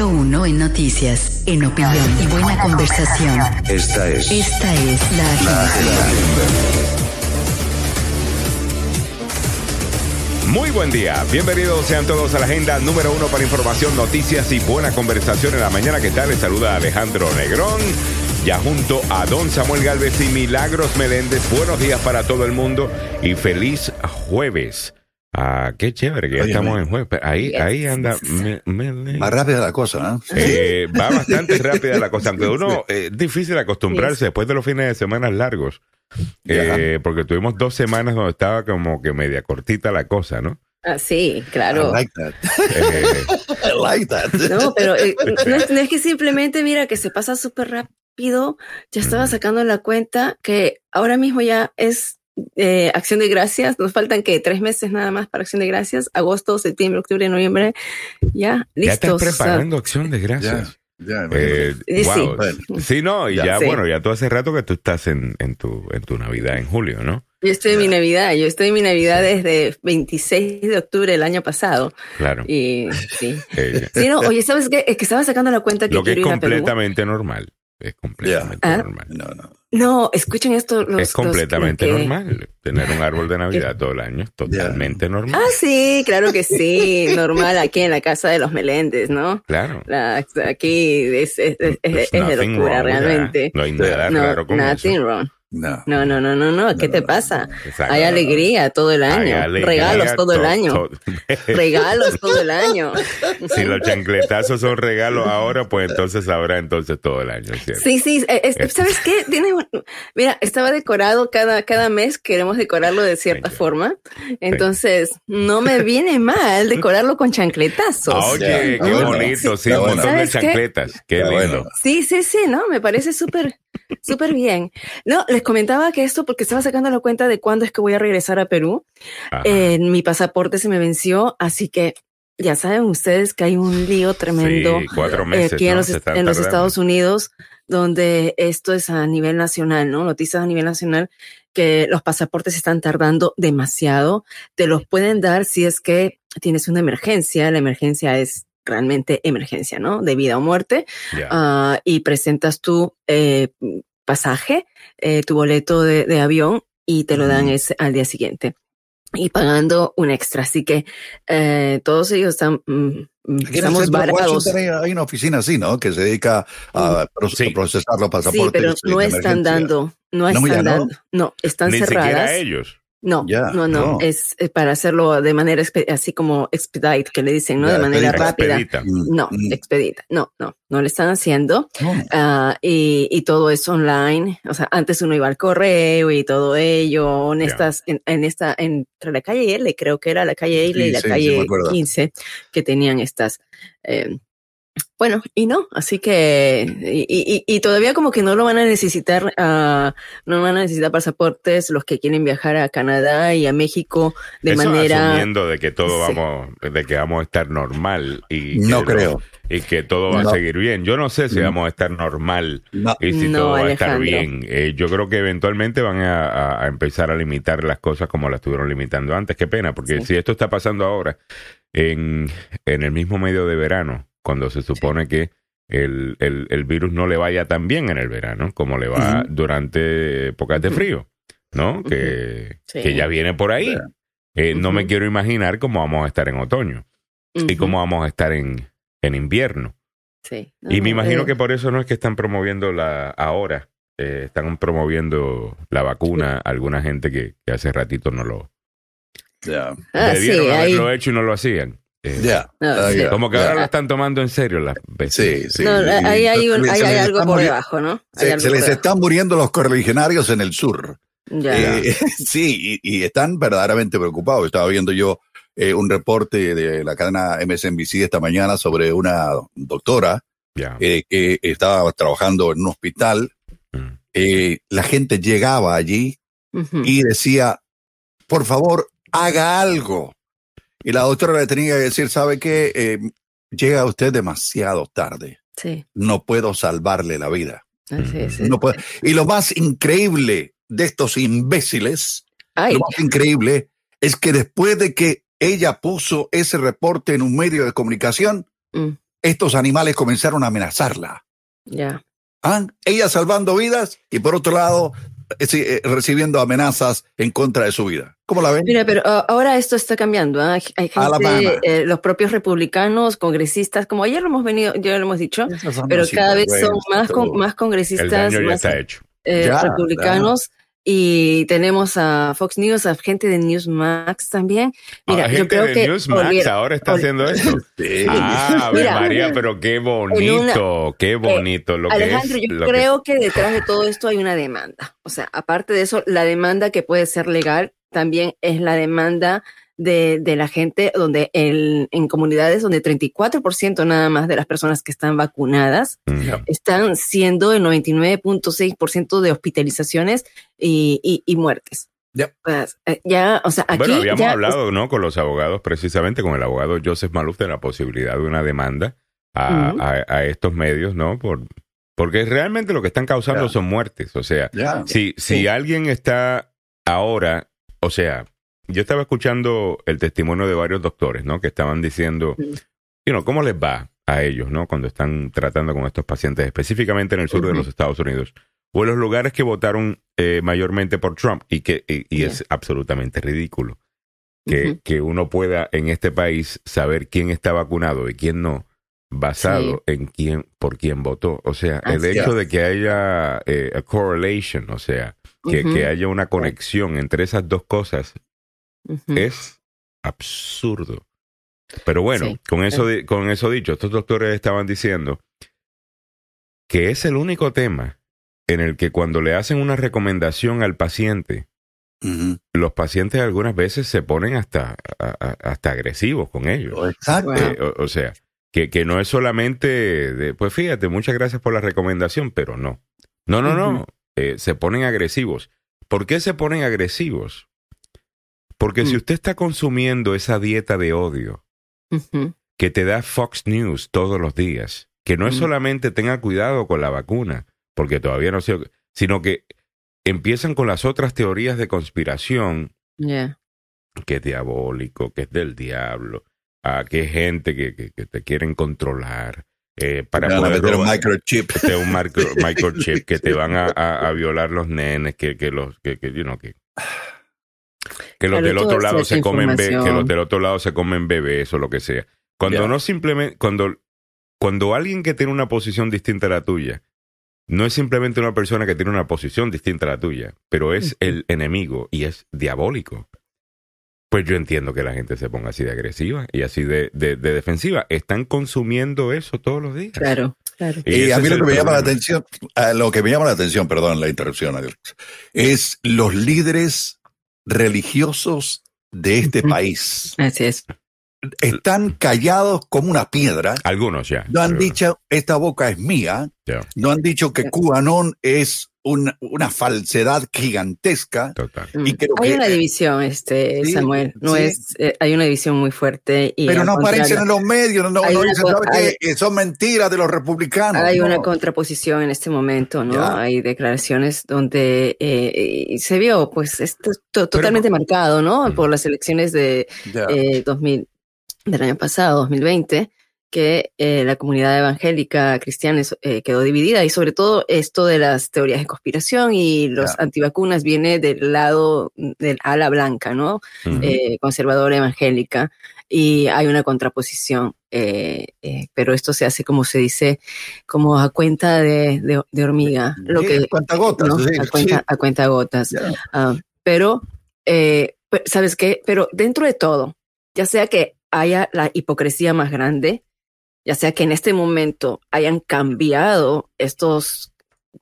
número uno en noticias, en opinión y buena conversación. Esta es Esta es la agenda. Muy buen día, bienvenidos sean todos a la agenda número uno para información, noticias y buena conversación en la mañana. ¿Qué tal? Les saluda Alejandro Negrón, ya junto a Don Samuel Galvez y Milagros Meléndez. Buenos días para todo el mundo y feliz jueves. Ah, qué chévere que ya estamos en jueves. pero Ahí, Yes. ahí anda. me- me- Más rápida la cosa, ¿no? eh, va bastante rápida la cosa, aunque uno eh, es difícil acostumbrarse después de los fines de semana largos. Eh, porque tuvimos dos semanas donde estaba como que media cortita la cosa, ¿no? Ah, sí, I claro. like that. Eh, I like that. No, pero eh, no, es, no es que simplemente, mira, que se pasa súper rápido. Ya estaba sacando la cuenta que ahora mismo ya es eh, Acción de Gracias. Nos faltan que tres meses nada más para Acción de Gracias. Agosto, septiembre, octubre, noviembre. Ya, ya estás listos. preparando acción de gracias. ya, Eh, Sí. wow. Sí, no, y ya, Ya. Sí. bueno, ya tú hace rato que tú estás en, en, tu, en tu Navidad en julio, ¿no? Yo estoy en mi Navidad. Yo estoy en mi Navidad desde 26 de octubre del año pasado. Claro. Y sí. Eh, Sí, no, oye, ¿sabes qué? Es que estaba sacando la cuenta que lo que es completamente normal. Es completamente Ah. normal. No, no. No, escuchen esto. Los, es completamente los normal. Tener un árbol de Navidad todo el año es totalmente normal. Ah, sí, claro que sí, normal aquí en la casa de los Meléndez, ¿no? Claro. La- aquí es, es, de locura, realmente. No hay nada No, raro con nothing eso. wrong. No. No, no, no, no, no. ¿Qué No, te no, pasa? Exacto. Hay alegría todo el año. alegría Regalos todo el año. to- Regalos todo el año. si los chancletazos son regalos ahora, pues entonces habrá entonces todo el año, ¿cierto? Sí, sí. eh, es- Es- ¿Sabes qué? Tiene, un- mira, estaba decorado cada, cada mes. Queremos decorarlo de cierta Thank forma. Entonces, no me viene mal decorarlo con chancletazos. Ah, Oye, Ya, qué bonito, sí, un montón de ¿Sabes qué? chancletas. Qué Está lindo. bueno. Sí, sí, sí, no, me parece súper, súper bien. No, les comentaba que esto porque estaba sacando la cuenta de cuándo es que voy a regresar a Perú. Eh, mi pasaporte se me venció, así que ya saben ustedes que hay un lío tremendo Sí, cuatro eh, aquí en los, en los. Estados Unidos, donde esto es a nivel nacional, ¿no? Noticias a nivel nacional que los pasaportes están tardando demasiado. Te los pueden dar si es que tienes una emergencia. La emergencia es realmente emergencia, ¿no? De vida o muerte ah, y presentas tu eh, pasaje, eh, tu boleto de, de avión y te lo dan ese- al día siguiente. Y pagando un extra. Así que eh, todos ellos están, mm, mm, Aquí en estamos varados. Washington hay, una oficina así, ¿no? Que se dedica a Sí. procesar los Sí, pasaportes. pero no de están emergencia. dando, no están dando, no, están Ni cerradas. siquiera ellos. No, no, no, no. es eh, para hacerlo de manera así como expedite, que le dicen, ¿no? De manera rápida. Expedita. Mm, No, mm. expedita, no, no, no le están haciendo. No. Ah, y, y todo es online. O sea, antes uno iba al correo y todo ello. En estas, en, en esta, entre la calle L, creo que era la calle L Sí, y la sí, calle acuerdo. 15, que tenían estas. eh, bueno, y no, así que, y, y- y todavía como que no lo van a necesitar, ah, no van a necesitar pasaportes los que quieren viajar a Canadá y a México de Eso manera. asumiendo de que todo Sí. vamos, de que vamos a estar normal y No que creo. y que todo va No. a seguir bien. Yo no sé si Mm. vamos a estar normal No. y si No, todo va a estar bien. Eh, yo creo que eventualmente van a, a- a empezar a limitar las cosas como las estuvieron limitando antes. Qué pena, porque Sí. si esto está pasando ahora en, en el mismo medio de verano, cuando se supone que el, el- el virus no le vaya tan bien en el verano como le va durante épocas de frío, ¿no? Que, Sí. que ya viene por ahí. Eh, No me quiero imaginar cómo vamos a estar en otoño y cómo vamos a estar en, en invierno. sí. Y me No, imagino eh, que por eso no es que están promoviendo la ahora, eh, están promoviendo la vacuna a alguna gente que, que hace ratito no lo Ya. Ah, sí, debieron ahí. haberlo hecho y no lo hacían. Eh, Ya. Ah, sí. ya, Como que ahora lo están tomando en serio las veces. Sí, sí. No, ahí hay, un- se ahí les hay algo están por debajo, ¿no? Hay Se, les están muriendo los correligionarios en el sur. Ya. Eh, sí, y, y están verdaderamente preocupados. Estaba viendo yo eh, un reporte de la cadena MSNBC esta mañana sobre una doctora eh, que estaba trabajando en un hospital. Mm. Eh, la gente llegaba allí y decía, por favor, haga algo. Y la doctora le tenía que decir, ¿sabe qué? Eh, llega usted demasiado tarde. Sí, No puedo salvarle la vida. así. No puedo. Y lo más increíble de estos imbéciles, Ay, lo más increíble es que después de que ella puso ese reporte en un medio de comunicación, mm, estos animales comenzaron a amenazarla. Ya. ¿Ah? Ella salvando vidas y por otro lado eh, eh, recibiendo amenazas en contra de su vida. ¿Cómo la ven? Mira, pero ah, ahora esto está cambiando. ¿ah? Hay gente, eh, los propios republicanos, congresistas, como ayer lo hemos venido, ya lo hemos dicho, pero cada vez son más, con- más El congresistas, daño ya más, está hecho. eh, Ya, republicanos. Y tenemos a Fox News, a gente de Newsmax también. Mira, Ah, yo gente creo de que Newsmax olvida- ahora está haciendo eso. Sí. Ah, Mira, María, pero qué bonito, qué bonito lo que Alejandro, es. yo lo que- creo que... detrás de todo esto hay una demanda. O sea, aparte de eso, la demanda que puede ser legal también es la demanda de, de la gente donde el, en comunidades donde 34% nada más de las personas que están vacunadas Mm. están siendo el 99.6% de hospitalizaciones y, y- y muertes. Yep. Pues, eh, ya, o sea, aquí Bueno, habíamos ya hablado, ¿no? Con los abogados, precisamente con el abogado Joseph Maluf, de la posibilidad de una demanda a, a- a estos medios, ¿no? Por, porque realmente lo que están causando Ya. son muertes. O sea, Ya. si, si Sí. alguien está ahora, o sea, yo estaba escuchando el testimonio de varios doctores, ¿no? Que estaban diciendo, Ujú. you know, ¿cómo les va a ellos, ¿no? Cuando están tratando con estos pacientes, específicamente en el sur de los Estados Unidos. O en los lugares que votaron eh, mayormente por Trump y que y, y es absolutamente ridículo que, que uno pueda en este país saber quién está vacunado y quién no basado en quién por quién votó o sea el hecho de que haya eh, a correlation o sea que haya una conexión entre esas dos cosas Es absurdo. Pero bueno, Sí. con, eso di- con eso dicho, estos doctores estaban diciendo que es el único tema en el que cuando le hacen una recomendación al paciente, los pacientes algunas veces se ponen hasta, a- a- hasta agresivos con ellos. Exacto. Wow. Eh, o, o sea, que, que no es solamente de, pues fíjate, muchas gracias por la recomendación, pero no. No, no, no. Eh, se ponen agresivos. ¿Por qué se ponen agresivos? Porque si Mm. usted está consumiendo esa dieta de odio que te da Fox News todos los días, que no es Mm. solamente tenga cuidado con la vacuna, porque todavía no sé, sino que empiezan con las otras teorías de conspiración que es diabólico, que es del diablo, a que es gente que, que- que te quieren controlar eh, para a poder meter un microchip. este, un micro- microchip que te van a, a- a violar los nenes, que, que los que, que, you know, que, que los Claro, del otro lado se comen que los del otro lado se comen bebés o lo que sea. Cuando no simplemente cuando cuando alguien que tiene una posición distinta a la tuya no es simplemente una persona que tiene una posición distinta a la tuya, pero es el enemigo y es diabólico. Pues yo entiendo que la gente se ponga así de agresiva y así de, de- de defensiva. Están consumiendo eso todos los días. Claro, claro. Y a mí lo que me llama la atención, a lo que me llama la atención, perdón la interrupción, Alex, es los líderes religiosos de este país. Así es. Están callados como una piedra. Algunos ya. No han Algunos. dicho, esta boca es mía. No han dicho que QAnon es un- una falsedad gigantesca. total. Y creo hay que- una división, este Sí, Samuel. No sí. es, eh, hay una división muy fuerte y Pero no aparecen en los medios, no, no dicen, co- ¿sabe hay- qué? Son mentiras de los republicanos. Hay No. una contraposición en este momento, ¿no? Ya. Hay declaraciones donde eh, se vio, pues, esto es to- totalmente marcado, ¿no? Mm. Por las elecciones de eh, 2000, del año pasado, 2020, que eh, la comunidad evangélica cristiana eh, quedó dividida y sobre todo esto de las teorías de conspiración y los antivacunas viene del lado del ala blanca, ¿no? Eh, conservadora evangélica y hay una contraposición, pero esto se hace como se dice, como a cuenta de, de- de hormiga, lo Sí, que cuentagotas, ¿no? sí, a cuenta, sí. a cuenta gotas. Pero, eh, pe- ¿sabes qué? Pero dentro de todo, ya sea que haya la hipocresía más grande, ya sea que en este momento hayan cambiado estos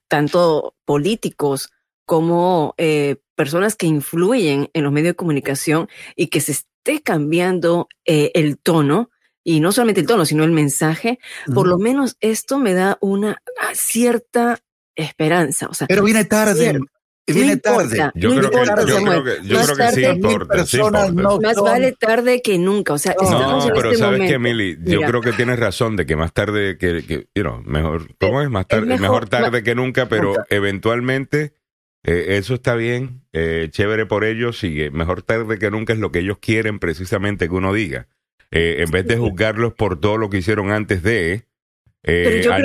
tanto políticos como eh, personas que influyen en los medios de comunicación y que se esté cambiando eh, el tono, y no solamente el tono, sino el mensaje, por lo menos esto me da una cierta esperanza. O sea, Pero viene tarde. Cierto. Viene no tarde. Yo, no creo que, yo creo que, yo Más creo que sí tarde- importa, sí personas importa. no- Más son- vale tarde que nunca. O sea, No, estamos No, en pero este sabes momento. que, Mili, yo Mira, creo que tienes razón de que más tarde que, que you know, mejor, ¿cómo es? Más tarde, mejor- mejor, tarde que nunca, pero Nunca. eventualmente eh, eso está bien, eh, chévere por ellos eh, mejor tarde que nunca es lo que ellos quieren precisamente que uno diga. eh, en vez de juzgarlos por todo lo que hicieron antes de, eh, al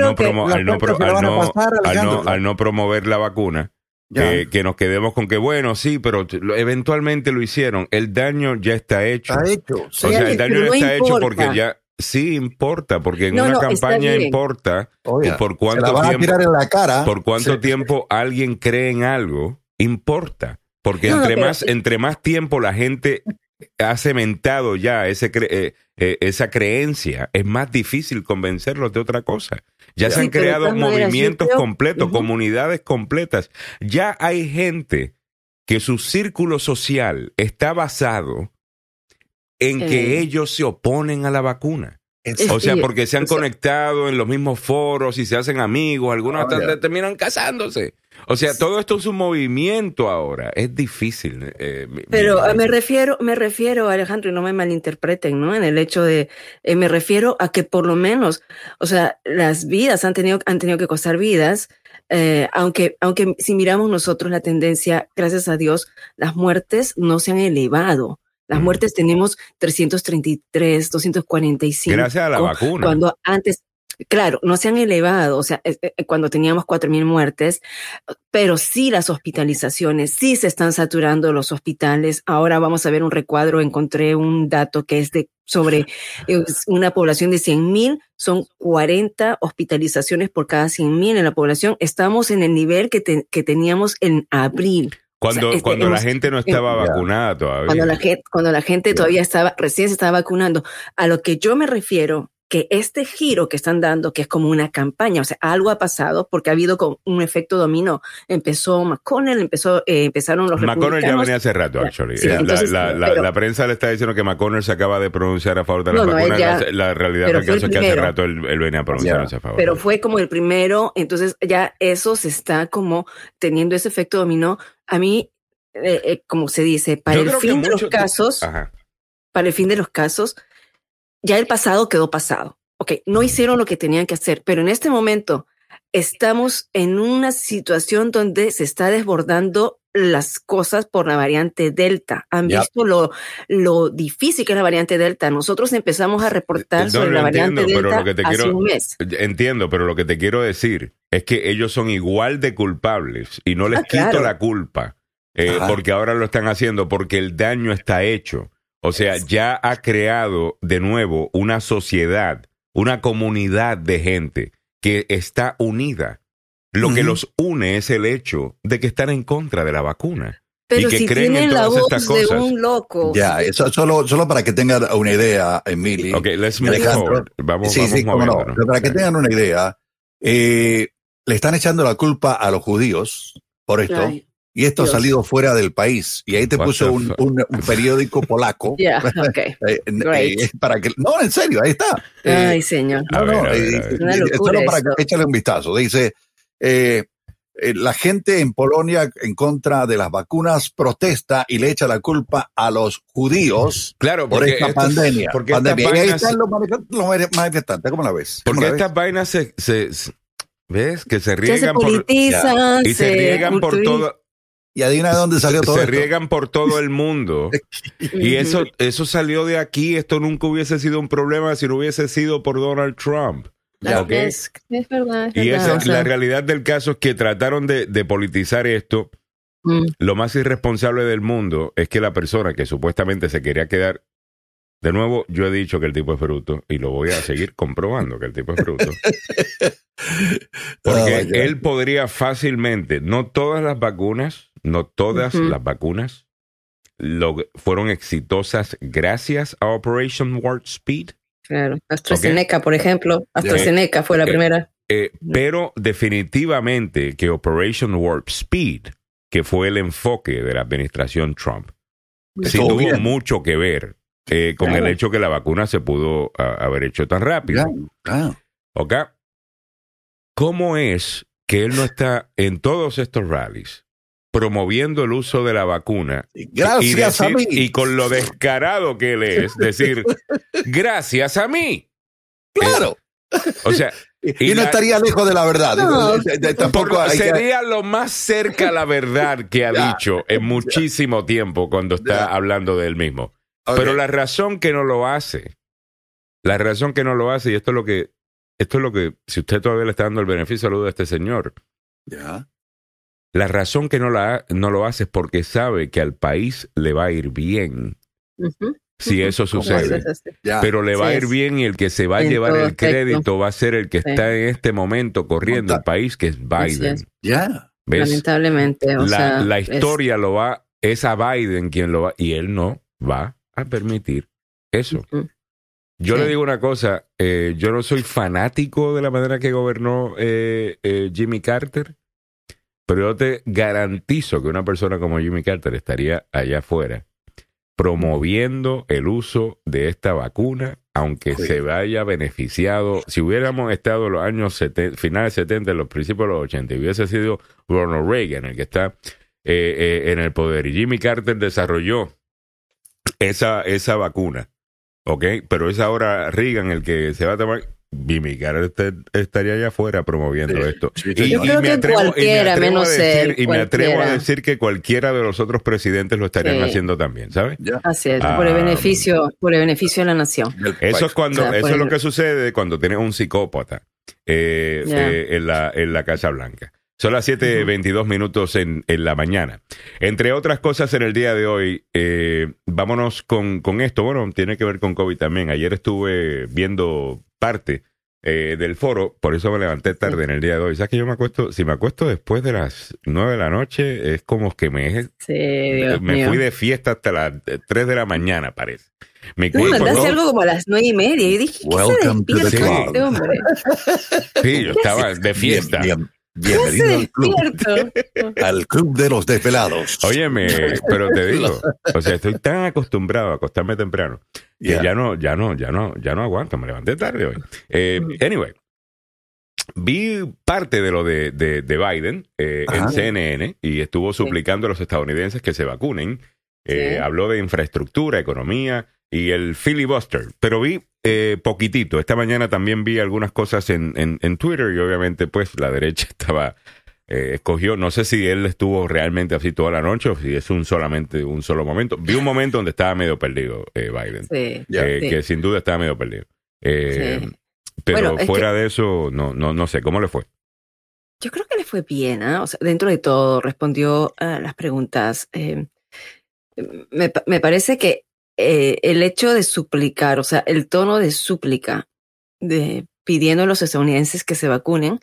no promover la vacuna, Ya. que, que nos quedemos con que, bueno, sí, pero eventualmente lo hicieron. El daño ya está hecho. Está hecho. O sí. sea, Pero el daño no ya está hecho porque ya sí importa, porque en No, una no, campaña importa Oye, por se cuánto la van a tiempo- tirar en la cara. por cuánto Sí. tiempo alguien cree en algo, importa. Porque entre más, entre más tiempo la gente ha cementado ya ese cre- eh, eh, esa creencia, es más difícil convencerlos de otra cosa. Ya se han creado maneras, movimientos completos, comunidades completas. Ya hay gente que su círculo social está basado en que Eh. ellos se oponen a la vacuna. O sea, porque se han conectado en los mismos foros y se hacen amigos, algunos hasta terminan casándose. O sea, todo esto es un movimiento ahora. Es difícil. eh, Pero mi- eh, me refiero, me refiero, Alejandro, y no me malinterpreten, ¿no? En el hecho de, eh, me refiero a que por lo menos, o sea, las vidas han tenido, han tenido que costar vidas, eh, aunque, aunque si miramos nosotros la tendencia, gracias a Dios, las muertes no se han elevado. Las Mm. muertes tenemos 333, 245. Gracias a la vacuna. Cuando antes, claro, no se han elevado, o sea, eh, eh, cuando teníamos 4.000 muertes, pero sí las hospitalizaciones, sí se están saturando los hospitales. Ahora vamos a ver un recuadro, encontré un dato que es de sobre eh, una población de 100.000, son 40 hospitalizaciones por cada 100.000 en la población. Estamos en el nivel que, te- que teníamos en abril. cuando o sea, este, cuando la gente no estaba vacunada todavía. cuando la gente, cuando la gente todavía estaba, recién se estaba vacunando. A lo que yo me refiero, que este giro que están dando, que es como una campaña, o sea, algo ha pasado porque ha habido como un efecto dominó. Empezó McConnell, empezó, eh, empezaron los McConnell ya venía hace rato, actually. Sí, Eh, la, entonces, la- la- pero- la prensa le está diciendo que McConnell se acaba de pronunciar a favor de las No, vacunas. ya- la, la realidad del caso es que hace rato él, él venía pronunciándose Ya. a favor. pero fue como el primero, entonces ya eso se está como teniendo ese efecto dominó. A mí, eh, eh, como se dice, para Yo el fin de los casos, Ajá. para el fin de los casos, ya el pasado quedó pasado. Ok, no hicieron lo que tenían que hacer, pero en este momento estamos en una situación donde se está desbordando las cosas por la variante Delta. Han Yep. visto lo, lo difícil que es la variante Delta. Nosotros empezamos a reportar No, sobre la variante entiendo, Delta lo que te hace quiero- un mes. Entiendo, pero lo que te quiero decir es que ellos son igual de culpables y no les Ah, quito claro. la culpa eh, porque ahora lo están haciendo porque el daño está hecho. O sea, ya ha creado de nuevo una sociedad, una comunidad de gente que está unida. Lo que los une es el hecho de que están en contra de la vacuna. Pero que si creen en la todas voz estas de cosas. un loco. Ya, eso solo, solo para que tengan una idea, Emily. Ok, let's move Alejandro. forward. Vamos, sí, vamos sí, cómo no. Pero para que tengan una idea, eh, le están echando la culpa a los judíos por esto. Y esto Dios. ha salido fuera del país. Y ahí te What puso the un, fuck? un- un periódico polaco. Ya, ok. eh, Great. eh, para que, no, en serio, ahí está. Eh, Ay, señor. No, no, eh, eh, solo para esto. que échale un vistazo. Dice, eh, eh, la gente en Polonia en contra de las vacunas protesta y le echa la culpa a los judíos Claro, por esta estos- pandemia. porque pandemia. estas Y ahí están los los manifestantes. ¿Cómo la ves? ¿Cómo Porque la ves? estas vainas se, se- se- ¿ves? Que se se riegan por, politizan, y se riegan por todo, Y adivina de dónde salió todo se esto. riegan por todo el mundo. Y eso, eso salió de aquí. Esto nunca hubiese sido un problema si no hubiese sido por Donald Trump. Ya. ¿ok? Es, es verdad, es Y verdad, esa- o sea, la realidad del caso es que trataron de, de politizar esto. mm, Lo más irresponsable del mundo es que la persona que supuestamente se quería quedar. De nuevo, yo he dicho que el tipo es bruto y lo voy a seguir comprobando que el tipo es bruto. Porque Oh, él podría fácilmente, no todas las vacunas, no todas las vacunas lo- fueron exitosas gracias a Operation Warp Speed, claro. AstraZeneca, por ejemplo. AstraZeneca fue la primera. eh, pero definitivamente que Operation Warp Speed, que fue el enfoque de la administración Trump, sí tuvo bien. mucho que ver eh, con Claro. el hecho que la vacuna se pudo haber hecho tan rápido. Ya, ah. ¿Ok? ¿Cómo es que él no está en todos estos rallies promoviendo el uso de la vacuna? Gracias y, a decir- mí. y con lo descarado que él es, decir, gracias a mí. Claro. O sea, Y, y no la- estaría lejos de la verdad. No. Por tampoco que- sería lo más cerca a la verdad que ha Ya. dicho en muchísimo tiempo cuando está Ya. hablando de él mismo. Pero la razón que no lo hace La razón que no lo hace, y esto es lo que, esto es lo que, si usted todavía le está dando el beneficio de a este señor, Ya. La razón que no, la, no lo hace es porque sabe que al país le va a ir bien si eso sucede. es. Ya. Pero le va a ir es. bien y el que se va a llevar el aspecto. crédito va a ser el que Sí. está en este momento corriendo el país, que es Biden. es. ya. ¿Ves? Lamentablemente. O la, sea, la es- historia lo va, es a Biden quien lo va, y él no va a permitir eso. Yo Sí. le digo una cosa, eh, yo no soy fanático de la manera que gobernó eh, eh, Jimmy Carter, pero yo te garantizo que una persona como Jimmy Carter estaría allá afuera promoviendo el uso de esta vacuna, aunque Sí. se vaya beneficiado. Si hubiéramos estado en los años 70, finales 70, los principios de los 80, y hubiese sido Ronald Reagan el que está eh, eh, en el poder, y Jimmy Carter desarrolló esa, esa vacuna, ¿ok? Pero es ahora Reagan el que se va a tomar. Jimmy Carter este- estaría allá afuera promoviendo Sí, esto. sí, Y. Yo y creo me que atrevo, y me cualquiera, atrevo menos a decir, él, y me atrevo a decir que cualquiera de los otros presidentes lo estarían Sí. haciendo también, ¿sabes? Ya. Así es, Ah, por el beneficio, por el beneficio de la nación. Eso es cuando, O sea, eso pues- es lo que sucede cuando tienes un psicópata eh, eh, en, la, en la Casa Blanca. Son las 7.22 minutos en, en la mañana. Entre otras cosas en el día de hoy, eh, vámonos con, con esto. Bueno, tiene que ver con COVID también. Ayer estuve viendo parte eh, del foro, por eso me levanté tarde en el día de hoy. ¿Sabes que yo me acuesto? Si me acuesto después de las 9 de la noche, es como que me, Sí, me mío. fui de fiesta hasta las 3 de la mañana, parece. Mi Tú cuerpo mandaste no- algo como a las nueve y media y dije, ¿qué Welcome to se the despierta club. este hombre? Sí, yo estaba de fiesta. Bien, bien. ¿Qué se Bienvenido al club, al club de los desvelados. Óyeme, pero te digo, o sea, estoy tan acostumbrado a acostarme temprano que Ya. ya no, ya no, ya no, ya no aguanto. Me levanté tarde hoy. Eh, anyway, vi parte de lo de, de, de Biden eh, en. CNN y estuvo suplicando a los estadounidenses que se vacunen. Eh, Sí. Habló de infraestructura, economía y el filibuster, pero vi eh, poquitito. Esta mañana también vi algunas cosas en, en, en Twitter y obviamente pues la derecha estaba eh, escogió, no sé si él estuvo realmente así toda la noche o si es un solamente un solo momento. Vi un momento donde estaba medio perdido eh, Biden, Sí, eh, sí. que sin duda estaba medio perdido. Eh, Sí. Pero Bueno, es fuera de eso, no, no, no sé, ¿cómo le fue? Yo creo que le fue bien, ¿ah? O sea, dentro de todo respondió a las preguntas. Eh, me, me parece que eh, el hecho de suplicar, o sea, el tono de súplica, de pidiendo a los estadounidenses que se vacunen,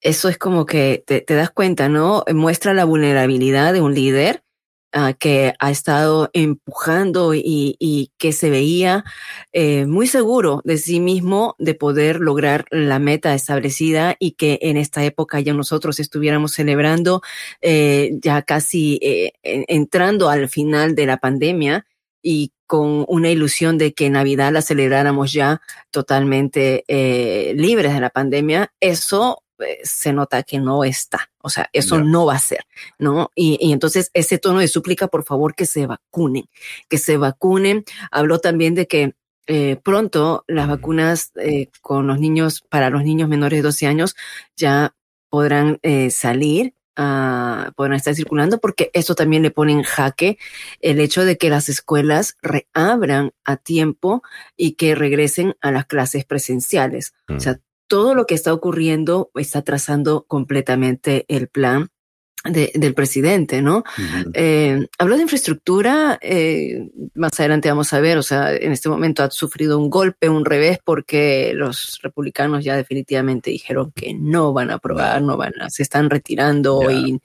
eso es como que te, das cuenta, ¿no? Muestra la vulnerabilidad de un líder ah, que ha estado empujando y, que se veía eh, muy seguro de sí mismo de poder lograr la meta establecida y que en esta época ya nosotros estuviéramos celebrando eh, ya casi eh, en- entrando al final de la pandemia y con una ilusión de que Navidad la celebráramos ya totalmente eh, libres de la pandemia, eso eh, se nota que no está. O sea, eso no va a ser, ¿no? Y, y entonces ese tono de súplica, por favor, que se vacunen, que se vacunen. Habló también de que eh, pronto las vacunas eh, con los niños, para los niños menores de 12 años, ya podrán eh, salir, ah, podrán estar circulando, porque eso también le pone en jaque el hecho de que las escuelas reabran a tiempo y que regresen a las clases presenciales. Mm. O sea, todo lo que está ocurriendo está trazando completamente el plan de- del presidente, ¿no? Eh, habló de infraestructura, eh, más adelante vamos a ver, o sea, en este momento ha sufrido un golpe, un revés, porque los republicanos ya definitivamente dijeron que no van a aprobar, no van a, se están retirando y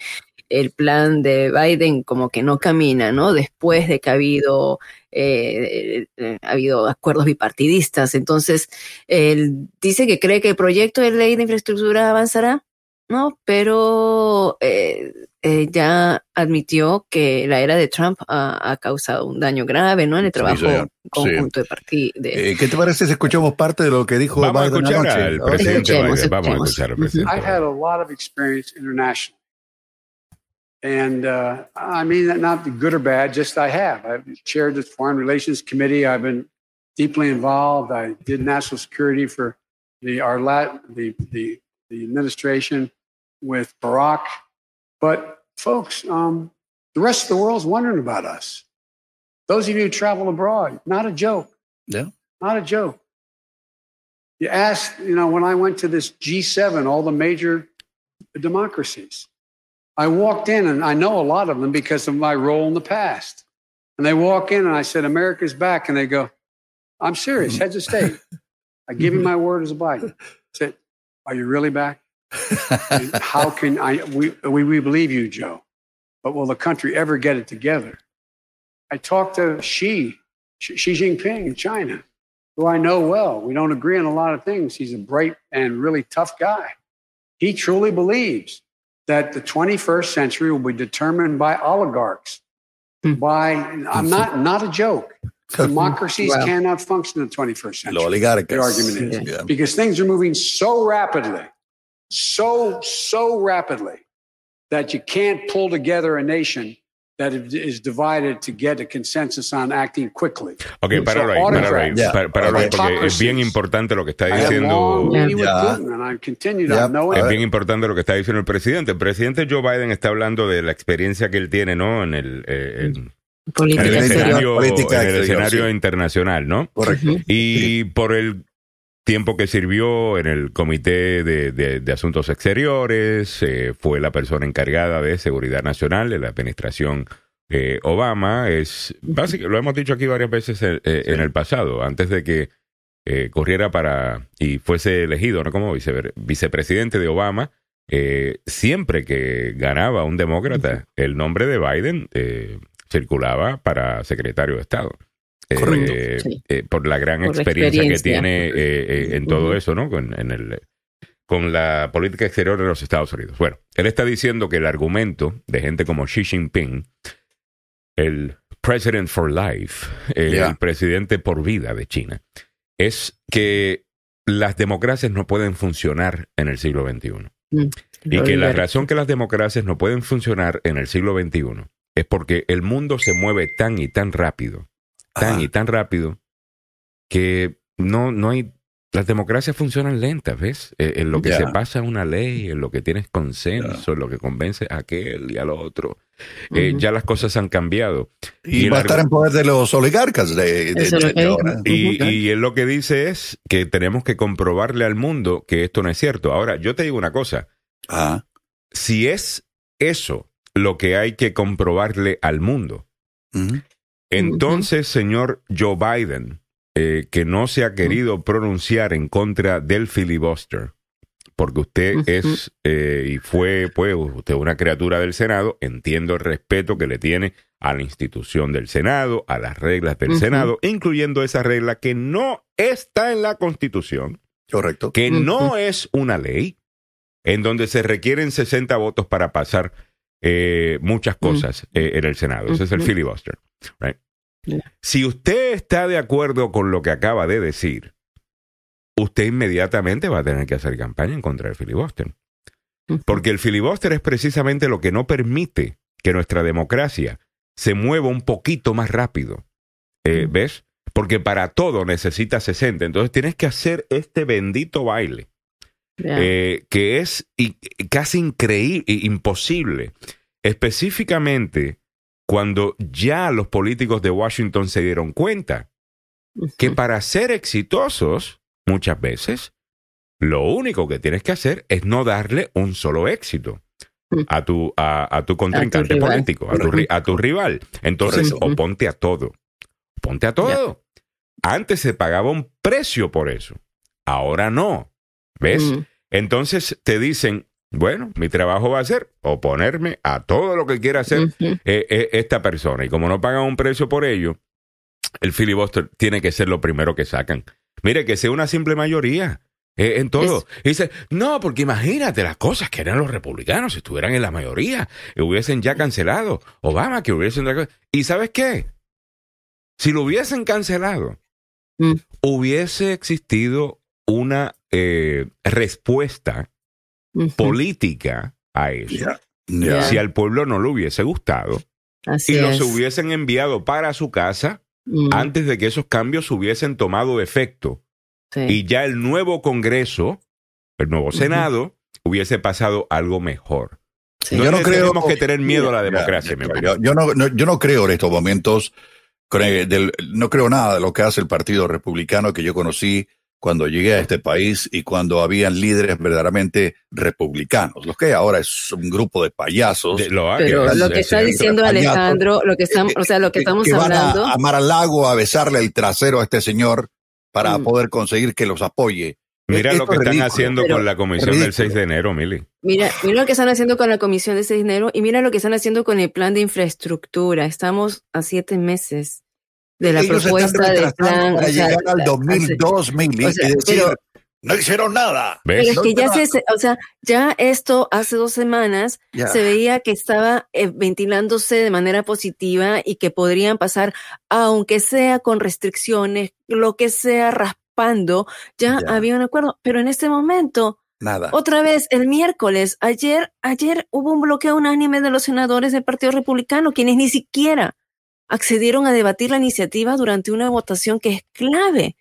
el plan de Biden como que no camina, ¿no? Después de que ha habido, eh, eh, ha habido acuerdos bipartidistas. Entonces, él dice que cree que el proyecto de ley de infraestructura avanzará, ¿no? Pero eh, eh, ya admitió que la era de Trump ha, ha causado un daño grave, ¿no? En el Sí, trabajo señor. conjunto de partido. De, Eh, ¿Qué te parece si escuchamos parte de lo que dijo Vamos a Biden escuchar anoche? al presidente Escuchemos, Biden. Vamos a escuchar al presidente I've had a lot of experience internationally. And uh, I mean that not good or bad, just I have. I've chaired the Foreign Relations Committee. I've been deeply involved. I did national security for the our lat, the, the, the administration with Barack. But folks, um, the rest of the world's wondering about us. Those of you who travel abroad, not a joke. Yeah. Not a joke. You ask, you know, when I went to this G7, all the major democracies, I walked in and I know a lot of them because of my role in the past. And they walk in and I said, America's back. And they go, I'm serious, heads of state. I give you my word as a Biden. I said, Are you really back? And how can I? We, we, we believe you, Joe, but will the country ever get it together? I talked to Xi, Xi Jinping in China, who I know well. We don't agree on a lot of things. He's a bright and really tough guy. He truly believes that the 21st century will be determined by oligarchs. Hmm. By I'm not not a joke. Democracies Wow. cannot function in the 21st Los century. oligarcas. The argument is Yeah. because things are moving so rapidly, so, so rapidly that you can't pull together a nation that is divided to get a consensus on acting quickly. Ok, páralo ahí, páralo ahí, Yeah. pár- páralo ahí, porque es bien importante lo que está diciendo. Yeah. Putin, and I continue to Yeah. have no A Es bien importante lo que está diciendo el presidente. El presidente Joe Biden está hablando de la experiencia que él tiene, ¿no? En el, eh, en- en Política el Política exterior. escenario, Política en el exterior, escenario sí. internacional, ¿no? Correcto. Y por el tiempo que sirvió en el Comité de, de- de Asuntos Exteriores, eh, fue la persona encargada de Seguridad Nacional de la administración eh, Obama. Es básicamente, lo hemos dicho aquí varias veces eh, eh, en el pasado, antes de que eh, corriera para y fuese elegido ¿no? como vice- vicepresidente de Obama. eh, siempre que ganaba un demócrata, el nombre de Biden eh, circulaba para secretario de Estado. Eh, Correcto. eh, Sí. eh, por la gran Por la experiencia, que tiene eh, eh, en todo eso, ¿no? Con, en el, con la política exterior de los Estados Unidos. Bueno, él está diciendo que el argumento de gente como Xi Jinping, el President for Life, el, Yeah. presidente por vida de China, es que las democracias no pueden funcionar en el siglo XXI. Y Lo que la razón que las democracias no pueden funcionar en el siglo XXI es porque el mundo se mueve tan y tan rápido, tan Ajá. y tan rápido, que no, no hay... Las democracias funcionan lentas, ¿ves? Eh, En lo que se pasa una ley, en lo que tienes consenso, en lo que convence a aquel y al otro. Eh, ya las cosas han cambiado. Y, Y va a estar en poder de los oligarcas de, de- de ahora. Y, él lo que dice es que tenemos que comprobarle al mundo que esto no es cierto. Ahora, yo te digo una cosa. Ajá. si es eso lo que hay que comprobarle al mundo, Ujú. Entonces, señor Joe Biden, eh, que no se ha querido pronunciar en contra del filibuster, porque usted es eh, y fue pues, usted una criatura del Senado, entiendo el respeto que le tiene a la institución del Senado, a las reglas del. Senado, incluyendo esa regla que no está en la Constitución, Correcto. que no es una ley, en donde se requieren 60 votos para pasar eh, muchas cosas eh, en el Senado. Ese es el filibuster. right? Si usted está de acuerdo con lo que acaba de decir, usted inmediatamente va a tener que hacer campaña en contra del filibuster. Porque el filibuster es precisamente lo que no permite que nuestra democracia se mueva un poquito más rápido. Eh, Mm. ¿Ves? Porque para todo necesita 60. Entonces tienes que hacer este bendito baile Eh, que es casi increíble, imposible. Específicamente cuando ya los políticos de Washington se dieron cuenta que para ser exitosos, muchas veces, lo único que tienes que hacer es no darle un solo éxito a tu, a, a tu contrincante político, a tu, ri- a tu rival. Entonces, o ponte a todo. Ponte a todo. Antes se pagaba un precio por eso. Ahora no. ¿Ves? Mm. Entonces te dicen, bueno, mi trabajo va a ser oponerme a todo lo que quiera hacer eh, eh, esta persona. Y como no pagan un precio por ello, el filibuster tiene que ser lo primero que sacan. Mire, que sea una simple mayoría. eh, en todo. Y dice, no, porque imagínate las cosas que harían los republicanos si estuvieran en la mayoría, y hubiesen ya cancelado Obama, que hubiesen... ¿Y sabes qué? Si lo hubiesen cancelado, Mm. hubiese existido una eh, respuesta política a eso. Si al pueblo no le hubiese gustado Así y los es. hubiesen enviado para su casa Mm, antes de que esos cambios hubiesen tomado efecto sí. y ya el nuevo Congreso, el nuevo Senado, hubiese pasado algo mejor. Sí. No Yo no creo- tenemos que tener miedo a la democracia, yo, yo no, no- yo no creo en estos momentos, no creo nada de lo que hace el Partido Republicano que yo conocí cuando llegué a este país y cuando habían líderes verdaderamente republicanos. Lo que ahora es un grupo de payasos. De- lo Pero que es- está es- diciendo Alejandro, lo que estamos, o sea, lo que que- estamos que van a- hablando. a al Lago a besarle el trasero a este señor para Mm. poder conseguir que los apoye. Mira Esto lo que es están ridículo. haciendo Pero- con la comisión del ridículo. 6 de enero, Mili. Mira, mira lo que están haciendo con la comisión de 6 de enero y mira lo que están haciendo con el plan de infraestructura. Estamos a siete meses de la Ellos propuesta del plan. para o sea, llegar al hace- 2002, Mili, o sea, y decir, pero- no hicieron nada. ¿Ves? Pero es que ya No, se, o sea, ya esto hace dos semanas Ya. se veía que estaba eh, ventilándose de manera positiva y que podrían pasar, aunque sea con restricciones, lo que sea raspando, ya, Ya. había un acuerdo. Pero en este momento, Nada. otra vez, el miércoles, ayer, ayer hubo un bloqueo unánime de los senadores del Partido Republicano, quienes ni siquiera accedieron a debatir la iniciativa durante una votación que es clave.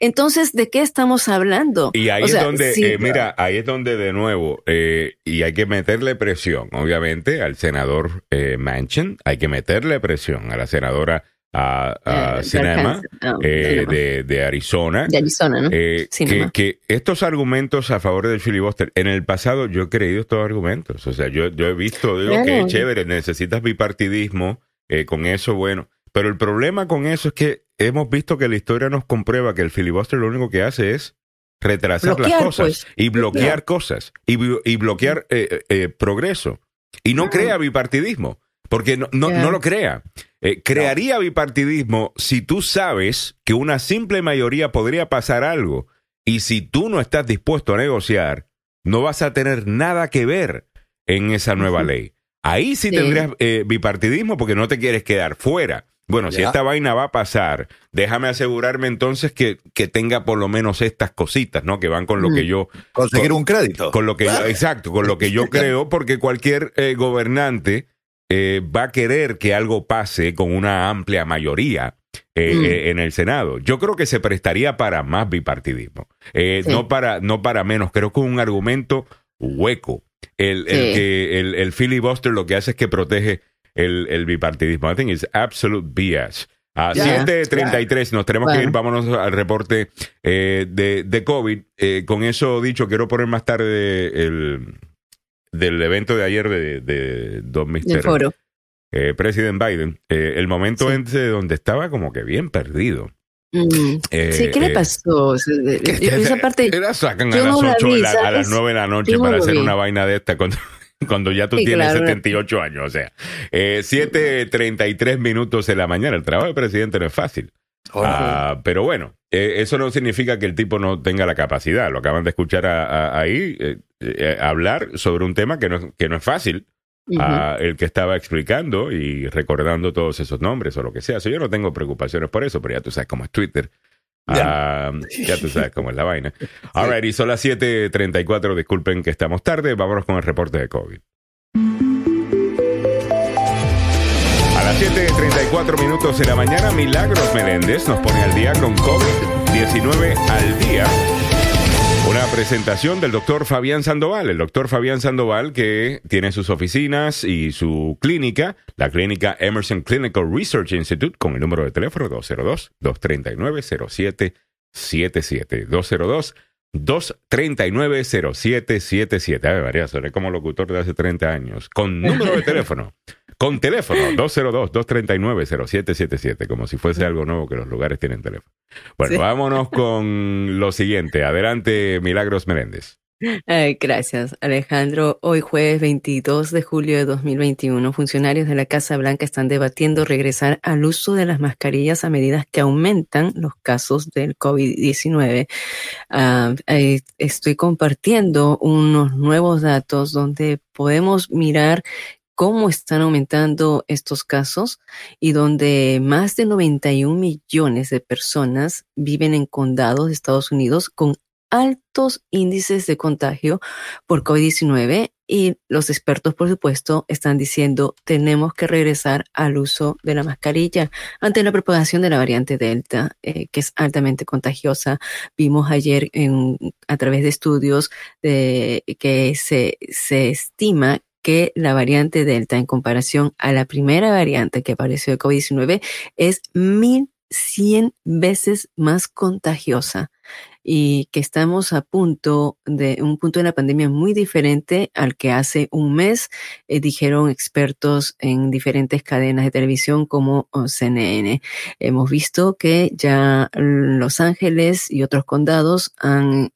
Entonces, ¿de qué estamos hablando? Y ahí O sea, es donde, sí, eh, mira, ahí es donde de nuevo, eh, y hay que meterle presión, obviamente, al senador eh, Manchin, hay que meterle presión a la senadora a, a eh, Sinema, ah, eh, de, de Arizona. de Arizona, ¿no? eh, que, que estos argumentos a favor del filibuster, en el pasado yo he creído estos argumentos. O sea, yo, yo he visto, digo, Claro. que chévere, necesitas bipartidismo, eh, con eso, bueno. Pero el problema con eso es que hemos visto que la historia nos comprueba que el filibuster lo único que hace es retrasar las cosas pues. y bloquear cosas y, y bloquear eh, eh, eh, progreso. Y no crea bipartidismo, porque no, no, no lo crea. Eh, crearía bipartidismo si tú sabes que una simple mayoría podría pasar algo y si tú no estás dispuesto a negociar, no vas a tener nada que ver en esa nueva ley. Ahí sí, Sí. tendrías eh, bipartidismo porque no te quieres quedar fuera. Bueno, si esta vaina va a pasar, déjame asegurarme entonces que, que tenga por lo menos estas cositas, ¿no? Que van con lo Mm. que yo Conseguir con- un crédito. con lo que yo, exacto, con lo que yo creo, porque cualquier eh, gobernante eh, va a querer que algo pase con una amplia mayoría eh, Mm. eh, en el Senado. Yo creo que se prestaría para más bipartidismo, eh, Sí. no para no para menos. Creo que es un argumento hueco. El, el Sí. que el, el filibuster lo que hace es que protege el, el bipartidismo. I think it's absolute BS. A Ya, 7.33 nos tenemos que Bueno. ir, vámonos al reporte eh, de, de COVID. Eh, con eso dicho, quiero poner más tarde el del evento de ayer de, de Don del foro. eh, President Biden, eh, el momento Sí. ese donde estaba como que bien perdido. Mm. Eh, sí, ¿qué le eh, pasó? De- esa parte, la sacan a yo las, no la 8 vi, de la- a las ¿sabes? 9 de la noche para hacer vi. una vaina de esta cuando, cuando ya tú Sí, tienes claro. 78 años. O sea, eh, 7.33 minutos de la mañana. El trabajo de presidente no es fácil. Oh, Ah, pero bueno, eh, eso no significa que el tipo no tenga la capacidad. Lo acaban de escuchar a- a- ahí eh, eh, hablar sobre un tema que no, que no es fácil. Ujú. a el que estaba explicando y recordando todos esos nombres o lo que sea. So, yo no tengo preocupaciones por eso, pero ya tú sabes cómo es Twitter. Ya. Ah, ya tú sabes cómo es la vaina. All right, y son las 7.34. Disculpen que estamos tarde. Vámonos con el reporte de COVID. A las 7.34 minutos de la mañana, Milagros Meléndez nos pone al día con COVID-19 al día. Presentación del doctor Fabián Sandoval, el doctor Fabián Sandoval que tiene sus oficinas y su clínica, la clínica Emerson Clinical Research Institute, con el número de teléfono 202-239-0777. 202-239-0777. A ver, María, soné como locutor de hace 30 años. Con número de teléfono. Con teléfono, 202-239-0777, como si fuese algo nuevo que los lugares tienen teléfono. Bueno, Sí. vámonos con lo siguiente. Adelante, Milagros Meléndez. Ay, gracias, Alejandro. Hoy jueves 22 de julio de 2021, funcionarios de la Casa Blanca están debatiendo regresar al uso de las mascarillas a medida que aumentan los casos del COVID-19. Ah, eh, estoy compartiendo unos nuevos datos donde podemos mirar cómo están aumentando estos casos y donde más de 91 millones de personas viven en condados de Estados Unidos con altos índices de contagio por COVID-19 y los expertos, por supuesto, están diciendo tenemos que regresar al uso de la mascarilla ante la propagación de la variante Delta, eh, que es altamente contagiosa. Vimos ayer a través de estudios que se, se estima que la variante Delta en comparación a la primera variante que apareció de COVID-19 es 1100 veces más contagiosa. y que estamos a punto de un punto de la pandemia muy diferente al que hace un mes eh, dijeron expertos en diferentes cadenas de televisión como oh, CNN. Hemos visto que ya Los Ángeles y otros condados han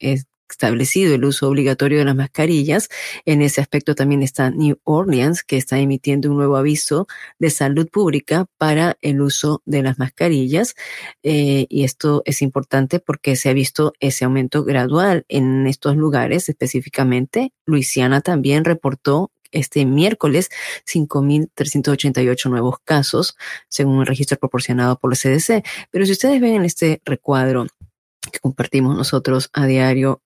establecido el uso obligatorio de las mascarillas. En ese aspecto también está New Orleans, que está emitiendo un nuevo aviso de salud pública para el uso de las mascarillas. Eh, y esto es importante porque se ha visto ese aumento gradual en estos lugares, específicamente. Luisiana también reportó este miércoles 5.388 nuevos casos, según el registro proporcionado por la CDC. Pero si ustedes ven en este recuadro, que compartimos nosotros a diario.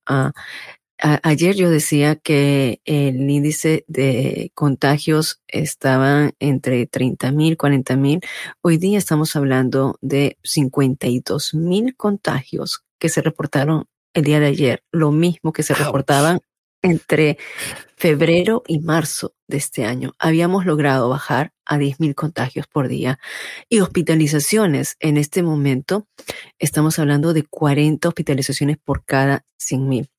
ayer yo decía que el índice de contagios estaba entre 30 mil, 40 mil. Hoy día estamos hablando de 52 mil contagios que se reportaron el día de ayer, lo mismo que se reportaban entre febrero y marzo de este año. Habíamos logrado bajar a 10.000 contagios por día y hospitalizaciones. En este momento estamos hablando de 40 hospitalizaciones por cada 100.000.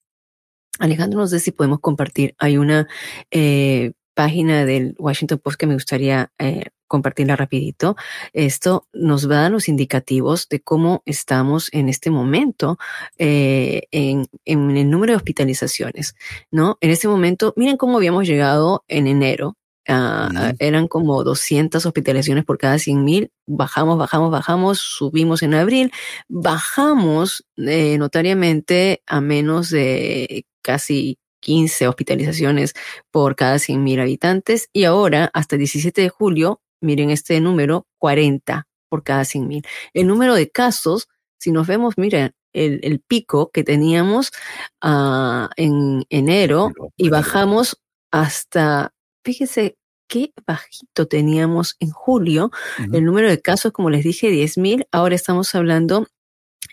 Alejandro, no sé si podemos compartir. Hay una eh, página del Washington Post que me gustaría eh, compartirla rapidito. Esto nos va a dar los indicativos de cómo estamos en este momento eh, en, en, el número de hospitalizaciones, ¿no? En este momento, miren cómo habíamos llegado en enero. Uh, eran como 200 hospitalizaciones por cada 100 mil. Bajamos, bajamos, bajamos, subimos en abril, bajamos eh, notariamente a menos de casi 15 hospitalizaciones por cada 100.000 habitantes y ahora hasta el 17 de julio, miren este número, 40 por cada 100.000. El número de casos, si nos vemos, miren, el, el pico que teníamos uh, en enero y bajamos hasta, fíjense qué bajito teníamos en julio. Uh -huh. El número de casos, como les dije, 10.000. Ahora estamos hablando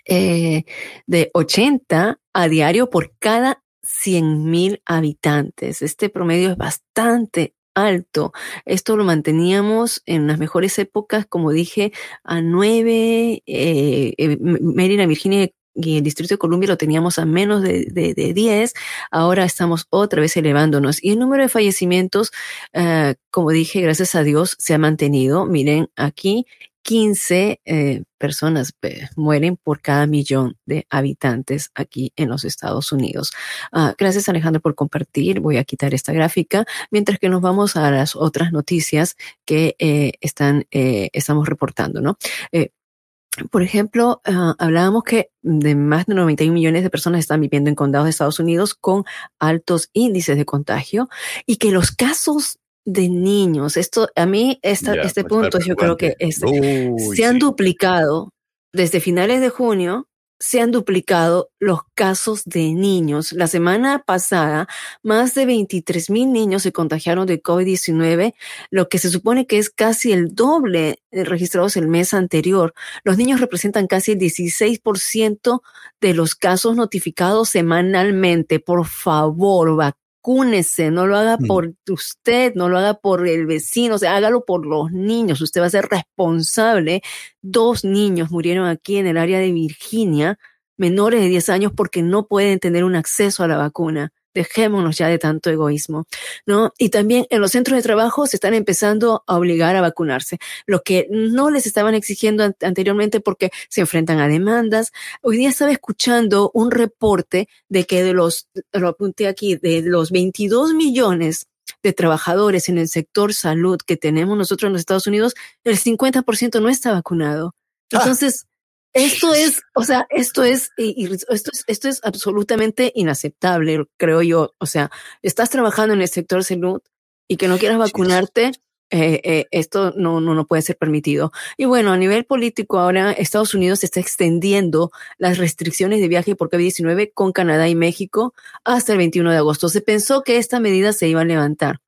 eh, de 80 a diario por cada 100 mil habitantes. Este promedio es bastante alto. Esto lo manteníamos en las mejores épocas, como dije, a nueve, eh, eh, Maryland, Virginia y el Distrito de Columbia lo teníamos a menos de, de, de 10, ahora estamos otra vez elevándonos. Y el número de fallecimientos, uh, como dije, gracias a Dios, se ha mantenido. Miren aquí, 15 eh, personas eh, mueren por cada millón de habitantes aquí en los Estados Unidos. Uh, gracias Alejandro por compartir. Voy a quitar esta gráfica mientras que nos vamos a las otras noticias que eh, están, estamos reportando, ¿no? Por ejemplo, uh, hablábamos que de más de 91 millones de personas están viviendo en condados de Estados Unidos con altos índices de contagio y que los casos de niños. Esto, a mí, esta, yeah, este punto, yo creo que es, Uy, se han sí. duplicado desde finales de junio, se han duplicado los casos de niños. La semana pasada, más de 23 mil niños se contagiaron de COVID-19, lo que se supone que es casi el doble registrados el mes anterior. Los niños representan casi el 16% de los casos notificados semanalmente. Por favor, vacúnese, no lo haga por usted, no lo haga por el vecino, o sea, hágalo por los niños. Usted va a ser responsable. Dos niños murieron aquí en el área de Virginia, menores de 10 años, porque no pueden tener un acceso a la vacuna dejémonos ya de tanto egoísmo, ¿no? Y también en los centros de trabajo se están empezando a obligar a vacunarse, lo que no les estaban exigiendo an anteriormente porque se enfrentan a demandas. Hoy día estaba escuchando un reporte de que de los, lo apunté aquí, de los 22 millones de trabajadores en el sector salud que tenemos nosotros en los Estados Unidos, el 50% no está vacunado. Ah. Entonces, ah esto es, o sea, esto es, esto es, esto es absolutamente inaceptable, creo yo. O sea, estás trabajando en el sector salud y que no quieras vacunarte, eh, eh, esto no, no, no puede ser permitido. Y bueno, a nivel político, ahora Estados Unidos está extendiendo las restricciones de viaje por COVID-19 con Canadá y México hasta el 21 de agosto. Se pensó que esta medida se iba a levantar.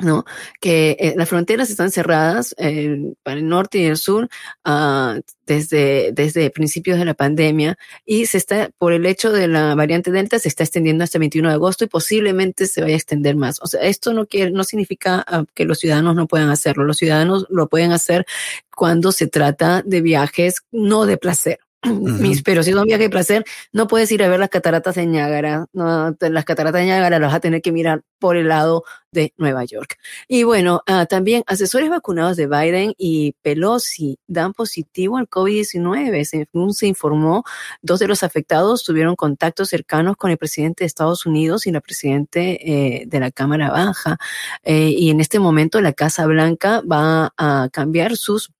¿No? Que eh, las fronteras están cerradas eh, para el norte y el sur uh, desde, desde principios de la pandemia y se está, por el hecho de la variante Delta, se está extendiendo hasta el 21 de agosto y posiblemente se vaya a extender más. O sea, esto no, quiere, no significa uh, que los ciudadanos no puedan hacerlo. Los ciudadanos lo pueden hacer cuando se trata de viajes no de placer mis- pero si es un viaje de placer, no puedes ir a ver las cataratas de Niágara. Las cataratas de Niágara las vas a tener que mirar por el lado de Nueva York. Y bueno, ah, también asesores vacunados de Biden y Pelosi dan positivo al COVID-19. Según se informó, dos de los afectados tuvieron contactos cercanos con el presidente de Estados Unidos y la presidente eh, de la Cámara Baja. Eh, y en este momento la Casa Blanca va a cambiar sus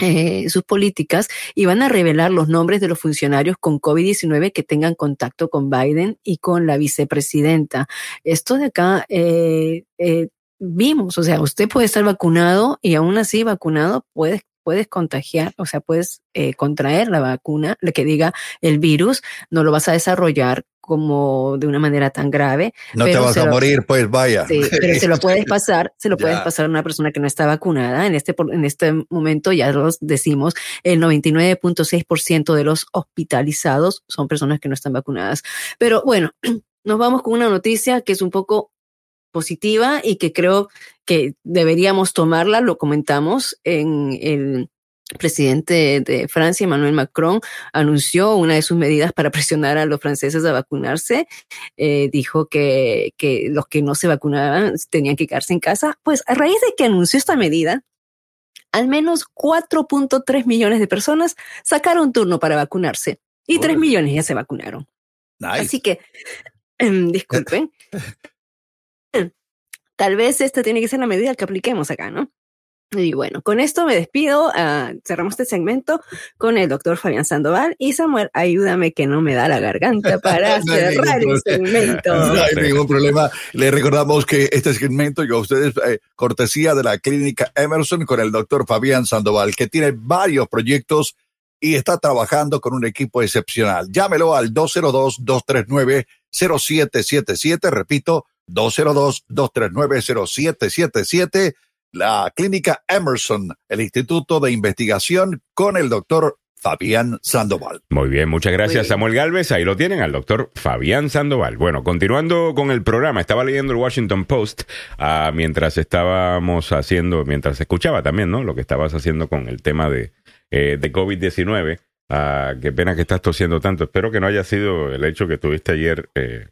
eh, sus políticas y van a revelar los nombres de los funcionarios con COVID-19 que tengan contacto con Biden y con la vicepresidenta. Esto de acá eh, eh, vimos, o sea, usted puede estar vacunado y aún así vacunado puedes puedes contagiar, o sea, puedes contraer la vacuna, lo que diga el virus, no lo vas a desarrollar como de una manera tan grave. No te vas a lo- morir, pues vaya. Sí, pero se lo puedes pasar, se lo puedes pasar a una persona que no está vacunada. En este, en este momento ya los decimos, el 99.6% de los hospitalizados son personas que no están vacunadas. Pero bueno, nos vamos con una noticia que es un poco positiva y que creo que deberíamos tomarla, lo comentamos en el presidente de Francia, Emmanuel Macron, anunció una de sus medidas para presionar a los franceses a vacunarse. Eh, dijo que, que los que no se vacunaban tenían que quedarse en casa. Pues a raíz de que anunció esta medida, al menos 4.3 millones de personas sacaron turno para vacunarse y 3 Órale. millones ya se vacunaron. Nice. Así que, em, disculpen. Tal vez esta tiene que ser la medida que apliquemos acá, ¿no? Y bueno, con esto me despido. ah, cerramos este segmento con el doctor Fabián Sandoval. Y Samuel, ayúdame que no me da la garganta para No cerrar el segmento. No hay ningún problema. Le recordamos que este segmento llegó a ustedes eh, cortesía de la clínica Emerson con el doctor Fabián Sandoval, que tiene varios proyectos y está trabajando con un equipo excepcional. Llámelo al 202-239-0777. Repito, 202-239-0777. La clínica Emerson, el Instituto de Investigación con el doctor Fabián Sandoval. Muy bien, muchas gracias bien. Samuel Galvez. Ahí lo tienen al doctor Fabián Sandoval. Bueno, continuando con el programa, estaba leyendo el Washington Post ah, mientras estábamos haciendo, mientras escuchaba también, ¿no? Lo que estabas haciendo con el tema de, eh, de COVID-19. Ah, qué pena que estás tosiendo tanto. Espero que no haya sido el hecho que tuviste ayer eh,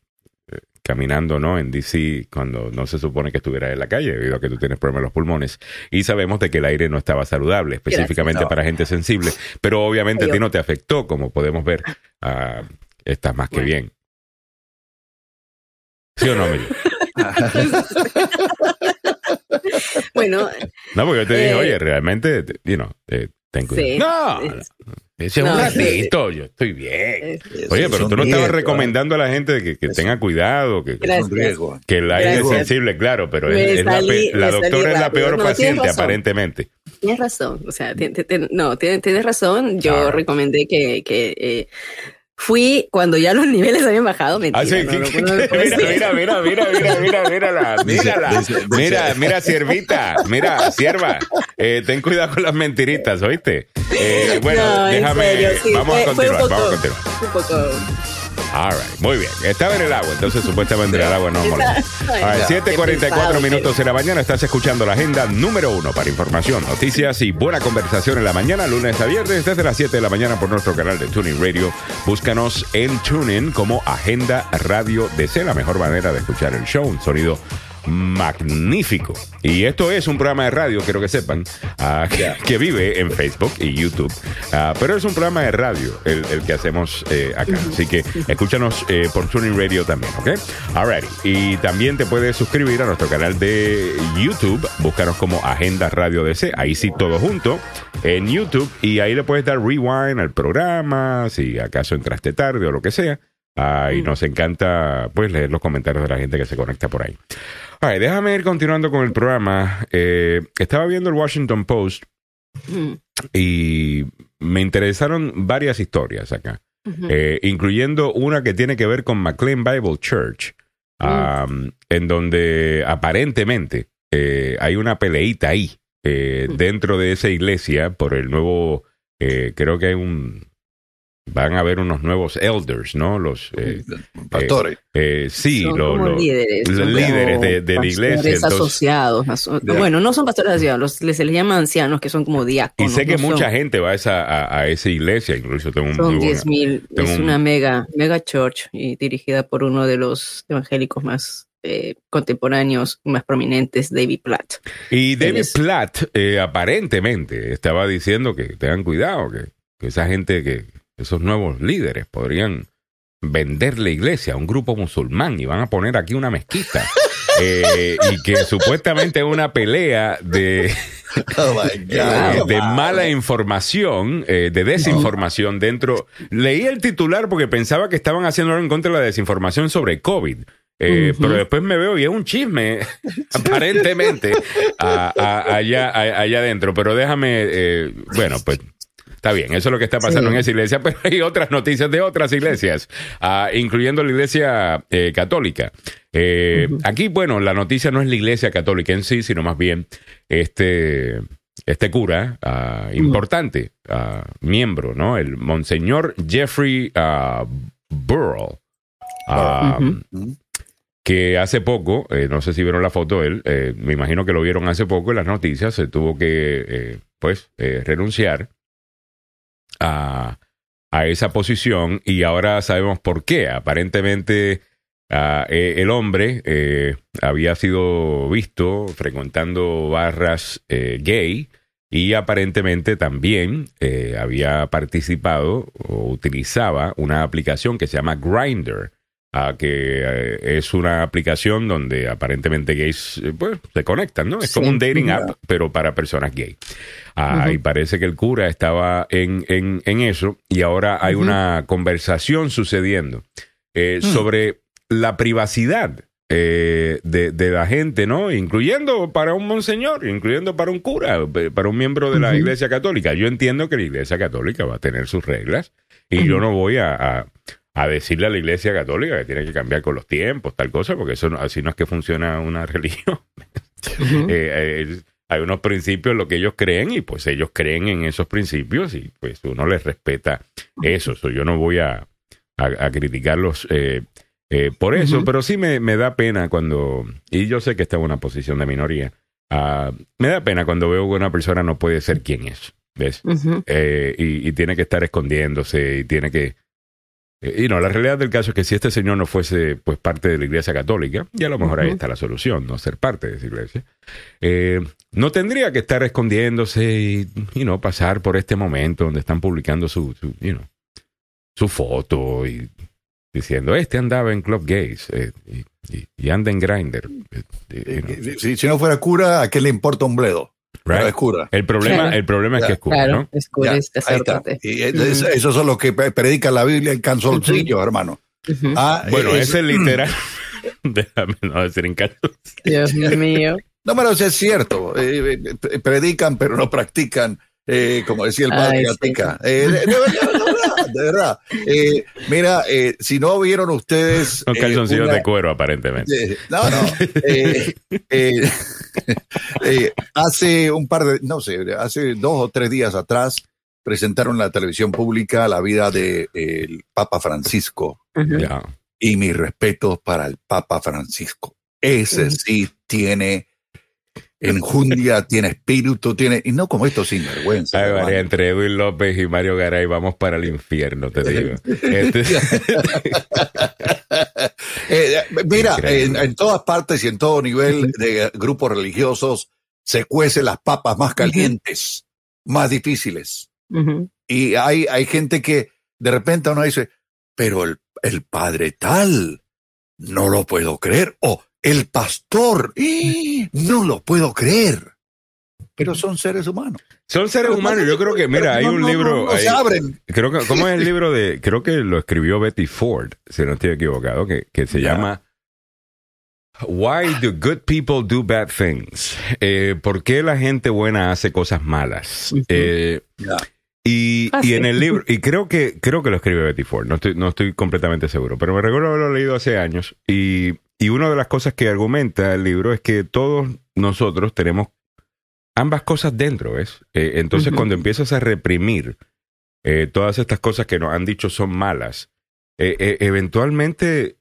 caminando, ¿no? En DC cuando no se supone que estuvieras en la calle debido a que tú tienes problemas en los pulmones. Y sabemos de que el aire no estaba saludable, específicamente No. para gente sensible. Pero obviamente a ti no te afectó, como podemos ver. Ah, estás más que bien. ¿Sí o no, Miguel? Bueno, No, porque yo te dije, Eh, oye, realmente, te- you know, eh, ten cuidado. sí. No, Es- ese es un ratito, yo estoy bien. es- Oye, pero tú no estabas recomendando a la gente de que, que tenga cuidado, que, el aire es sensible, claro, pero la, doctora es la peor No, paciente, razón. aparentemente. Tienes razón, o sea, no, tienes, tienes razón. Yo recomendé que, que eh, fui cuando ya los niveles habían bajado. Mentira, Ah, sí, no, mira, mira, mira, mira, mira, mira, mírala, Mira, mira, siervita, mira, sierva, eh, ten cuidado con las mentiritas, ¿oíste? Eh, bueno, No, en déjame, serio, sí, vamos a fue- fue un continuar, vamos a continuar. Un poco. All right, muy bien. Estaba en el agua, entonces supuestamente el agua no molesta. All right, no, 7:44 qué minutos de la mañana. Estás escuchando la agenda número uno para información, noticias y buena conversación en la mañana, lunes a viernes, desde las 7 de la mañana por nuestro canal de Tuning Radio. Búscanos en TuneIn como Agenda Radio DC, la mejor manera de escuchar el show. Un sonido magnífico. Y esto es un programa de radio, quiero que sepan, ah, que, que vive en Facebook y YouTube. Ah, pero es un programa de radio el, el que hacemos eh, acá. Así que escúchanos eh, por Tuning Radio también, ¿ok? Alrighty. Y también te puedes suscribir a nuestro canal de YouTube. Búscanos como Agenda Radio DC. Ahí sí, todo junto en YouTube. Y ahí le puedes dar rewind al programa, si acaso entraste tarde o lo que sea. Y nos encanta pues leer los comentarios de la gente que se conecta por ahí. Déjame ir continuando con el programa. Eh, estaba viendo el Washington Post Ujú, y me interesaron varias historias acá, eh, incluyendo una que tiene que ver con McLean Bible Church, um, en donde aparentemente eh, hay una peleita ahí eh, Mm. dentro de esa iglesia por el nuevo, eh, creo que hay un van a haber unos nuevos elders, ¿no? Los eh, pastores. eh, sí, Son lo- lo- líderes, los líderes de, de la iglesia. pastores entonces- asociados. aso- bueno, no son pastores asociados, los, les- se les llama ancianos, que son como y diáconos. sé que no son- mucha gente va a esa, a, a esa iglesia, incluso tengo un Son muy buena- 10.000, tengo es un- una mega, mega church y dirigida por uno de los evangélicos más eh, contemporáneos, más prominentes, David Platt. Y David es- Platt eh, aparentemente estaba diciendo que tengan cuidado, que, que esa gente, que esos nuevos líderes podrían vender la iglesia a un grupo musulmán y van a poner aquí una mezquita. Eh, y que supuestamente es una pelea de, Oh my eh, God. de mala información, eh, de desinformación dentro. Leí el titular porque pensaba que estaban haciendo algo en contra de la desinformación sobre COVID. Eh. Pero después me veo y es un chisme, aparentemente, a- a- allá, a- allá adentro. Pero déjame, eh, bueno, pues está bien, eso es lo que está pasando Sí. en esa iglesia, pero hay otras noticias de otras iglesias, ah, incluyendo la iglesia eh, católica. Eh, Aquí, bueno, la noticia no es la iglesia católica en sí, sino más bien este, este cura ah, importante, ah, miembro, ¿no? El monseñor Jeffrey Burrell. Que hace poco, eh, no sé si vieron la foto de él, eh, me imagino que lo vieron hace poco en las noticias, se tuvo que, eh, pues, eh, renunciar a, esa posición y ahora sabemos por qué. Aparentemente, ah, eh, el hombre eh, había sido visto frecuentando barras eh, gay y aparentemente también eh, había participado o utilizaba una aplicación que se llama Grindr ah, que eh, es una aplicación donde aparentemente gays eh, pues, se conectan, ¿no? Es Sí. como un dating app, pero para personas gay. Ah. Y parece que el cura estaba en, en, en eso y ahora hay una conversación sucediendo eh, sobre la privacidad de, de la gente, ¿no? Incluyendo para un monseñor, incluyendo para un cura, para un miembro de la iglesia católica. Yo entiendo que la iglesia católica va a tener sus reglas y yo no voy a, a- a decirle a la iglesia católica que tiene que cambiar con los tiempos, tal cosa, porque eso así no es que funciona una religión. Eh, eh, hay unos principios en lo que ellos creen y pues ellos creen en esos principios y pues uno les respeta eso. So, yo no voy a, a, a criticarlos eh, eh, por eso, pero sí me, me da pena cuando, y yo sé que está en una posición de minoría, ah, me da pena cuando veo que una persona no puede ser quien es, ¿ves? Y, y tiene que estar escondiéndose y tiene que... eh, Y no, la realidad del caso es que si este señor no fuese pues parte de la iglesia católica, y a lo mejor ahí está la solución, no ser parte de esa iglesia, eh, no tendría que estar escondiéndose y know, pasar por este momento donde están publicando su, su, you know, su foto y diciendo, este andaba en Club Gays eh, y, y- anda en eh, eh, you know, Si, si no fuera cura, ¿a qué le importa un bledo? Pero right? es cura. El problema, Claro. el problema es que es cura, Claro, ¿no? es cura, Ya, es sacerdote. Y es- es- esos son los que pre- predican la Biblia en canzoncillos, hermano. Ujú. Ah, Bueno, es- ese es literal. Déjame no decir en caso. Dios mío. No, pero eso es cierto. Eh, eh, predican, pero no practican. Eh, como decía el padre Gatica. Eh, de, de verdad, de verdad, de verdad. Eh, mira, eh, si no vieron ustedes. Son eh, calzoncillos una- de cuero, aparentemente. Eh, No, no. Eh, eh, eh, hace un par de, no sé, hace dos o tres días atrás presentaron en la televisión pública la vida del Papa Francisco. Ya. y mis respetos para el Papa Francisco. Ese sí tiene enjundia, tiene espíritu, tiene, y no como estos sinvergüenza. Ay. María, entre Edwin López y Mario Garay vamos para el infierno, te digo. Este- Eh, mira, Increíble. en, en todas partes y en todo nivel de grupos religiosos se cuecen las papas más calientes, más difíciles. Y hay, hay gente que de repente uno dice, pero el, el padre tal, no lo puedo creer. O el pastor, no lo puedo creer. Pero son seres humanos. Son seres humanos. Yo creo que, mira, hay No, un no, libro. no, no ahí- se abren. creo que, ¿cómo es el libro de.? Creo que lo escribió Betty Ford, si no estoy equivocado, que, que se Ya. llama Why Do Good People Do Bad Things? Eh, ¿Por qué la gente buena hace cosas malas? Eh, y, Ah, y sí. en el libro, y creo que, creo que lo escribe Betty Ford, no estoy, no estoy completamente seguro, pero me recuerdo haberlo leído hace años. Y, y una de las cosas que argumenta el libro es que todos nosotros tenemos ambas cosas dentro, ¿ves? Eh, entonces, cuando empiezas a reprimir eh, todas estas cosas que nos han dicho son malas, eh, eventualmente,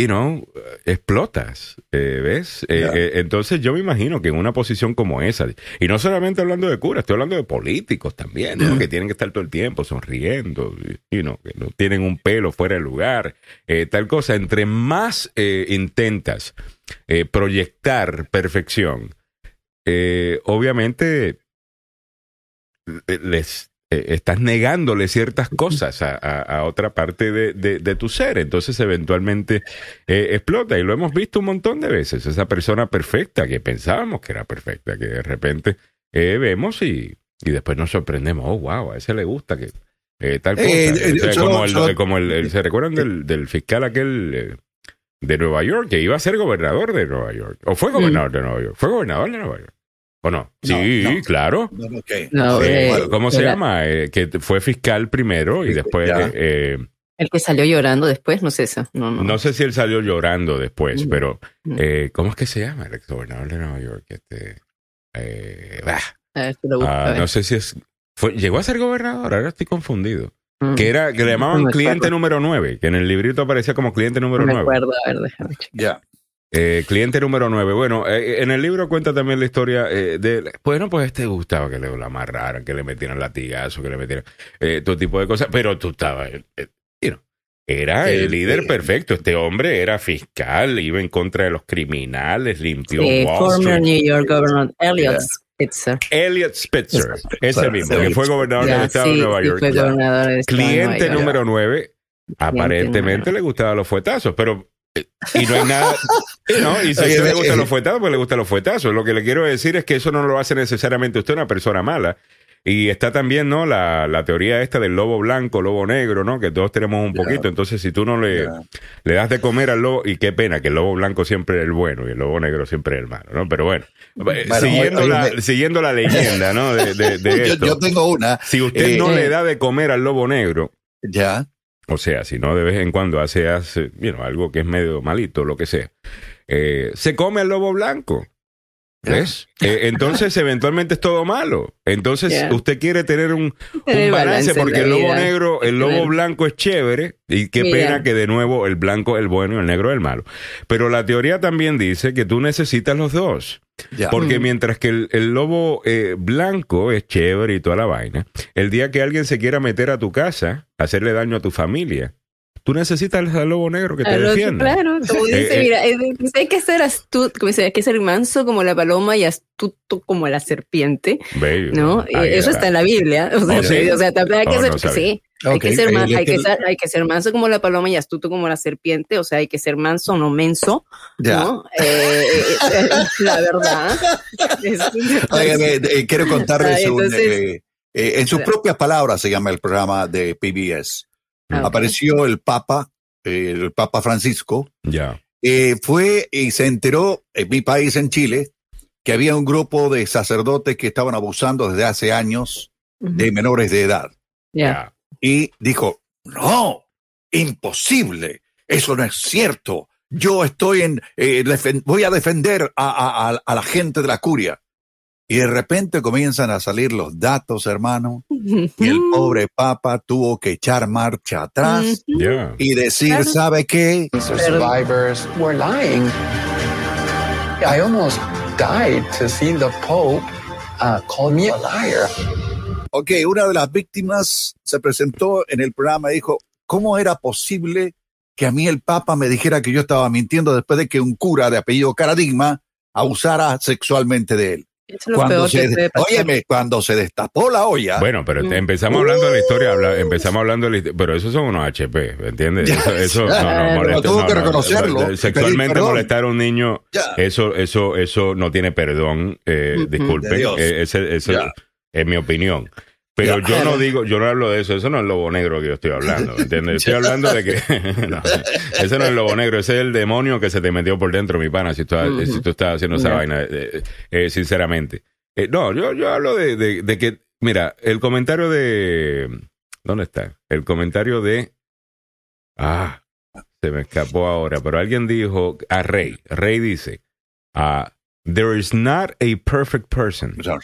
you know, explotas, eh, ¿ves? Eh, eh, entonces yo me imagino que en una posición como esa, y no solamente hablando de curas, estoy hablando de políticos también, ¿no? que tienen que estar todo el tiempo sonriendo, you know, que no tienen un pelo fuera de lugar, tal cosa, entre más intentas proyectar perfección, obviamente les eh, estás negándole ciertas cosas a, a- a otra parte de, de- de tu ser. Entonces, eventualmente eh, explota. Y lo hemos visto un montón de veces. Esa persona perfecta que pensábamos que era perfecta, que de repente eh, vemos y, y después nos sorprendemos. Oh, wow, a ese le gusta que. eh, tal cosa. O sea, solo- como el, como el- el- ¿Se recuerdan del, del fiscal aquel de Nueva York que iba a ser gobernador de Nueva York? ¿O fue gobernador de Nueva York? ¿Fue gobernador de Nueva York? ¿O no? No, Sí, no. claro. No, eh, ¿Cómo se era- llama? Eh, que fue fiscal primero y después, ya. eh, eh, El que salió llorando después, no sé eso. No, no. no sé si él salió llorando después, Mm. pero Mm. eh, ¿cómo es que se llama el ex gobernador de Nueva York? Este, eh, bah, A ver si lo busco, ah, no sé si es, fue, llegó a ser gobernador, ahora estoy confundido. Mm. Que era, que le llamaban cliente número 9, que en el librito aparecía como cliente número No me 9. acuerdo, a Eh, cliente número 9. Bueno, eh, en el libro cuenta también la historia eh, de. Bueno, pues este gustaba que le lo amarraran, que le metieran latigazo, que le metieran eh, todo tipo de cosas. Pero tú estabas. eh, eh, you know, era Eh, el líder eh, perfecto. Este hombre era fiscal, iba en contra de los criminales, limpió Eh, Wall former. New York Governor Elliot Yeah. Spitzer. Elliot Spitzer, ese Spitzer, mismo, que fue gobernador del estado sí, de Nueva sí, York. fue gobernador del estado de Nueva Cliente York. número 9, aparentemente le gustaban los fuetazos, pero. Eh, Y no hay nada. y no, y si a usted le eh, gustan eh. los fuetazos, pues le gustan los fuetazos. Lo que le quiero decir es que eso no lo hace necesariamente usted una persona mala. Y está también, ¿no? La, la teoría esta del lobo blanco, lobo negro, ¿no? Que todos tenemos un poquito. Entonces, si tú no le, le das de comer al lobo, y qué pena, que el lobo blanco siempre es el bueno y el lobo negro siempre es el malo, ¿no? Pero bueno, eh, Bueno, siguiendo, la, siguiendo la leyenda, ¿no? De, de- de Yo, esto. yo tengo una. si usted eh, no eh. le da de comer al lobo negro, Ya. O sea, si no de vez en cuando hace, hace you algo que es medio malito, lo que sea, eh, se come al lobo blanco. ¿Ves? Eh, entonces, eventualmente es todo malo. Entonces, usted quiere tener un, Tener un balance porque el lobo vida. negro, el lobo blanco es chévere y qué pena que de nuevo el blanco es el bueno y el negro es el malo. Pero la teoría también dice que tú necesitas los dos. Porque Mm. mientras que el, el lobo eh, blanco es chévere y toda la vaina, el día que alguien se quiera meter a tu casa, hacerle daño a tu familia, tú necesitas al lobo negro que te Claro, defienda. Claro, como dice, Eh, eh. mira, es- dice, hay que ser astuto, como dice, hay que ser manso como la paloma y astuto como la serpiente, Bello. ¿no? Eh, Eso era. está en la Biblia, o sea, ¿Oh, sí? o sea, también hay que Oh, ser, no sí, hay que ser, eh, hay que ser, hay que ser manso como la paloma y astuto como la serpiente, o sea, hay que ser manso, no menso, Ya. ¿no? Eh, eh, eh, la verdad. Eh, eh, quiero contarles Ay, un, entonces- eh, eh, en sus propias palabras se llama el programa de PBS. Ah. Apareció el Papa, eh, el Papa Francisco, Ya. eh, fue y se enteró en mi país, en Chile, que había un grupo de sacerdotes que estaban abusando desde hace años de menores de edad. Ya. Ya. Y dijo, no, imposible, eso no es cierto. Yo estoy en, eh, defen- voy a defender a- a la gente de la curia. Y de repente comienzan a salir los datos, hermano, y el pobre Papa tuvo que echar marcha atrás y decir, Claro. ¿sabe qué? Survivors were lying. I almost died to see the Pope uh, call me a liar. Ok, una de las víctimas se presentó en el programa y dijo, ¿cómo era posible que a mí el Papa me dijera que yo estaba mintiendo después de que un cura de apellido Caradigma abusara sexualmente de él? Eso es lo Cuando peor que se, puede pasar. óyeme, cuando se destapó la olla, Bueno, pero empezamos hablando de la historia, habla- empezamos hablando de la historia, pero esos son unos HP, ¿entiendes? Eso, eso no, no, molesta- Tuvo no, que no, reconocerlo, pedir Sexualmente molestar a un niño, eso, eso, eso no tiene perdón, eh, disculpen, eh, ese- eso Ya. es mi opinión. Pero yo no digo, yo no hablo de eso, eso no es el lobo negro que yo estoy hablando, ¿entiendes? Estoy hablando de que, no, ese no es el lobo negro, ese es el demonio que se te metió por dentro, mi pana, si tú, Ujú. si tú estás haciendo esa vaina, eh, eh, sinceramente. Eh, no, yo, yo hablo de, de- de que, mira, el comentario de, ¿dónde está? El comentario de, ah, se me escapó ahora, pero alguien dijo, a Rey, Rey dice, ah, There is not a perfect person. Yeah.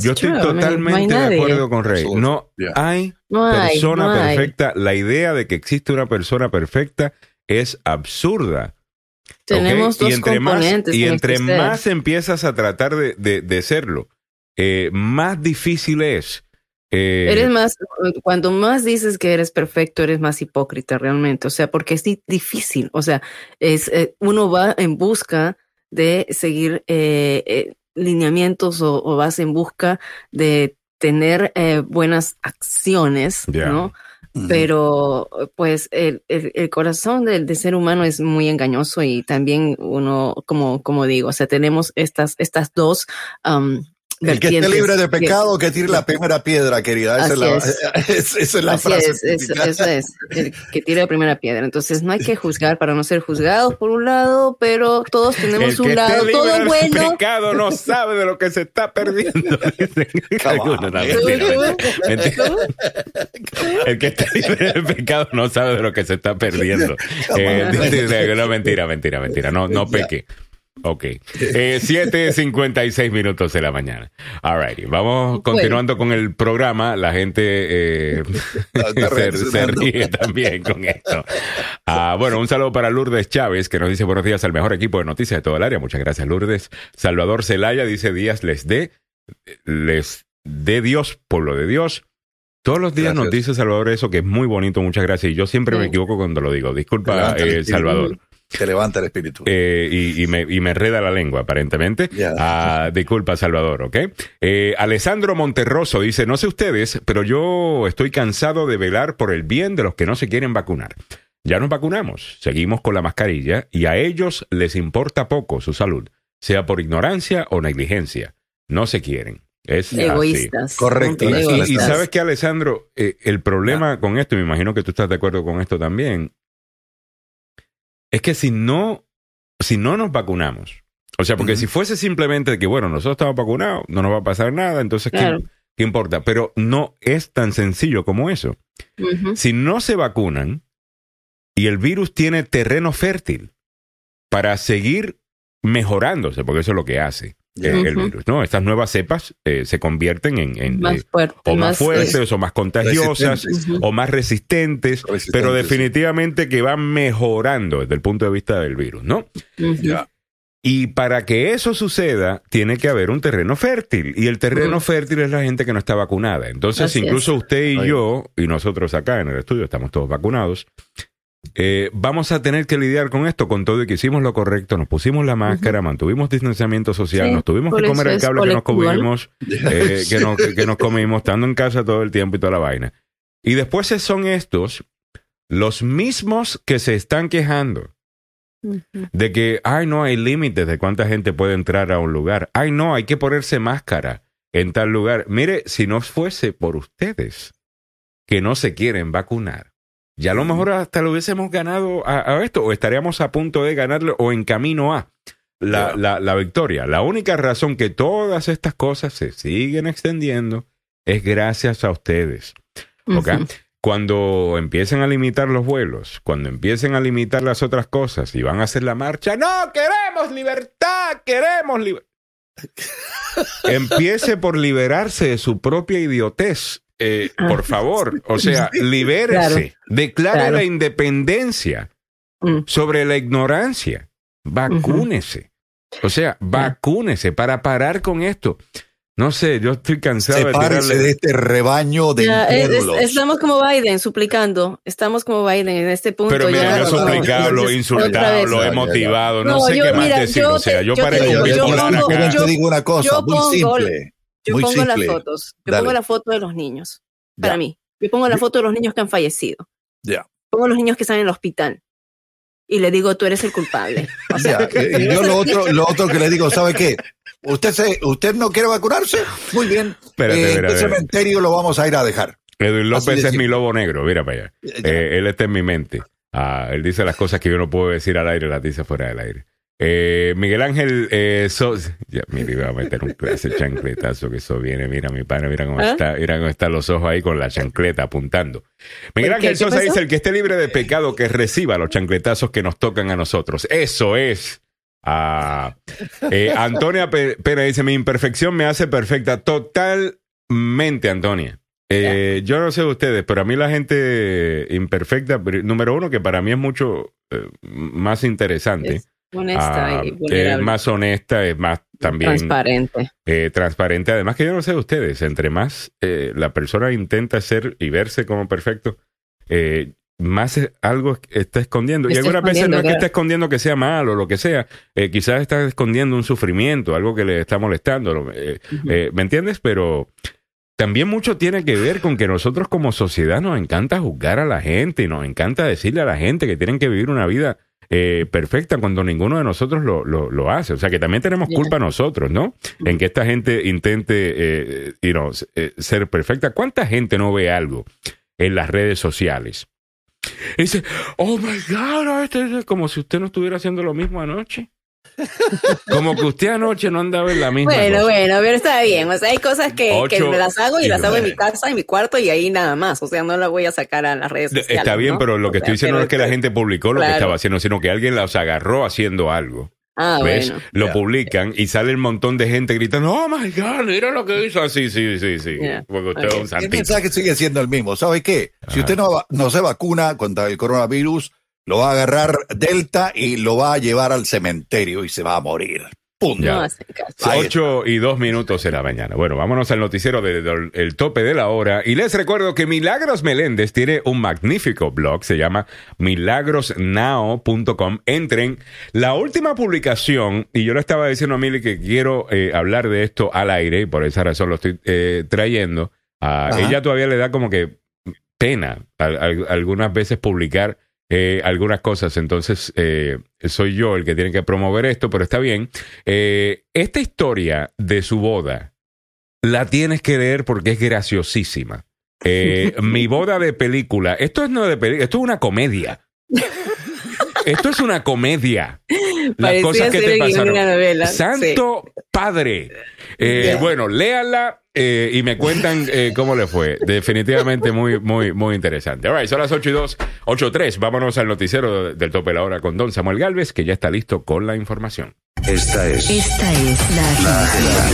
Yo estoy true. I mean, no hay totalmente de acuerdo con Rey. No Yeah. hay No persona no hay. perfecta. La idea de que existe una persona perfecta es absurda. Tenemos dos y entre más, componentes. y entre este ser. más empiezas a tratar de, de- de serlo, eh, más difícil es. eh, Eres más, cuando más dices que eres perfecto, eres más hipócrita realmente. O sea, porque es di- difícil. O sea, es, eh, uno va en busca de seguir eh, eh, lineamientos o, o vas en busca de tener eh, buenas acciones. ¿no? Pero pues el, el- el corazón del, del ser humano es muy engañoso y también uno, como, como digo, o sea, tenemos estas, estas dos um, El que esté libre de pecado, que tire la primera piedra, querida. Esa es la, es- esa es la Así frase. es, es- típica. eso es, el que tire la primera piedra. Entonces no hay que juzgar para no ser juzgados por un lado, pero todos tenemos el que un esté lado, libre todo bueno. pecado no sabe de lo que se está perdiendo. El que está libre del pecado no sabe de lo que se está perdiendo. Eh, dice- no, mentira, mentira, mentira. No, no peque. Ok. Eh, 7.56 minutos de la mañana. All righty. Vamos continuando con el programa. La gente eh, se, ríe también con esto. Ah, bueno, un saludo para Lourdes Chávez, que nos dice buenos días al mejor equipo de noticias de todo el área. Muchas gracias, Lourdes. Salvador Celaya dice días les dé, les dé Dios, pueblo de Dios. Todos los días nos dice Salvador eso, que es muy bonito, muchas gracias. Y yo siempre me equivoco cuando lo digo. Disculpa, el eh. Salvador. Que levanta el espíritu. Eh, y, y me, y me reda la lengua, aparentemente. Ah, disculpa, Salvador, ¿ok? Eh, Alessandro Monterroso dice, no sé ustedes, pero yo estoy cansado de velar por el bien de los que no se quieren vacunar. Ya nos vacunamos, seguimos con la mascarilla y a ellos les importa poco su salud, sea por ignorancia o negligencia. No se quieren. Es así. Egoístas. Correcto. Y, sabes que, Alessandro, Eh, el problema con esto, y me imagino que tú estás de acuerdo con esto también, es que si no, si no nos vacunamos, o sea, porque si fuese simplemente que, bueno, nosotros estamos vacunados, no nos va a pasar nada, entonces, ¿qué- Claro. ¿qué, importa? Pero no es tan sencillo como eso. Si no se vacunan y el virus tiene terreno fértil para seguir mejorándose, porque eso es lo que hace Eh, el virus, ¿no? Estas nuevas cepas eh, se convierten en, en, Más eh, o más, eh, fuertes o más contagiosas o más resistentes, Resistentes, pero definitivamente que van mejorando desde el punto de vista del virus, ¿no? Y para que eso suceda, tiene que haber un terreno fértil. Y el terreno fértil es la gente que no está vacunada. Entonces, Así incluso usted y yo, y nosotros acá en el estudio, estamos todos vacunados, eh, vamos a tener que lidiar con esto, con todo y que hicimos lo correcto, nos pusimos la máscara, mantuvimos distanciamiento social, Sí, nos tuvimos que comer el cable que nos comimos, eh, que, nos, que nos comimos estando en casa todo el tiempo y toda la vaina. Y después son estos los mismos que se están quejando de que, ay, no hay límites de cuánta gente puede entrar a un lugar. Ay, no, hay que ponerse máscara en tal lugar. Mire, si no fuese por ustedes que no se quieren vacunar, ya a lo mejor hasta lo hubiésemos ganado a, a esto, o estaríamos a punto de ganarlo, o en camino a la, la, la victoria. La única razón que todas estas cosas se siguen extendiendo es gracias a ustedes. Cuando empiecen a limitar los vuelos, cuando empiecen a limitar las otras cosas y van a hacer la marcha, no, queremos libertad, queremos libertad. Empiece por liberarse de su propia idiotez, eh, por favor. O sea, libérese, declare Claro. la independencia Mm. sobre la ignorancia. Vacúnese. O sea, vacúnese para parar con esto. No sé, yo estoy cansado de Sepárese tirarle. de este rebaño de Ya, es- estamos como Biden, suplicando. Estamos como Biden en este punto. Pero mira, ya, yo he suplicado, lo he insultado, lo he motivado, no, No, sé yo- qué más mira, decir. yo O sea, te- yo yo para digo, yo con la pongo- cara. te digo una cosa, yo muy pongo- simple. Yo muy pongo simple. las fotos. Yo Dale. pongo la foto de los niños. Para Ya. mí. Yo pongo la foto de los niños que han fallecido. Ya. Pongo los niños que están en el hospital. Y le digo, tú eres el culpable. O sea, Ya, y yo lo otro, lo otro que le digo, ¿sabe qué? ¿Usted, se, ¿Usted no quiere vacunarse? Muy bien. Espérate, Eh, espérate, ¿Qué espérate. cementerio lo vamos a ir a dejar? Edwin López es mi lobo negro, mira para allá. Eh, él está en mi mente. Ah, él dice las cosas que yo no puedo decir al aire, las dice fuera del aire. Eh, Miguel Ángel eh, Sos- ya, mira, iba a meter un clase chancletazo que eso viene, mira mi padre, mira cómo ¿Ah? está, mira cómo están los ojos ahí con la chancleta apuntando. Miguel ¿Qué- Ángel qué Sosa dice el que esté libre de pecado que reciba los chancletazos que nos tocan a nosotros. Eso es Ah, eh, Antonia Pena dice, mi imperfección me hace perfecta. Totalmente, Antonia. Eh, yo no sé de ustedes, pero a mí la gente imperfecta, número uno, que para mí es mucho eh, más interesante. Es honesta Ah, y es vulnerable. más honesta, es más también transparente. eh, transparente. Además que yo no sé de ustedes, entre más eh, la persona intenta ser y verse como perfecto, eh, más es- algo está escondiendo. y algunas veces no es que está escondiendo que sea malo o lo que sea, quizás está escondiendo un sufrimiento, algo que le está molestando. ¿Me entiendes? Pero también mucho tiene que ver con que nosotros como sociedad nos encanta juzgar a la gente y nos encanta decirle a la gente que tienen que vivir una vida eh, perfecta cuando ninguno de nosotros lo, lo, lo hace. O sea que también tenemos Yeah. culpa nosotros, ¿no? En que esta gente intente eh, you know, s- eh, ser perfecta. ¿Cuánta gente no ve algo en las redes sociales? Y dice, oh my God, es como si usted no estuviera haciendo lo mismo anoche. Como que usted anoche no andaba en la misma Bueno, cosa. bueno, pero está bien. O sea, hay cosas que, que me las hago y y las hago en mi casa, en mi cuarto y ahí nada más. O sea, no las voy a sacar a las redes sociales. Está bien, ¿no? pero lo que O sea, estoy diciendo no es que la gente publicó lo que estaba haciendo, sino que alguien los agarró haciendo algo. Ah, ¿Ves? bueno. Lo publican y sale un montón de gente gritando, oh my God, mira lo que hizo. Así, sí, sí, sí. Ya. Porque usted es un El mensaje sigue siendo el mismo. ¿Sabe qué? Si usted no se vacuna contra el coronavirus, lo va a agarrar Delta y lo va a llevar al cementerio y se va a morir. Punto. No hacen caso. Ahí está. 8 y 2 minutos de la mañana. Bueno, vámonos al noticiero del el tope de la hora. Y les recuerdo que Milagros Meléndez tiene un magnífico blog, se llama milagrosnow.com. Entren. La última publicación, y yo le estaba diciendo a Mili que quiero eh, hablar de esto al aire, y por esa razón lo estoy eh, trayendo. A Ajá. ella todavía le da como que pena al- al- algunas veces publicar eh, algunas cosas. Entonces, eh, soy yo el que tiene que promover esto, pero está bien. Eh, esta historia de su boda la tienes que leer porque es graciosísima. Mi boda de película, esto es no de película, esto es una comedia. Esto es una comedia. Las Parecía cosas que te pasaron. una novela. Santo Padre. Bueno, léanla eh, y me cuentan eh, cómo le fue. Definitivamente muy, muy, muy interesante. All right, son las 8 y 2, 8 y 3. Vámonos al noticiero del tope de la hora con Don Samuel Galvez, que ya está listo con la información. Esta es la agenda.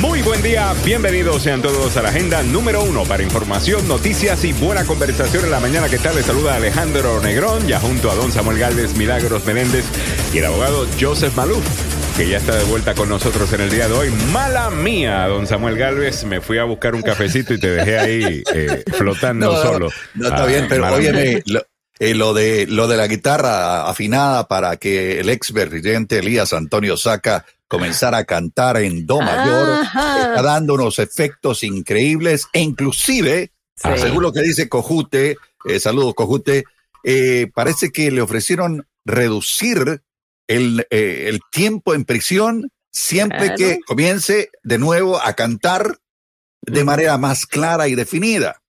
Muy buen día, bienvenidos sean todos a la agenda número uno para información, noticias y buena conversación en la mañana. ¿Qué tal? Les saluda Alejandro Negrón, ya junto a don Samuel Galvez, Milagros Menéndez y el abogado Joseph Maluf, que ya está de vuelta con nosotros en el día de hoy. Mala mía, don Samuel Galvez, me fui a buscar un cafecito y te dejé ahí eh, flotando No, solo. No está Ah, bien, pero óyeme, lo, eh, lo de, lo de la guitarra afinada para que el ex presidente Elías Antonio Saca comenzara a cantar en Do mayor Ajá. está dando unos efectos increíbles e inclusive, Sí. según lo que dice Cojute, eh, saludos Cojute, eh, parece que le ofrecieron reducir el, eh, el tiempo en prisión siempre Claro. que comience de nuevo a cantar de manera más clara y definida.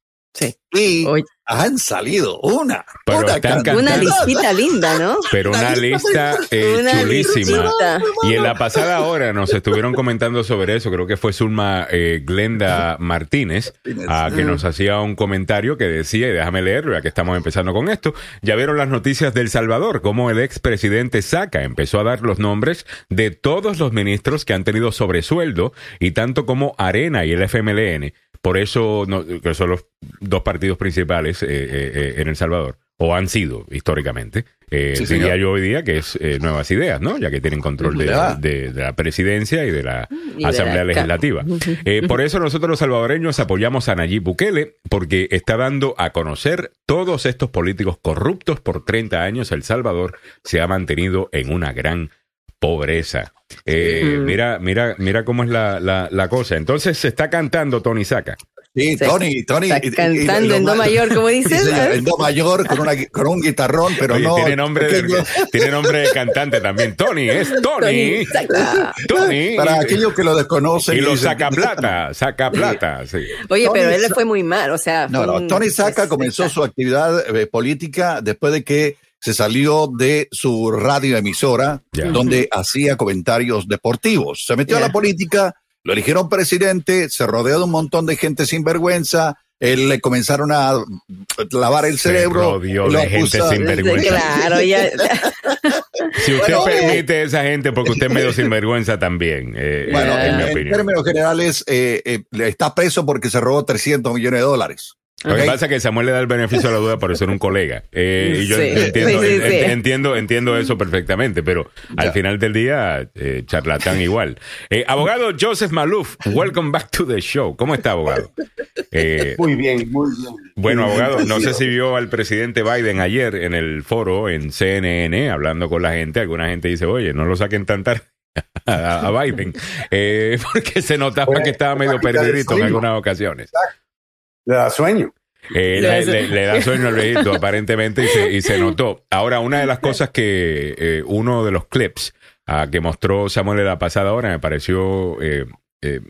Sí. Y Oye. han salido una, Pero una. Una listita linda, ¿no? Pero una lista eh, Una chulísima. listita. Y en la pasada hora nos estuvieron comentando sobre eso. Creo que fue Zulma eh, Glenda Martínez ah, que nos hacía un comentario que decía, y déjame leerlo ya que estamos empezando con esto, ya vieron las noticias del Salvador, cómo el expresidente Saca empezó a dar los nombres de todos los ministros que han tenido sobresueldo y tanto como Arena y el FMLN. Por eso, no- que son los dos partidos principales eh, eh, eh, en El Salvador, o han sido históricamente. Eh, Sí, diría yo hoy día que es eh, Nuevas Ideas, ¿no? Ya que tienen control de, Ya. de- de la presidencia y de la Y de Asamblea la- Legislativa. Por eso nosotros los salvadoreños apoyamos a Nayib Bukele, porque está dando a conocer todos estos políticos corruptos por 30 años. El Salvador se ha mantenido en una gran pobreza. Eh, Mm. Mira, mira, mira cómo es la, la, la cosa. Entonces se está cantando Tony Saca. Sí. Tony, Tony. Está y- y- y cantando en do mayor, como dices. Sí, señor, ¿eh? en do mayor con, una, con un guitarrón, pero Oye, no. tiene nombre de, tiene nombre de cantante también. Tony, es Tony. Tony Saca. Tony. Para aquellos que lo desconocen. y lo saca plata, saca plata, sí. Oye, Tony pero él le fue muy mal, o sea. No, no, un- Tony Saca comenzó su actividad eh, política después de que se salió de su radioemisora, Ya. donde hacía comentarios deportivos. Se metió a Ya. la política, lo eligieron presidente, se rodeó de un montón de gente sin vergüenza. Él le comenzaron a lavar el Se cerebro. rodeó lo de gente acusa- sin vergüenza. Claro, ya. si usted Bueno, permite a esa gente, porque usted es medio sinvergüenza también, eh, Bueno, en en, mi en términos generales, eh, eh, está preso porque se robó 300 millones de dólares. Lo que pasa es que Samuel le da el beneficio de la duda por ser un colega. Eh, y yo Sí, entiendo, sí, sí, en- sí. entiendo, entiendo eso perfectamente, pero al final del día, eh, charlatán igual. Eh, abogado Joseph Maluf, welcome back to the show. ¿Cómo está, abogado? Eh, Muy bien, muy bien. bueno, abogado, no sé si vio al presidente Biden ayer en el foro en CNN hablando con la gente. Alguna gente dice, oye, no lo saquen tan tarde a, a Biden, eh, porque se notaba que estaba medio perdidito en algunas ocasiones. Le da sueño. Eh, Le le, da sueño al viejito, aparentemente, y se, y se notó. Ahora, una de las cosas que eh, uno de los clips ah, que mostró Samuel en la pasada hora me pareció, eh, eh,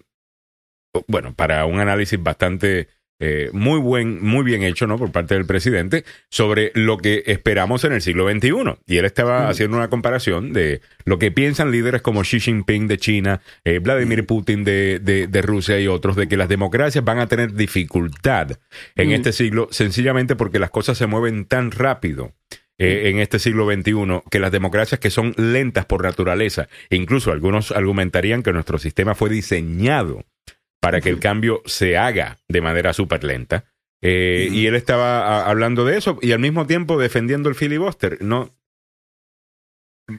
bueno, para un análisis bastante eh, muy buen, muy bien hecho, ¿no? Por parte del presidente sobre lo que esperamos en el siglo XXI. Y él estaba haciendo una comparación de lo que piensan líderes como Xi Jinping de China, eh, Vladimir Putin de, de, de Rusia y otros, de que las democracias van a tener dificultad en Mm. este siglo, sencillamente porque las cosas se mueven tan rápido. eh, en este siglo XXI, que las democracias que son lentas por naturaleza, incluso algunos argumentarían que nuestro sistema fue diseñado para que el cambio se haga de manera súper lenta. Eh, Y él estaba a- hablando de eso y al mismo tiempo defendiendo el filibuster. No,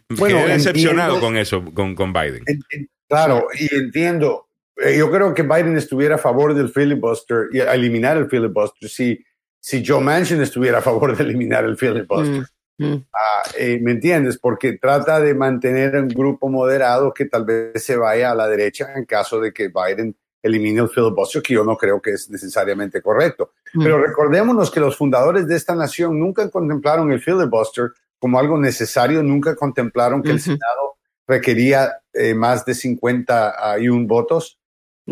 Bueno, Quedé decepcionado entiendo- con eso, con, con Biden. En- en- Claro, y entiendo. Eh, Yo creo que Biden estuviera a favor del filibuster y a eliminar el filibuster si, si Joe Manchin estuviera a favor de eliminar el filibuster. Mm, mm. Ah, eh, ¿Me entiendes? Porque trata de mantener un grupo moderado que tal vez se vaya a la derecha en caso de que Biden elimine el filibuster, que yo no creo que es necesariamente correcto. Mm. Pero recordémonos que los fundadores de esta nación nunca contemplaron el filibuster como algo necesario, nunca contemplaron que el. Senado requería eh, más de 51 votos.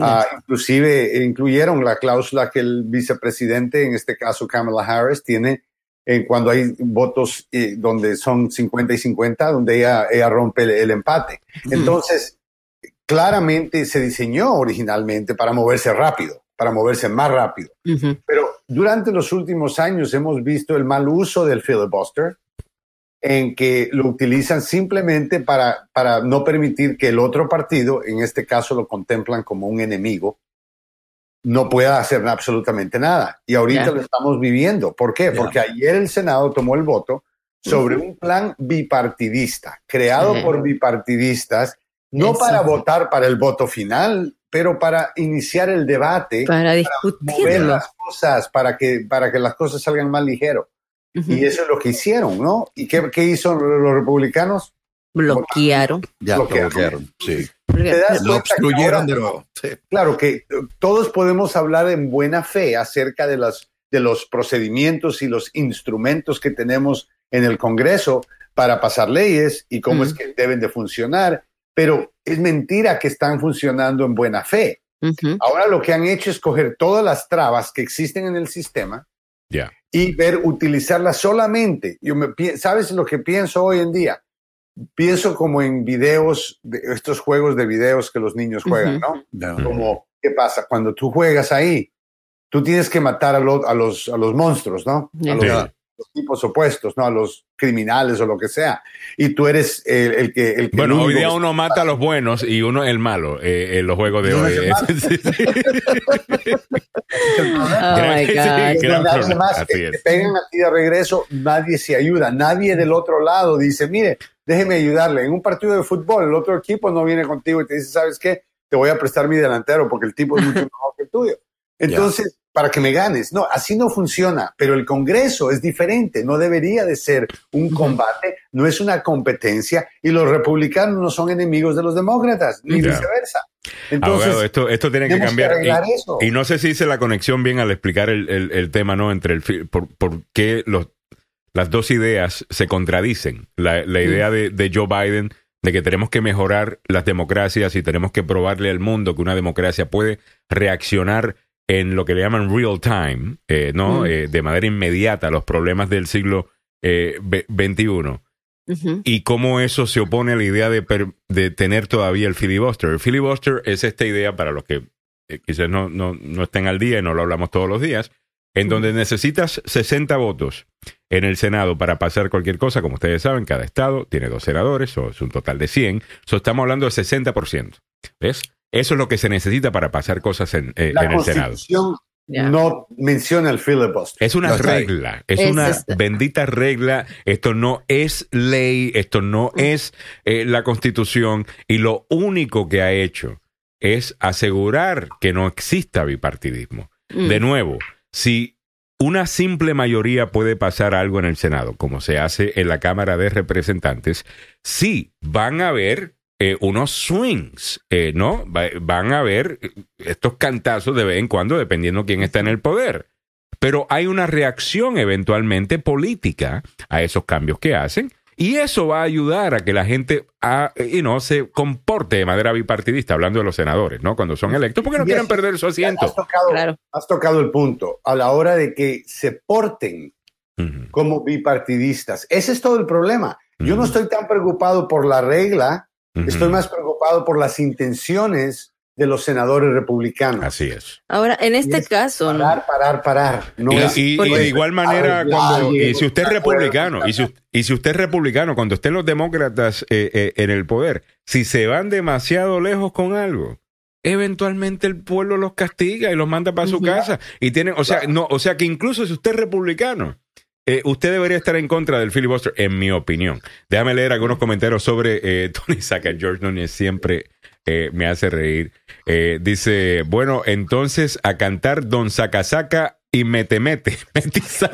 Ah, inclusive eh, incluyeron la cláusula que el vicepresidente, en este caso Kamala Harris, tiene en cuando hay votos eh, donde son 50 y 50, donde ella, ella rompe el, el empate. Entonces, claramente se diseñó originalmente para moverse rápido, para moverse más rápido. Pero durante los últimos años hemos visto el mal uso del filibuster, en que lo utilizan simplemente para, para no permitir que el otro partido, en este caso lo contemplan como un enemigo, no pueda hacer absolutamente nada. Y ahorita lo estamos viviendo. ¿Por qué? Porque ayer el Senado tomó el voto sobre un plan bipartidista, creado por bipartidistas, no Eso. para votar para el voto final, pero para iniciar el debate Para mover discutirlo. las cosas para que, para que las cosas salgan más ligero. Y eso es lo que hicieron, ¿no? ¿Y qué, qué hizo los republicanos? Bloquearon. Ya Lo lo que- bloquearon, sí. ¿Te das Lo obstruyeron ahora- de nuevo. Sí. Claro que eh, todos podemos hablar en buena fe acerca de, las, de los procedimientos y los instrumentos que tenemos en el Congreso para pasar leyes y cómo es que deben de funcionar, pero es mentira que están funcionando en buena fe. Ahora lo que han hecho es coger todas las trabas que existen en el sistema y ver utilizarlas solamente. Yo me, ¿Sabes lo que pienso hoy en día? Pienso como en videos, de estos juegos de videos que los niños juegan. ¿no? Como, ¿qué pasa? Cuando tú juegas ahí, tú tienes que matar a, lo- a los, a los monstruos, ¿no? A los, Sí. Los tipos opuestos, ¿no? A los criminales o lo que sea. Y tú eres el, el que... El que Bueno, hoy día uno mata a los buenos y uno el malo eh, en los juegos de hoy. Sí, sí. Oh que te pegan a ti de regreso, nadie se ayuda, nadie del otro lado dice, mire, déjeme ayudarle. En un partido de fútbol, el otro equipo no viene contigo y te dice, ¿sabes qué? Te voy a prestar mi delantero porque el tipo es mucho mejor que el tuyo. Entonces, para que me ganes. No, así no funciona, pero el Congreso es diferente, no debería de ser un combate, no es una competencia y los republicanos no son enemigos de los demócratas, ni viceversa. Entonces, Abogado, esto, esto tiene que cambiar. Y- eso. Y no sé si hice la conexión bien al explicar el, el- el tema, ¿no? Entre el por, por qué los, las dos ideas se contradicen. La, la idea de, de Joe Biden de que tenemos que mejorar las democracias y tenemos que probarle al mundo que una democracia puede reaccionar en lo que le llaman real time, eh, ¿no? Mm. Eh, de manera inmediata los problemas del siglo eh, XXI Ujú. y cómo eso se opone a la idea de, per- de tener todavía el filibuster. El filibuster es esta idea para los que eh, quizás no, no, no estén al día y no lo hablamos todos los días. en donde necesitas 60 votos en el Senado para pasar cualquier cosa. Como ustedes saben, cada estado tiene dos senadores, o es un total de 100. So, estamos hablando de 60%. ¿Ves? Eso es lo que se necesita para pasar cosas en, eh, La en el Senado. Constitución Ya. no menciona el filibuster. Es una No regla, es, Es una este. bendita regla. Esto no es ley, esto no es eh, la constitución y lo único que ha hecho es asegurar que no exista bipartidismo. Mm. De nuevo, si una simple mayoría puede pasar algo en el Senado, como se hace en la Cámara de Representantes, sí van a haber eh, unos swings, eh, ¿no? Va- van a haber eh, estos cantazos de vez en cuando, dependiendo quién está en el poder. Pero hay una reacción eventualmente política a esos cambios que hacen. Y eso va a ayudar a que la gente y no se comporte de manera bipartidista, hablando de los senadores, ¿no? Cuando son electos, porque no quieren perder su asiento. Has tocado, Claro. has tocado el punto. A la hora de que se porten como bipartidistas. Ese es todo el problema. Yo no estoy tan preocupado por la regla, Estoy más preocupado por las intenciones de los senadores republicanos. Así es. Ahora, en este es caso, ¿no? Parar, parar, parar. No y, es- y- y porque- de igual manera, cuando, y si usted es republicano, y si, y si usted es republicano, cuando estén los demócratas eh, eh, en el poder, si se van demasiado lejos con algo, eventualmente el pueblo los castiga y los manda para su casa. Y tienen, o sea, no, o sea que incluso si usted es republicano, eh, usted debería estar en contra del filibuster, en mi opinión. Déjame leer algunos comentarios sobre eh, Tony Saca. George Núñez siempre eh, me hace reír. Eh, dice, bueno, entonces a cantar Don Saca Saca y mete mete. Mete está-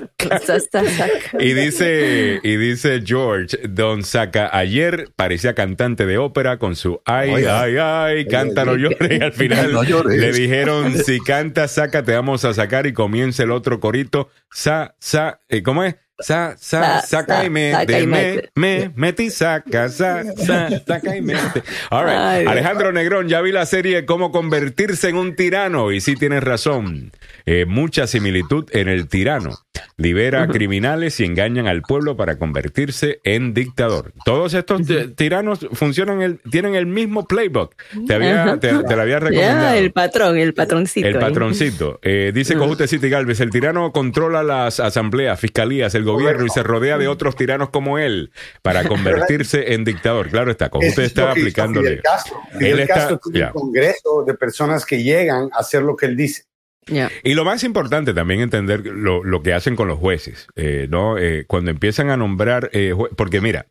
saca. Y dice, y dice George, Don Saca ayer parecía cantante de ópera con su ay, Oiga. ay, ay, canta no llores. Y al final No llores. le dijeron, si canta, saca, te vamos a sacar. Y comienza el otro corito, sa, sa, eh, ¿cómo es? Sa, sa, Sa, saca sa, y me, me, mete. me, mete y saca, sa, sa, saca y mete. All right. Alejandro Negrón, ya vi la serie Cómo convertirse en un tirano. Y sí tienes razón. Eh, mucha similitud en el tirano. Libera criminales y engañan al pueblo para convertirse en dictador. Todos estos tiranos funcionan, el, tienen el mismo playbook. Te, había, te, te lo había recomendado. El patrón, el patroncito. El patroncito. Eh, dice Cojute City Galvez, el tirano controla las asambleas, fiscalías, el gobierno y se rodea de otros tiranos como él para convertirse en dictador. Claro está, Cojute está aplicándole. Fidel Castro. Fidel está- Castro tiene ya. un congreso de personas que llegan a hacer lo que él dice. Y lo más importante también entender lo, lo que hacen con los jueces, eh, ¿no? Eh, cuando empiezan a nombrar, eh, porque mira,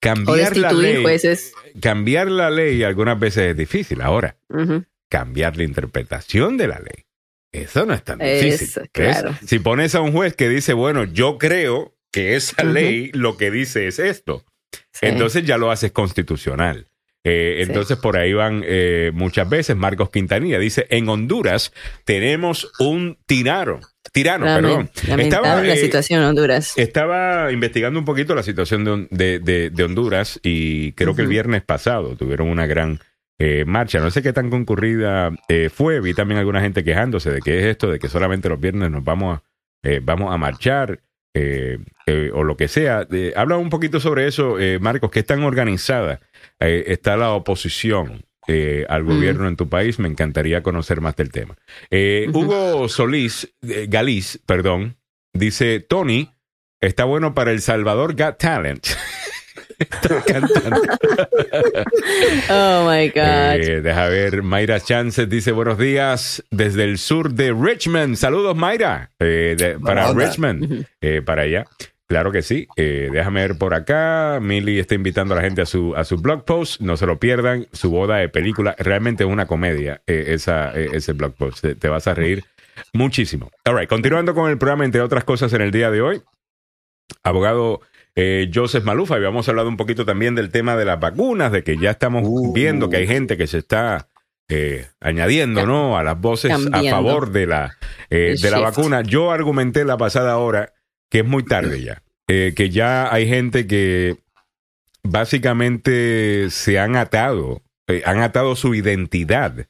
cambiar la ley, jueces. cambiar la ley algunas veces es difícil. Ahora, cambiar la interpretación de la ley. Eso no es tan difícil. Si pones a un juez que dice, bueno, yo creo que esa ley lo que dice es esto, Sí. entonces ya lo haces constitucional. Eh, Sí. Entonces por ahí van eh, muchas veces. Marcos Quintanilla dice, en Honduras tenemos un tirano. Tirano, perdón. Lamentable Estaba, la eh, situación en Honduras. estaba investigando un poquito la situación de, Hon- de- de- de Honduras y creo que el viernes pasado tuvieron una gran eh, marcha. No sé qué tan concurrida eh, fue. Vi también alguna gente quejándose de que es esto, de que solamente los viernes nos vamos a, eh, vamos a marchar eh, eh, o lo que sea. Eh, habla un poquito sobre eso, eh, Marcos, que es tan organizada eh, está la oposición. eh, al Mm. gobierno en tu país, me encantaría conocer más del tema. Eh. Hugo Solís, eh, Galiz, perdón, dice, Tony, está bueno para El Salvador Got Talent. está cantando. Oh my God. Eh, deja ver, Mayra Chances dice buenos días desde el sur de Richmond. Saludos, Mayra, eh, de- para onda. Richmond, eh, para allá. Claro que sí. Eh, déjame ver por acá. Millie está invitando a la gente a su, a su blog post. No se lo pierdan. Su boda de película. Realmente es una comedia eh, esa, eh, ese blog post. Te, te vas a reír muchísimo. All right. Continuando con el programa, entre otras cosas, en el día de hoy. Abogado eh, Joseph Malufa. Y vamos a hablar un poquito también del tema de las vacunas, de que ya estamos Uh. viendo que hay gente que se está eh, añadiendo, ¿no? A las voces a favor de la, eh, de la shift. vacuna. Yo argumenté la pasada hora que es muy tarde ya. Eh, que ya hay gente que básicamente se han atado, eh, han atado su identidad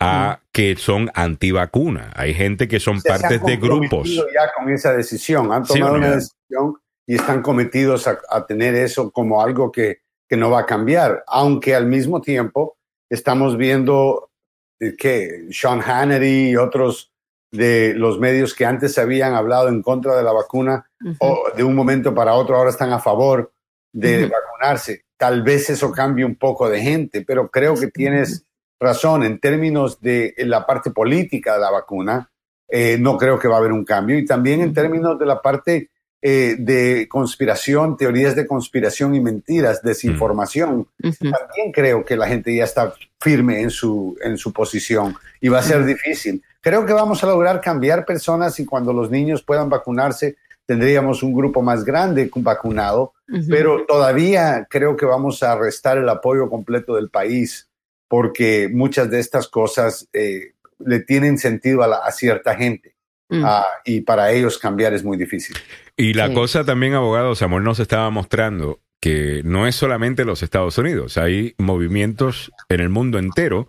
a que son antivacuna. Hay gente que son Se han partes de grupos. ya con esa decisión. Han tomado una decisión y están cometidos a, a tener eso como algo que, que no va a cambiar. Aunque al mismo tiempo estamos viendo eh, que Sean Hannity y otros de los medios que antes habían hablado en contra de la vacuna o de un momento para otro ahora están a favor de vacunarse. Tal vez eso cambie un poco de gente, pero creo que tienes razón en términos de la parte política de la vacuna. eh, no creo que va a haber un cambio. Y también en términos de la parte eh, de conspiración, teorías de conspiración y mentiras, desinformación, también creo que la gente ya está firme en su, en su posición y va a ser difícil. Creo que vamos a lograr cambiar personas y cuando los niños puedan vacunarse tendríamos un grupo más grande vacunado, pero todavía creo que vamos a restar el apoyo completo del país porque muchas de estas cosas eh, le tienen sentido a, la- a cierta gente Mm. Ah, y para ellos cambiar es muy difícil. Y la Sí. cosa también, abogado Samuel nos estaba mostrando que no es solamente los Estados Unidos, hay movimientos en el mundo entero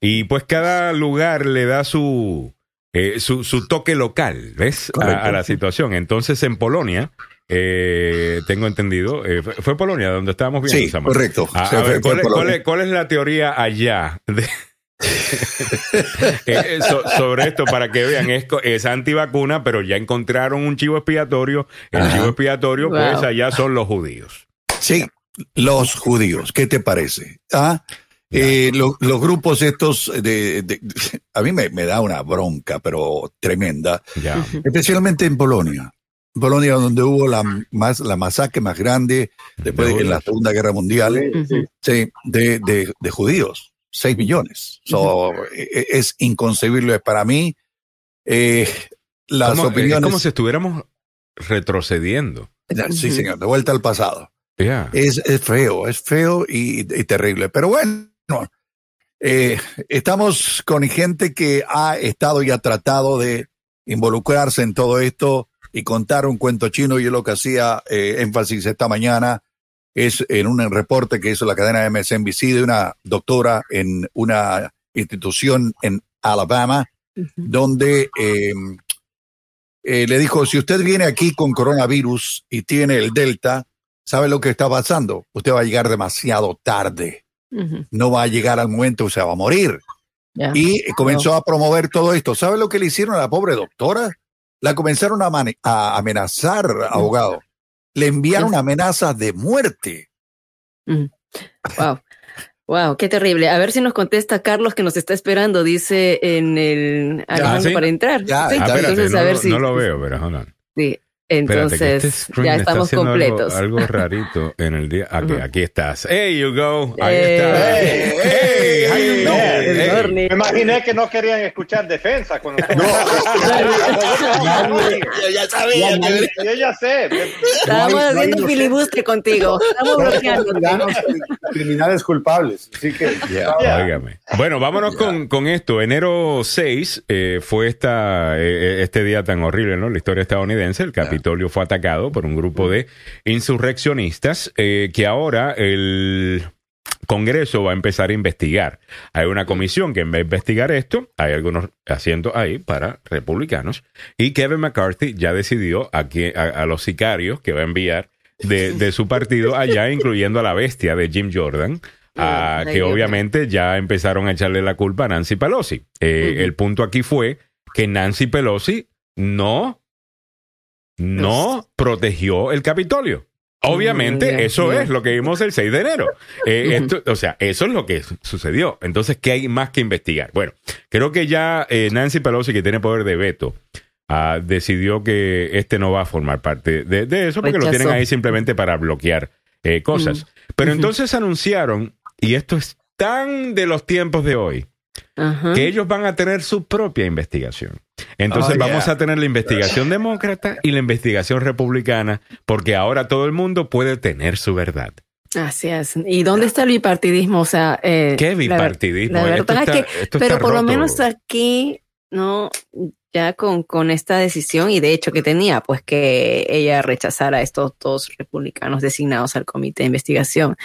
y pues cada lugar le da su, eh, su, su toque local, ¿ves? A, la situación. Entonces en Polonia, eh, tengo entendido, eh, fue, fue Polonia donde estábamos viendo, Sí, Samuel. correcto. A, Se a fue- ver, fue ¿cuál, es, Polonia. cuál es- cuál es la teoría allá de- Eh, so- sobre esto para que vean? Es, es antivacuna, pero ya encontraron un chivo expiatorio. El Ajá. chivo expiatorio, Wow. pues allá son los judíos. Sí, los judíos, ¿qué te parece? Ah, eh, lo- los grupos estos, de, de- a mí me, me da una bronca, pero tremenda, Ya. especialmente en Polonia. Polonia, donde hubo la, más, la masacre más grande después de, en la Segunda Guerra Mundial, Ujú. sí, de, de, de judíos, 6 millones. So, e- es inconcebible para mí. Eh, las Como- opiniones. Es como si estuviéramos retrocediendo. Sí, señor, de vuelta al pasado. Ya. Es, es feo, es feo y, y terrible. Pero bueno, eh, estamos con gente que ha estado y ha tratado de involucrarse en todo esto y contar un cuento chino. Y es lo que hacía eh, énfasis esta mañana es en un reporte que hizo la cadena MSNBC de una doctora en una institución en Alabama, donde eh, eh, le dijo, si usted viene aquí con coronavirus y tiene el Delta, ¿sabe lo que está pasando? Usted va a llegar demasiado tarde, no va a llegar al momento, o sea, va a morir. Y comenzó a promover todo esto. ¿Sabe lo que le hicieron a la pobre doctora? La comenzaron a, a amenazar, abogado. Le enviaron amenazas de muerte. Wow. Wow, qué terrible. A ver si nos contesta Carlos que nos está esperando, dice en el para entrar. Ya, Sí, Ah, bien. espérate, entonces no, a ver lo- si no lo veo, pero hold on. sí. Que Entonces este ya estamos haciendo algo- completos. Algo, rarito en el día. Aquí, aquí estás. Hey, you go. Ahí Eh, está. hey, hey, how you hey, doing? el Hey. Dorni. Me imaginé que no querían escuchar defensa cuando ya sabía. Yo ya sé. Estábamos No no haciendo inocentes. filibuste contigo. Estamos bloqueando. Criminales culpables. Así que Ya, Ya. óigame. Bueno, vámonos con, con esto. Enero 6 eh, fue esta, eh, este día tan horrible, ¿no? La historia estadounidense. El Capitolio fue atacado por un grupo de insurreccionistas eh, que ahora el Congreso va a empezar a investigar. Hay una comisión que va a investigar esto. Hay algunos asientos ahí para republicanos. Y Kevin McCarthy ya decidió a, que- a, a los sicarios que va a enviar de, de su partido allá, incluyendo a la bestia de Jim Jordan. a Ay, que obviamente ya empezaron a echarle la culpa a Nancy Pelosi. Eh. El punto aquí fue que Nancy Pelosi no, no protegió el Capitolio. Obviamente, eso es lo que vimos el 6 de enero. Eh, esto- o sea, eso es lo que su- sucedió. Entonces, ¿qué hay más que investigar? Bueno, creo que ya eh, Nancy Pelosi, que tiene poder de veto, ah, decidió que este no va a formar parte de, de eso porque lo tienen ahí simplemente para bloquear eh, cosas. Pero entonces anunciaron, y esto es tan de los tiempos de hoy, Ajá. que ellos van a tener su propia investigación. Entonces Oh, vamos yeah. a tener la investigación demócrata y la investigación republicana, porque ahora todo el mundo puede tener su verdad. Así es. ¿Y dónde está el bipartidismo? O sea, eh, ¿Qué la bipartidismo? La Esto verdad está- es que, pero por lo roto. menos aquí, no, ya con, con esta decisión y de hecho que tenía, pues que ella rechazara a estos dos republicanos designados al comité de investigación.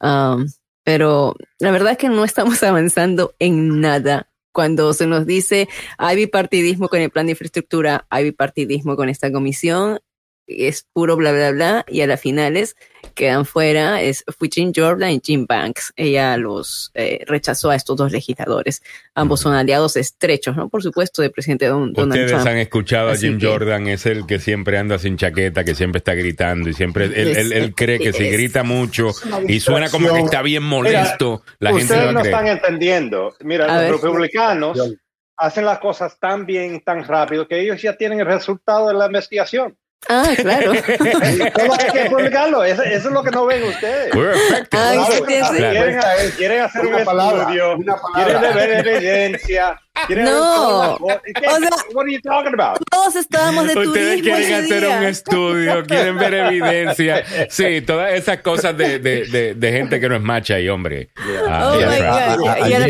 Um, pero la verdad es que no estamos avanzando en nada. Cuando se nos dice hay bipartidismo con el plan de infraestructura, hay bipartidismo con esta comisión, es puro bla, bla, bla, y a las finales quedan fuera, es, fue Jim Jordan y Jim Banks. Ella los eh, rechazó a estos dos legisladores. Ambos son aliados estrechos, ¿no? Por supuesto, del presidente Don- Donald Ustedes Trump. han escuchado a Jim que- Jordan, es el que siempre anda sin chaqueta, que siempre está gritando y siempre, él, él- él cree que si grita mucho y suena como que está bien molesto, la gente Ustedes no cree. están entendiendo. Mira, A los ver. republicanos hacen las cosas tan bien, tan rápido, que ellos ya tienen el resultado de la investigación. Ah, claro. Hay que publicarlo. Eso, eso es lo que no ven ustedes. We're effective. Ay, Claro, sí, sí. Quieren, quieren hacer un Una palabra, estudio, una palabra. quieren ver evidencia. quieren No. todas las cosas. ¿Qué- O sea- what are you talking about? Todos estábamos de Ustedes turismo quieren ese hacer día. un estudio, quieren ver evidencia. Sí, todas esas cosas de, de, de, de gente que no es macha y hombre. Ah, Oh yeah, my right. God. A Ayer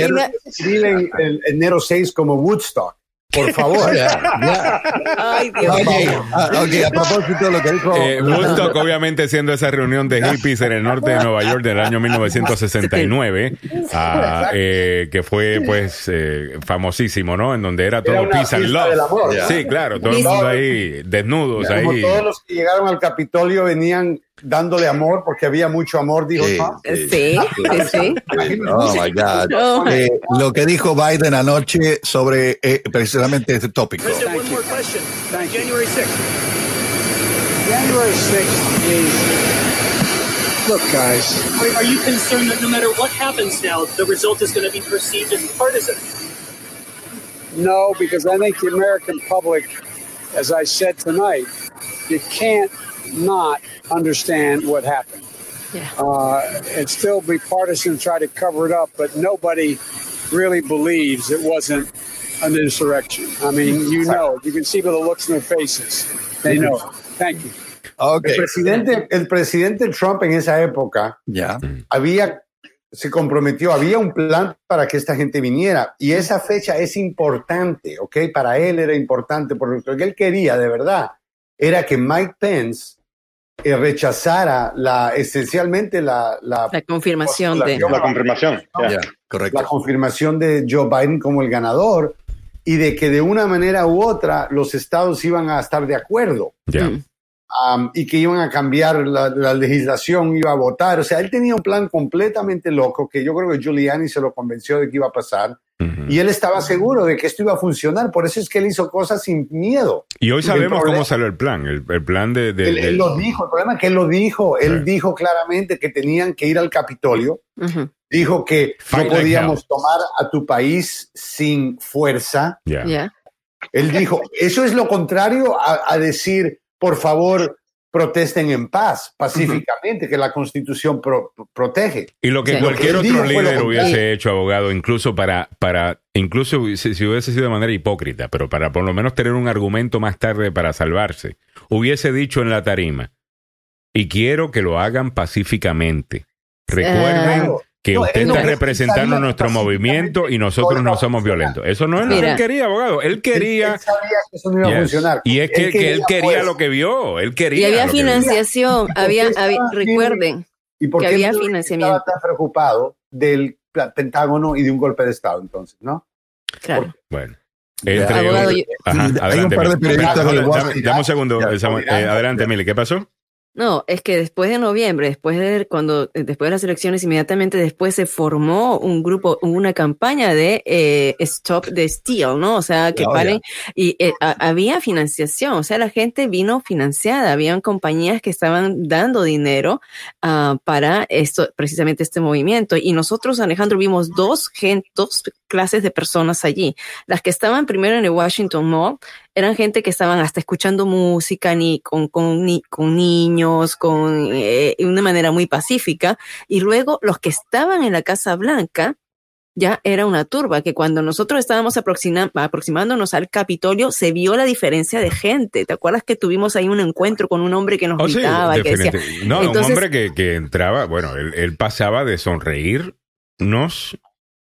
el enero 6 como Woodstock. Por favor. Ay, Dios Ok, mío. ah, ok, a propósito de lo que dijo. Eh, Woodstock, obviamente, siendo esa reunión de hippies en el norte de Nueva York del año 1969, ah, eh, que fue, pues, eh, famosísimo, ¿no? En donde era todo Era peace and amor, love. ¿ya? Sí, claro, todo el mundo ahí desnudos Como ahí. todos los que llegaron al Capitolio venían dándole amor porque había mucho amor, dijo Sí. Trump. Sí, sí, sí. Oh my God. Oh, Eh, lo que dijo Biden anoche sobre eh, precisamente este tópico. Thank you. Thank you. January 6th. January 6th is. Look, guys, Are, are you concerned that no matter what happens now, the result is going to be perceived as partisan? no, because I think the American public, as I said tonight, you can't not understand what happened. Yeah. Uh, and still be partisan, try to cover it up, but nobody really believes it wasn't an insurrection. I mean, you know, you can see by the looks in their faces. They know. Thank you. Ok, El presidente, el presidente Trump en esa época ya. había, se comprometió, había un plan para que esta gente viniera y esa fecha es importante, ¿ok? Para él era importante porque lo que él quería de verdad era que Mike Pence eh, rechazara la, esencialmente la, la, La confirmación de. La confirmación. Ya, la confirmación de Joe Biden como el ganador y de que de una manera u otra los estados iban a estar de acuerdo. Mm. um, y que iban a cambiar la, la legislación, iba a votar. O sea, él tenía un plan completamente loco que yo creo que Giuliani se lo convenció de que iba a pasar Y él estaba seguro de que esto iba a funcionar. Por eso es que él hizo cosas sin miedo. Y hoy sabemos problema- cómo salió el plan. El, el plan de. de- Él, de- él lo dijo, el problema es que él lo dijo. Él dijo claramente que tenían que ir al Capitolio. Dijo que Fight no like podíamos hell. tomar a tu país sin fuerza. ya. Ya. Él dijo, eso es lo contrario a, a decir, por favor, protesten en paz, pacíficamente, que la constitución pro- protege. Y lo que Sí. cualquier Lo que él otro líder hubiese hecho, abogado, incluso para, para, incluso si, si hubiese sido de manera hipócrita, pero para por lo menos tener un argumento más tarde para salvarse, hubiese dicho en la tarima, y quiero que lo hagan pacíficamente. Recuerden. Que No, usted está no representando sabía nuestro movimiento y nosotros no somos violentos. Eso no es lo que él quería, abogado. Él quería... él sabía que eso no iba Yes. a funcionar. Y es que, que él quería fuerza. lo que vio. Él quería. Y había que financiación, había, había- recuerden, ¿Y por que qué había él financiamiento. estaba tan preocupado del Pentágono y de un golpe de Estado entonces, ¿no? claro. Bueno. Entre- Abogado, yo- Ajá, Hay un adelante, par de periodistas dame- un segundo, Ya, Samuel. ya, Eh, adelante, Mili. ¿Qué pasó? No, es que después de noviembre, después de cuando, eh, después de las elecciones, inmediatamente después se formó un grupo, una campaña de eh, Stop the Steal, ¿no? O sea, que Oh, paren. Y eh, a- había financiación, o sea, la gente vino financiada, habían compañías que estaban dando dinero ah, para esto, precisamente este movimiento. Y nosotros, Alejandro, vimos dos, gen- dos clases de personas allí. Las que estaban primero en el Washington Mall eran gente que estaban hasta escuchando música ni con, con, ni, con niños, con eh, una manera muy pacífica. Y luego los que estaban en la Casa Blanca ya era una turba, que cuando nosotros estábamos aproxima- aproximándonos al Capitolio se vio la diferencia de gente. ¿Te acuerdas que tuvimos ahí un encuentro con un hombre que nos Oh, sí, gritaba, que decía. No, Entonces- un hombre que, que entraba, bueno, él, él pasaba de sonreírnos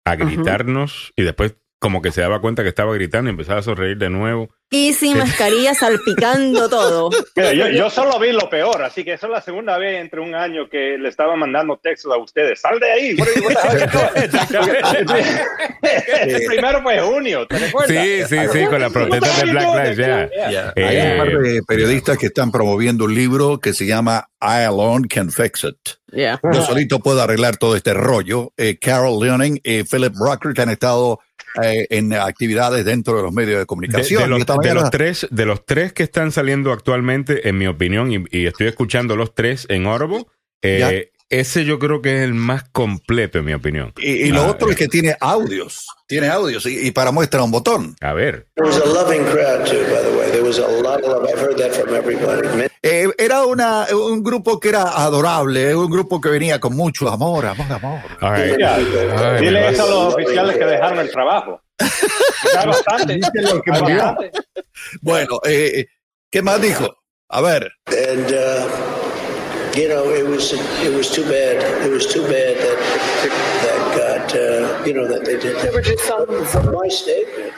a gritarnos y después como que se daba cuenta que estaba gritando y empezaba a sonreír de nuevo. Y sin mascarilla salpicando todo. Mira, yo, yo solo vi lo peor, así que esa es la segunda vez entre un año que le estaba mandando textos a ustedes. ¡Sal de ahí! El primero fue junio, ¿te recuerdas? Sí, sí, sí, con la protesta de Black Lives, ya. Yeah. Hay Eh, un par de periodistas que están promoviendo un libro que se llama I Alone Can Fix It. Yeah. Yo solito puedo arreglar todo este rollo. Eh, Carol Leoning y Philip Rucker que han estado eh, en actividades dentro de los medios de comunicación. de los tres, de los tres que están saliendo actualmente, en mi opinión, y, y estoy escuchando los tres en Orbo, eh, ese yo creo que es el más completo, en mi opinión. y, y lo Ah, otro es que tiene audios. Tiene audios y, y para muestra un botón. A ver. There was a loving crowd too, by the way. There was a lot of love. I've heard that from everybody. Many Eh, era una, un grupo que era adorable, un grupo que venía con mucho amor, amor, amor. All right. Ay, Dile eso a los oficiales que dejaron el trabajo. Bastante. Bueno, eh, ¿qué más dijo? A ver. and uh, you know, it was it was too bad. It was too bad that that got uh, you know that they did There were that. just some. From my statement,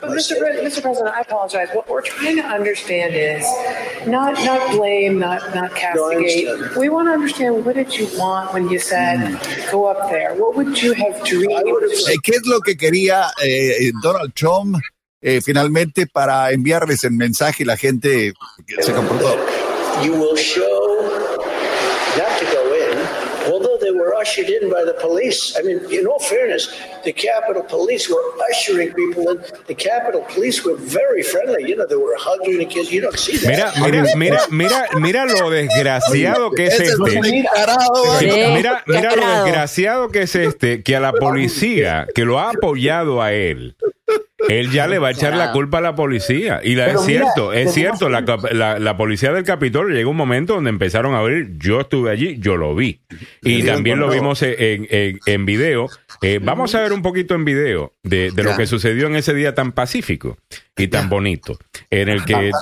But Mr. Pre- Mr. President, I apologize. What we're trying to understand is not not blame, not not castigate. understand. We want to understand what did you want when you said go up there. What would you have dreamed? Eh, ¿Qué es lo que quería eh, Donald Trump eh, finalmente para enviarles el mensaje y la gente se comportó? you will show not to go in. Although they were ushered in by the police. I mean, in all fairness, the Capitol Police were ushering people in. The Capitol Police were very friendly. You know, they were hugging the kids. You don't see that. Mira, mira, mira, mira, mira lo desgraciado que es este. Mira, mira lo desgraciado que es este, que a la policía que lo ha apoyado a él, él ya le va a echar la culpa a la policía. Y la, Pero es mira, cierto, es cierto, la, cap- la, la policía del Capitolio llegó un momento donde empezaron a abrir, yo estuve allí, yo lo vi. Y también lo vimos en, en, en video. Eh, vamos a ver un poquito en video de, de lo Ya. que sucedió en ese día tan pacífico y tan bonito, en el que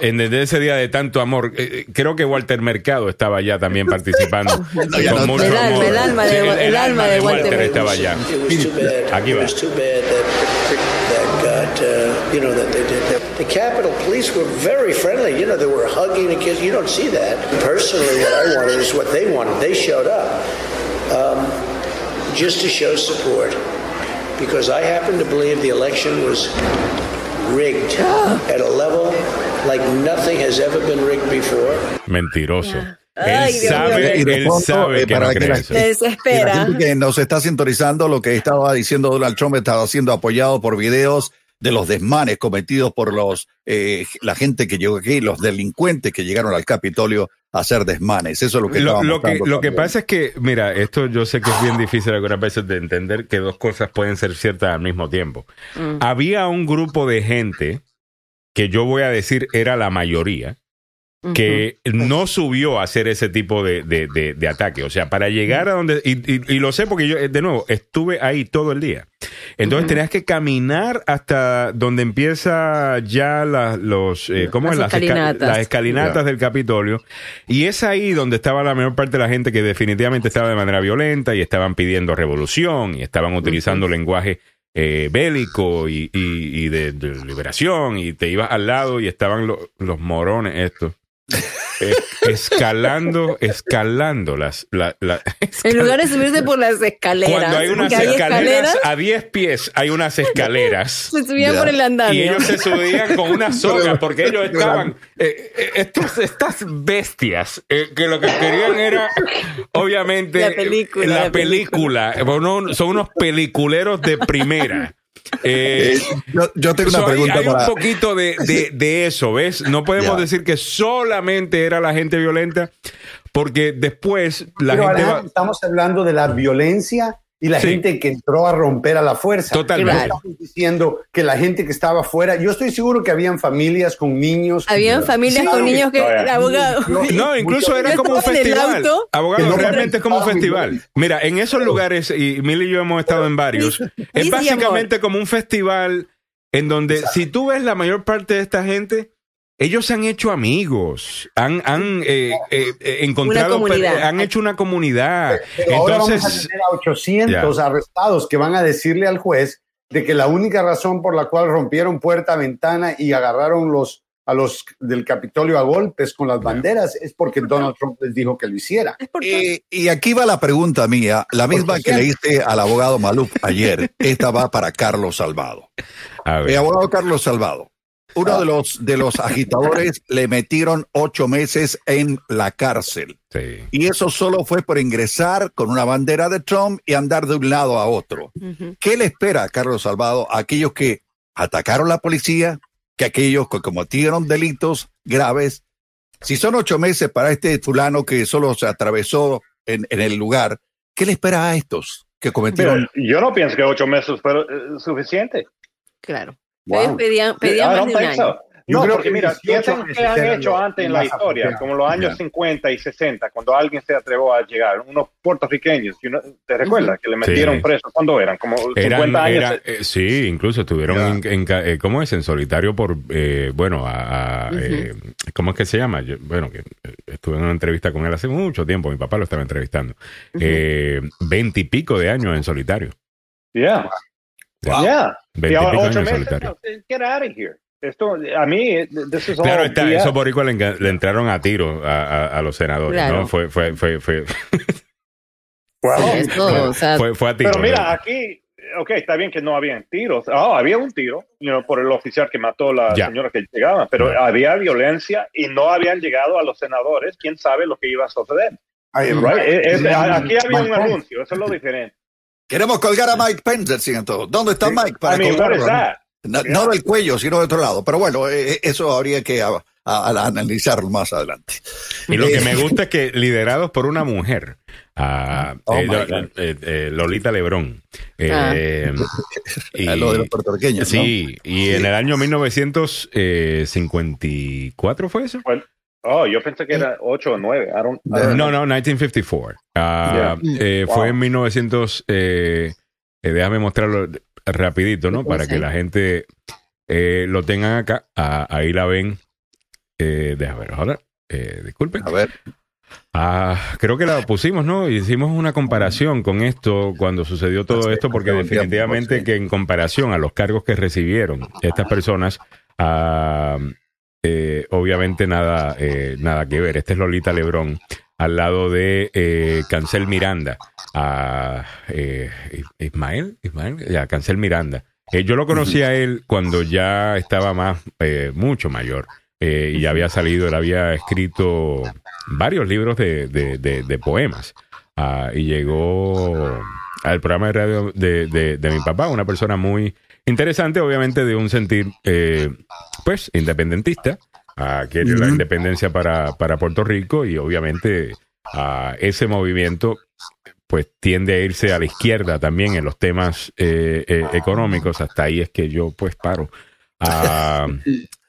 en desde ese día de tanto amor, eh, creo que Walter Mercado estaba allá también participando ya con no- mucho El alma, amor. el alma de- Sí, el alma de Walter estaba allá. Aquí va. Was too bad that that uh, you know that they did that. The Capitol Police were very friendly. You know, they were hugging the kids. You don't see that. Personally, what I wanted is what they wanted. They showed up um, just to show support because I happen to believe the election was rigged at a level like nothing has ever been rigged before. Mentiroso. Ay, él Dios sabe, mío. Y de él pronto, sabe eh, que para no que cree la- eso. Te Y la gente que nos está sintonizando lo que estaba diciendo Donald Trump estaba siendo apoyado por videos de los desmanes cometidos por los eh, la gente que llegó aquí, los delincuentes que llegaron al Capitolio a hacer desmanes. Eso es lo que Lo, lo que, lo que pasa es que, mira, esto yo sé que es bien difícil algunas veces de entender que dos cosas pueden ser ciertas al mismo tiempo. Mm. Había un grupo de gente que yo voy a decir era la mayoría, que no subió a hacer ese tipo de, de, de- de ataque. O sea, para llegar a donde... Y, y- y lo sé porque yo, eh, de nuevo, estuve ahí todo el día. Entonces tenías que caminar hasta donde empieza ya la- los... eh, ¿Cómo Las es? Las, esca- escalinatas. las escalinatas del Capitolio. Y es ahí donde estaba la mayor parte de la gente que definitivamente estaba de manera violenta y estaban pidiendo revolución y estaban utilizando lenguaje eh, bélico y, y- y de, de liberación y te ibas al lado y estaban lo- los morones estos. Escalando, escalando las... la- la- En lugar de subirse por las escaleras. cuando hay unas porque hay escaleras, a 10 pies hay unas escaleras. se subían por el andamio. Y ellos se subían con una soga porque ellos estaban, eh, eh, estas, bestias eh, que lo que querían era, obviamente, La película, la la película. Bueno, son unos peliculeros de primera. Eh, Eh, yo, yo tengo una hay- pregunta hay, para un poquito de, de- de eso, ¿ves? No podemos decir que solamente era la gente violenta, porque después la Pero gente Alejandro, va... estamos hablando de la violencia y la Sí. gente que entró a romper a la fuerza. Totalmente. No estamos diciendo que la gente que estaba afuera, yo estoy seguro que habían familias con niños. Habían familias Sí. con niños que abogados. No, incluso era como un festival. auto. Abogado, Que no realmente es como un festival. Mira, en esos lugares, y Mil y yo hemos estado en varios, es básicamente como un festival en donde si tú ves la mayor parte de esta gente, ellos se han hecho amigos, han, han eh, eh, eh, encontrado, han hecho una comunidad. Pero ahora vamos a Entonces, tener a 800 arrestados que van a decirle al juez de que la única razón por la cual rompieron puerta, ventana y agarraron los a los del Capitolio a golpes con las banderas es porque Donald Trump les dijo que lo hiciera. Y, y aquí va la pregunta mía, la misma que le hice al abogado Maluf ayer. Esta va para Carlos Salvado. A ver. El abogado Carlos Salvado, uno de los, de los agitadores le metieron ocho meses en la cárcel. Sí. Y eso solo fue por ingresar con una bandera de Trump y andar de un lado a otro. ¿Qué le espera a Carlos Salvado a aquellos que atacaron la policía, que aquellos que cometieron delitos graves? Si son ocho meses para este fulano que solo se atravesó en, en el lugar, ¿qué le espera a estos que Pero cometieron? yo no pienso que ocho meses fue eh, suficiente. Claro. Wow. Ellos pedían, pedían más don't de un año. so. Yo No, creo porque que mira, 18 piensen que han hecho antes en la más historia, apropiado. como los años Ya. 50 y 60, cuando alguien se atrevió a llegar, unos puertorriqueños, you know, ¿te recuerdas? Que le metieron Sí. presos, ¿cuándo eran? Como 50 Eran, años. era- eh, sí, incluso estuvieron Ya. en, en eh, ¿cómo es? En solitario por, eh, bueno, a, a, Ujú. eh, ¿cómo es que se llama? Yo- bueno, que eh, estuve en una entrevista con él hace mucho tiempo, mi papá lo estaba entrevistando. Eh, Veinte y pico de años en solitario. Yeah. Wow. Yeah. Ocho meses, no, get out of here. Esto, a mí, this is Claro, all está, BS. esos boricuas le, entraron a tiro a, a- a los senadores, Claro. ¿no? Fue, fue, fue, fue, Sí, esto, o sea, fue, fue a tiro. Pero mira, ¿no? aquí, ok, está bien que no habían tiros. Ah, había un tiro you know, por el oficial que mató a la señora que llegaba, pero había violencia y no habían llegado a los senadores. ¿Quién sabe lo que iba a suceder? Right? Aquí había un anuncio, eso es lo diferente. Queremos colgar a Mike Pence, decían todos. ¿Dónde está Mike para I mean, what is colgarlo? that? No, no del cuello, sino de otro lado. Pero bueno, eh, eso habría que a- a- a analizarlo más adelante. Y lo Eh, que me gusta es que liderados por una mujer, ah, Oh, eh, eh, eh, Lolita Lebrón. eh, y- lo de los puertorriqueños. Sí, y en el año 1954 fue eso. Well, oh, yo pensé que era 8 o 9. I don't, I don't No, know. no, 1954. Ah, eh, Wow. Fue en 1900. eh, eh, déjame mostrarlo rapidito, ¿no? Para que la gente eh, lo tengan acá. Ah, ahí la ven. Eh, déjame ver ahora. Eh, disculpen. A ver. Ah, creo que la pusimos, ¿no? Hicimos una comparación con esto cuando sucedió todo esto, porque definitivamente que en comparación a los cargos que recibieron estas personas, ah, eh, obviamente nada, eh, nada que ver. Este es Lolita Lebrón al lado de eh, Cancel Miranda. Eh, Ismael, Ismael, Cancel Miranda. Eh, yo lo conocí a él cuando ya estaba más, mucho mayor. y ya había salido, él había escrito varios libros de, de- de- poemas. Ah, y llegó al programa de radio de- de mi papá, una persona muy interesante, obviamente de un sentir, eh, pues, independentista. ah, quiere la independencia para, para Puerto Rico y obviamente ah, ese movimiento pues tiende a irse a la izquierda también en los temas eh, eh, económicos. Hasta ahí es que yo pues paro. Ah,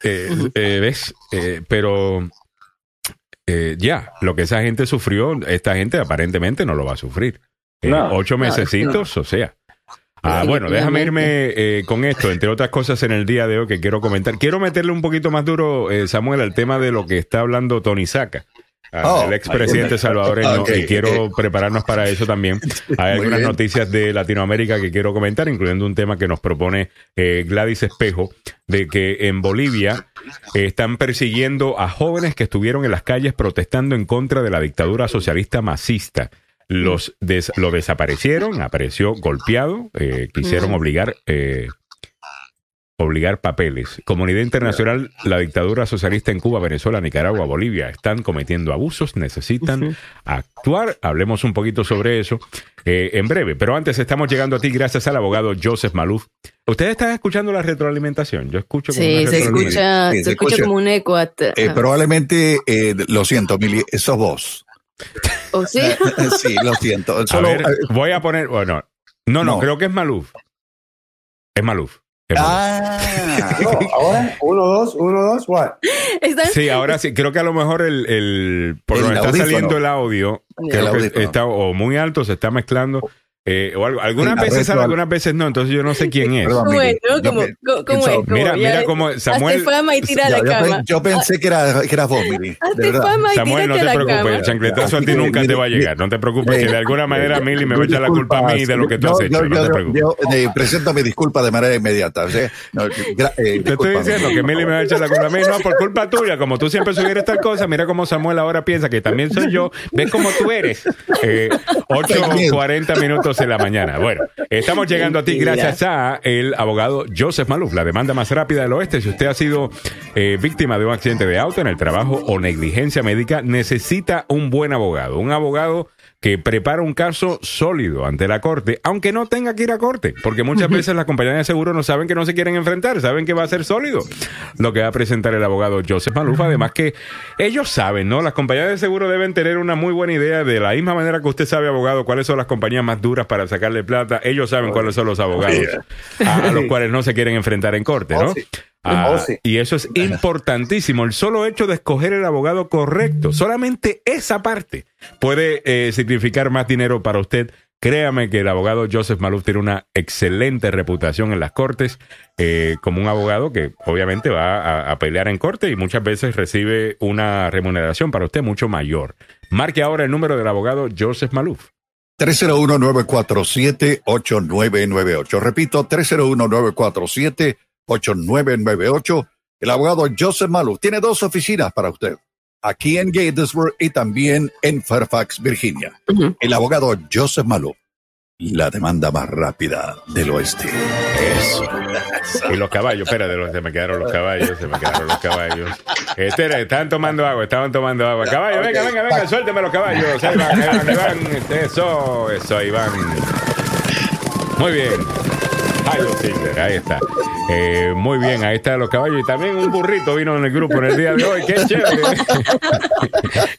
¿Ves? Pero ya, lo que esa gente sufrió, esta gente aparentemente no lo va a sufrir. No. ocho No, mesecitos, o sea. Ah, bueno, déjame irme eh, con esto, entre otras cosas en el día de hoy que quiero comentar. Quiero meterle un poquito más duro, eh, Samuel, al tema de lo que está hablando Tony Saca. ah, Oh, el expresidente salvadoreño, y quiero prepararnos para eso también. Hay Muy algunas bien. noticias de Latinoamérica que quiero comentar, incluyendo un tema que nos propone eh, Gladys Espejo, de que en Bolivia eh, están persiguiendo a jóvenes que estuvieron en las calles protestando en contra de la dictadura socialista masista. Los des- lo desaparecieron, apareció golpeado, eh, quisieron obligar eh, obligar papeles. Comunidad internacional, la dictadura socialista en Cuba, Venezuela, Nicaragua, Bolivia están cometiendo abusos, necesitan actuar. Hablemos un poquito sobre eso eh, en breve. Pero antes estamos llegando a ti gracias al abogado Joseph Maluf. ¿Ustedes están escuchando la retroalimentación? Yo escucho como Sí, una se escucha, Sí, se se escucha escucha. como un eco. at- Eh, probablemente, eh, lo siento, Mili, sos vos. ¿O sí? sí, lo siento. A Solo, ver, eh, voy a poner, bueno, no, no, No. creo que es Maluf. Es Maluf. Es Maluf. ah, No, ahora, uno, dos, uno, dos, what? Sí, ahora sí, creo que a lo mejor el, el por El donde está audífono. sliendo el audio, El creo que está o muy alto, se está mezclando. Eh, o algo. Algunas Sí, veces sale, al- algunas veces no, entonces yo no sé quién es. Perdón, ¿Cómo es, no? Yo ¿Cómo. Mira, cómo Samuel. Hazte fama y tira a Ya, la yo, cama. pe- yo pensé que era, que era vos, y Samuel, no te preocupes, el chancletazo a ti nunca te mire, va a llegar. No te preocupes, que de alguna manera Mili me va a echar la culpa a mí de lo que tú has Yo- hecho. yo- No te yo- preocupes. yo, presento mi disculpa de manera inmediata. ¿sí? No, gra- eh, Te estoy diciendo que Mili me va a echar la culpa a mí, no, por culpa tuya. Como tú siempre sugieres tal cosa, mira cómo Samuel ahora piensa que también soy yo. ¿Ves cómo tú eres? Eh, 8.40 minutos en la mañana. Bueno, estamos llegando a ti gracias a el abogado Joseph Maluf, la demanda más rápida del oeste. Si usted ha sido eh, víctima de un accidente de auto en el trabajo o negligencia médica, necesita un buen abogado. Un abogado que prepara un caso sólido ante la corte, aunque no tenga que ir a corte, porque muchas veces las compañías de seguro no saben que no se quieren enfrentar, saben que va a ser sólido lo que va a presentar el abogado Joseph Maluf. Además que ellos saben, ¿no? Las compañías de seguro deben tener una muy buena idea de la misma manera que usted sabe, abogado, cuáles son las compañías más duras para sacarle plata. Ellos saben cuáles son los abogados a, a los cuales no se quieren enfrentar en corte, ¿no? Oh, sí. Ah, Oh, sí. Y eso es importantísimo. El solo hecho de escoger el abogado correcto, solamente esa parte puede eh, significar más dinero para usted. Créame que el abogado Joseph Maluf tiene una excelente reputación en las cortes eh, como un abogado que obviamente va a, a pelear en corte y muchas veces recibe una remuneración para usted mucho mayor. Marque ahora el número del abogado Joseph Maluf. 301-947-8998. Repito, 301-947-8998. El abogado Joseph Maluf tiene dos oficinas para usted. Aquí en Gatesburg y también en Fairfax, Virginia. El abogado Joseph Maluf. La demanda más rápida del oeste. Eso. Y los caballos, espérate, los- se me quedaron los caballos, se me quedaron los caballos. Este era, estaban tomando agua, estaban tomando agua. Caballo, venga, venga, venga, suélteme los caballos. Ahí van, ahí van, ahí van. Eso, eso, ahí van. Muy bien. Ay, ahí está. Eh, muy bien, ahí están los caballos. Y también un burrito vino en el grupo en el día de hoy. ¡Qué chévere!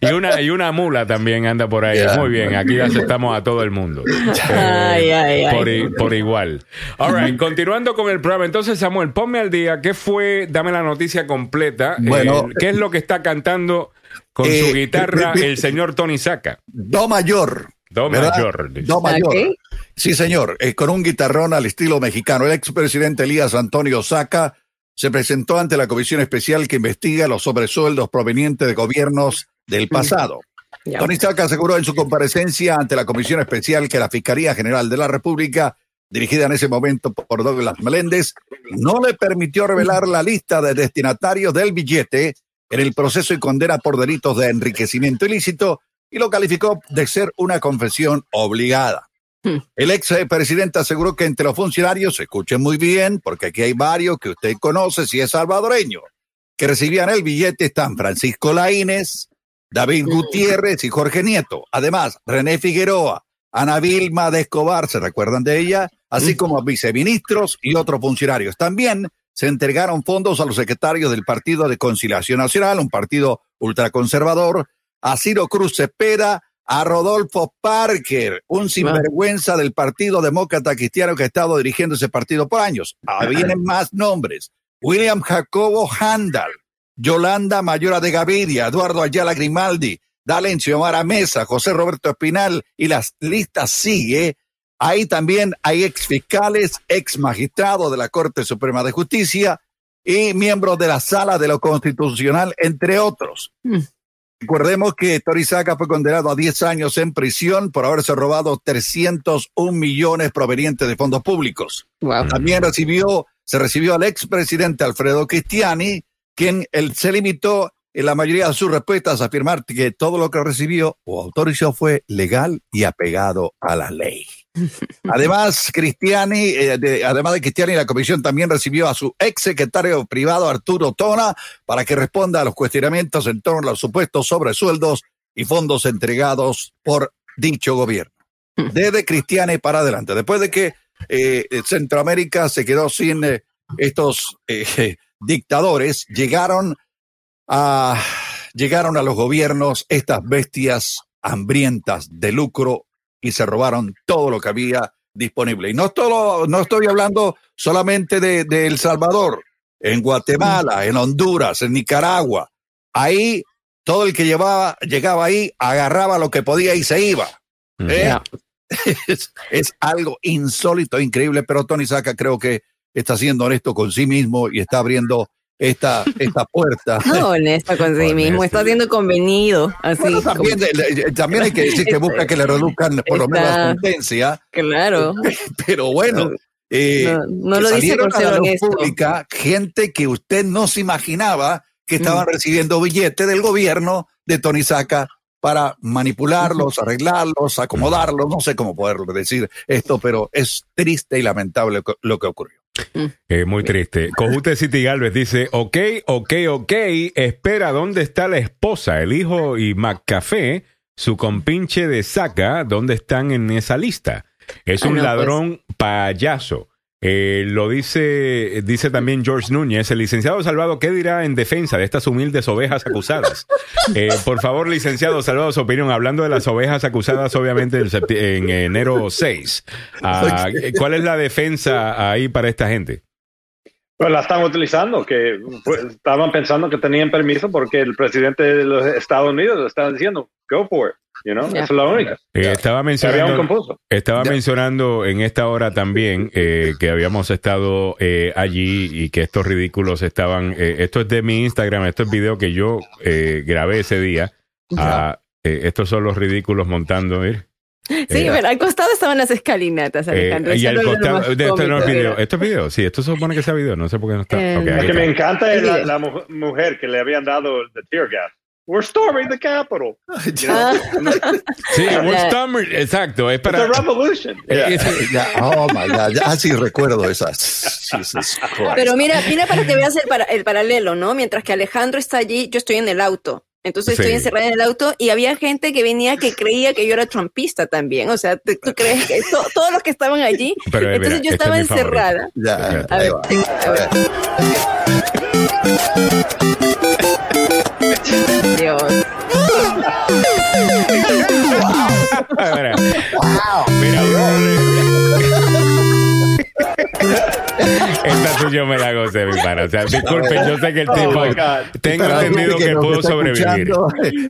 y, una, y una mula también anda por ahí. Muy bien, aquí aceptamos a todo el mundo. Eh, Ay, ay, ay. Por, i- por igual. All right, continuando con el programa. Entonces, Samuel, ponme al día. ¿Qué fue? Dame la noticia completa. Bueno. Eh, ¿Qué es lo que está cantando con su guitarra el señor Tony Saca? Do mayor. Do ¿verdad? mayor. Do mayor. Ok. Sí, señor, eh, con un guitarrón al estilo mexicano. El expresidente Elías Antonio Saca se presentó ante la comisión especial que investiga los sobresueldos provenientes de gobiernos del pasado. Ya. Tony Saca aseguró en su comparecencia ante la comisión especial que la Fiscalía General de la República, dirigida en ese momento por Douglas Meléndez, no le permitió revelar la lista de destinatarios del billete en el proceso y condena por delitos de enriquecimiento ilícito y lo calificó de ser una confesión obligada. Hmm. El ex presidente aseguró que entre los funcionarios, escuchen muy bien, porque aquí hay varios que usted conoce si es salvadoreño, que recibían el billete están Francisco Laínez, David Gutiérrez y Jorge Nieto. Además, René Figueroa, Ana Vilma de Escobar, ¿se recuerdan de ella? Así como viceministros y otros funcionarios. También se entregaron fondos a los secretarios del Partido de Conciliación Nacional, un partido ultraconservador, a Ciro Cruz Cepeda, a Rodolfo Parker, un sinvergüenza del Partido Demócrata Cristiano que ha estado dirigiendo ese partido por años. Ah, vienen más nombres. William Jacobo Handal, Yolanda Mayora de Gaviria, Eduardo Ayala Grimaldi, Dalen Xiomara Mesa, José Roberto Espinal, y las listas sigue. Ahí también hay ex fiscales, ex magistrados de la Corte Suprema de Justicia y miembros de la Sala de lo Constitucional, entre otros. Mm. Recordemos que Torizaga fue condenado a 10 años en prisión por haberse robado 301 millones provenientes de fondos públicos. Wow. También recibió, se recibió al expresidente Alfredo Cristiani, quien él se limitó en la mayoría de sus respuestas a afirmar que todo lo que recibió o autorizó fue legal y apegado a la ley. Además, Cristiani, eh, de- además de Cristiani, la comisión también recibió a su ex secretario privado Arturo Tona para que responda a los cuestionamientos en torno a los supuestos sobresueldos y fondos entregados por dicho gobierno. Desde Cristiani para adelante. Después de que eh, Centroamérica se quedó sin eh, estos dictadores, llegaron a, llegaron a los gobiernos estas bestias hambrientas de lucro y se robaron todo lo que había disponible. Y no, todo, no estoy hablando solamente de, de El Salvador, en Guatemala, en Honduras, en Nicaragua. Ahí todo el que llevaba, llegaba ahí, agarraba lo que podía y se iba. ¿eh? Ya. es, es algo insólito, increíble, pero Tony Saca creo que está siendo honesto con sí mismo y está abriendo esta, esta puerta. No, honesto con sí mismo, está siendo convenido. Así Bueno, también, como- también hay que decir que busca que le reduzcan por lo menos la sentencia, Claro. pero bueno. eh, No, lo dice por a ser la luz honesto. pública gente que usted no se imaginaba que estaban recibiendo billetes del gobierno de Tony Saca para manipularlos, arreglarlos, acomodarlos, no sé cómo poder decir esto, pero es triste y lamentable lo que ocurrió. Eh, muy triste. Cojute City Galvez dice, ok, ok, ok, espera, ¿dónde está la esposa, el hijo y McCafé, su compinche de saca, dónde están en esa lista? Es Ah, un pues. ladrón payaso. Eh, lo dice, dice también George Núñez, el licenciado Salvado, ¿qué dirá en defensa de estas humildes ovejas acusadas? Eh, por favor, licenciado Salvado, su opinión, hablando de las ovejas acusadas, obviamente, en, enero 6. Ah, ¿Cuál es la defensa ahí para esta gente? Pues la están utilizando, que pues, estaban pensando que tenían permiso porque el presidente de los Estados Unidos lo estaba diciendo, go for it, you know, Ya. esa es la única. Eh, estaba mencionando, estaba mencionando en esta hora también eh, que habíamos estado eh, allí y que estos ridículos estaban. eh, esto es de mi Instagram, esto es video que yo eh, grabé ese día. Ah, eh, estos son los ridículos montando. Sí, Eh, pero al costado estaban las escalinatas, eh, Alejandro. y Eso al costado, de esto no es video. Esto es video, sí, esto se supone que sea video, no sé por qué no está. Eh, Ok, Lo que me está. encanta es la, la mu- mujer que le habían dado el the tear gas. We're storming the. You know? Ah, Sí, we're stomach- exacto, es It's a para. revolution. eh, Yeah. es- Ya, oh my God, ya sí recuerdo esas. Jesus Christ. Pero mira, mira para que veas el, para- el paralelo, ¿no? Mientras que Alejandro está allí, yo estoy en el auto. Entonces Sí. estoy encerrada en el auto y había gente que venía que creía que yo era trumpista también. O sea, ¿tú tú crees que to- todos los que estaban allí? Pero, eh, entonces mira, yo este estaba es encerrada. Ya, A ahí ver, va. a ver. Dios. Mira, mira, Esta sí yo me la gocé, mi pana. O sea, disculpen, yo sé que el Oh, tipo. God. tengo Para entendido que nos pudo sobrevivir.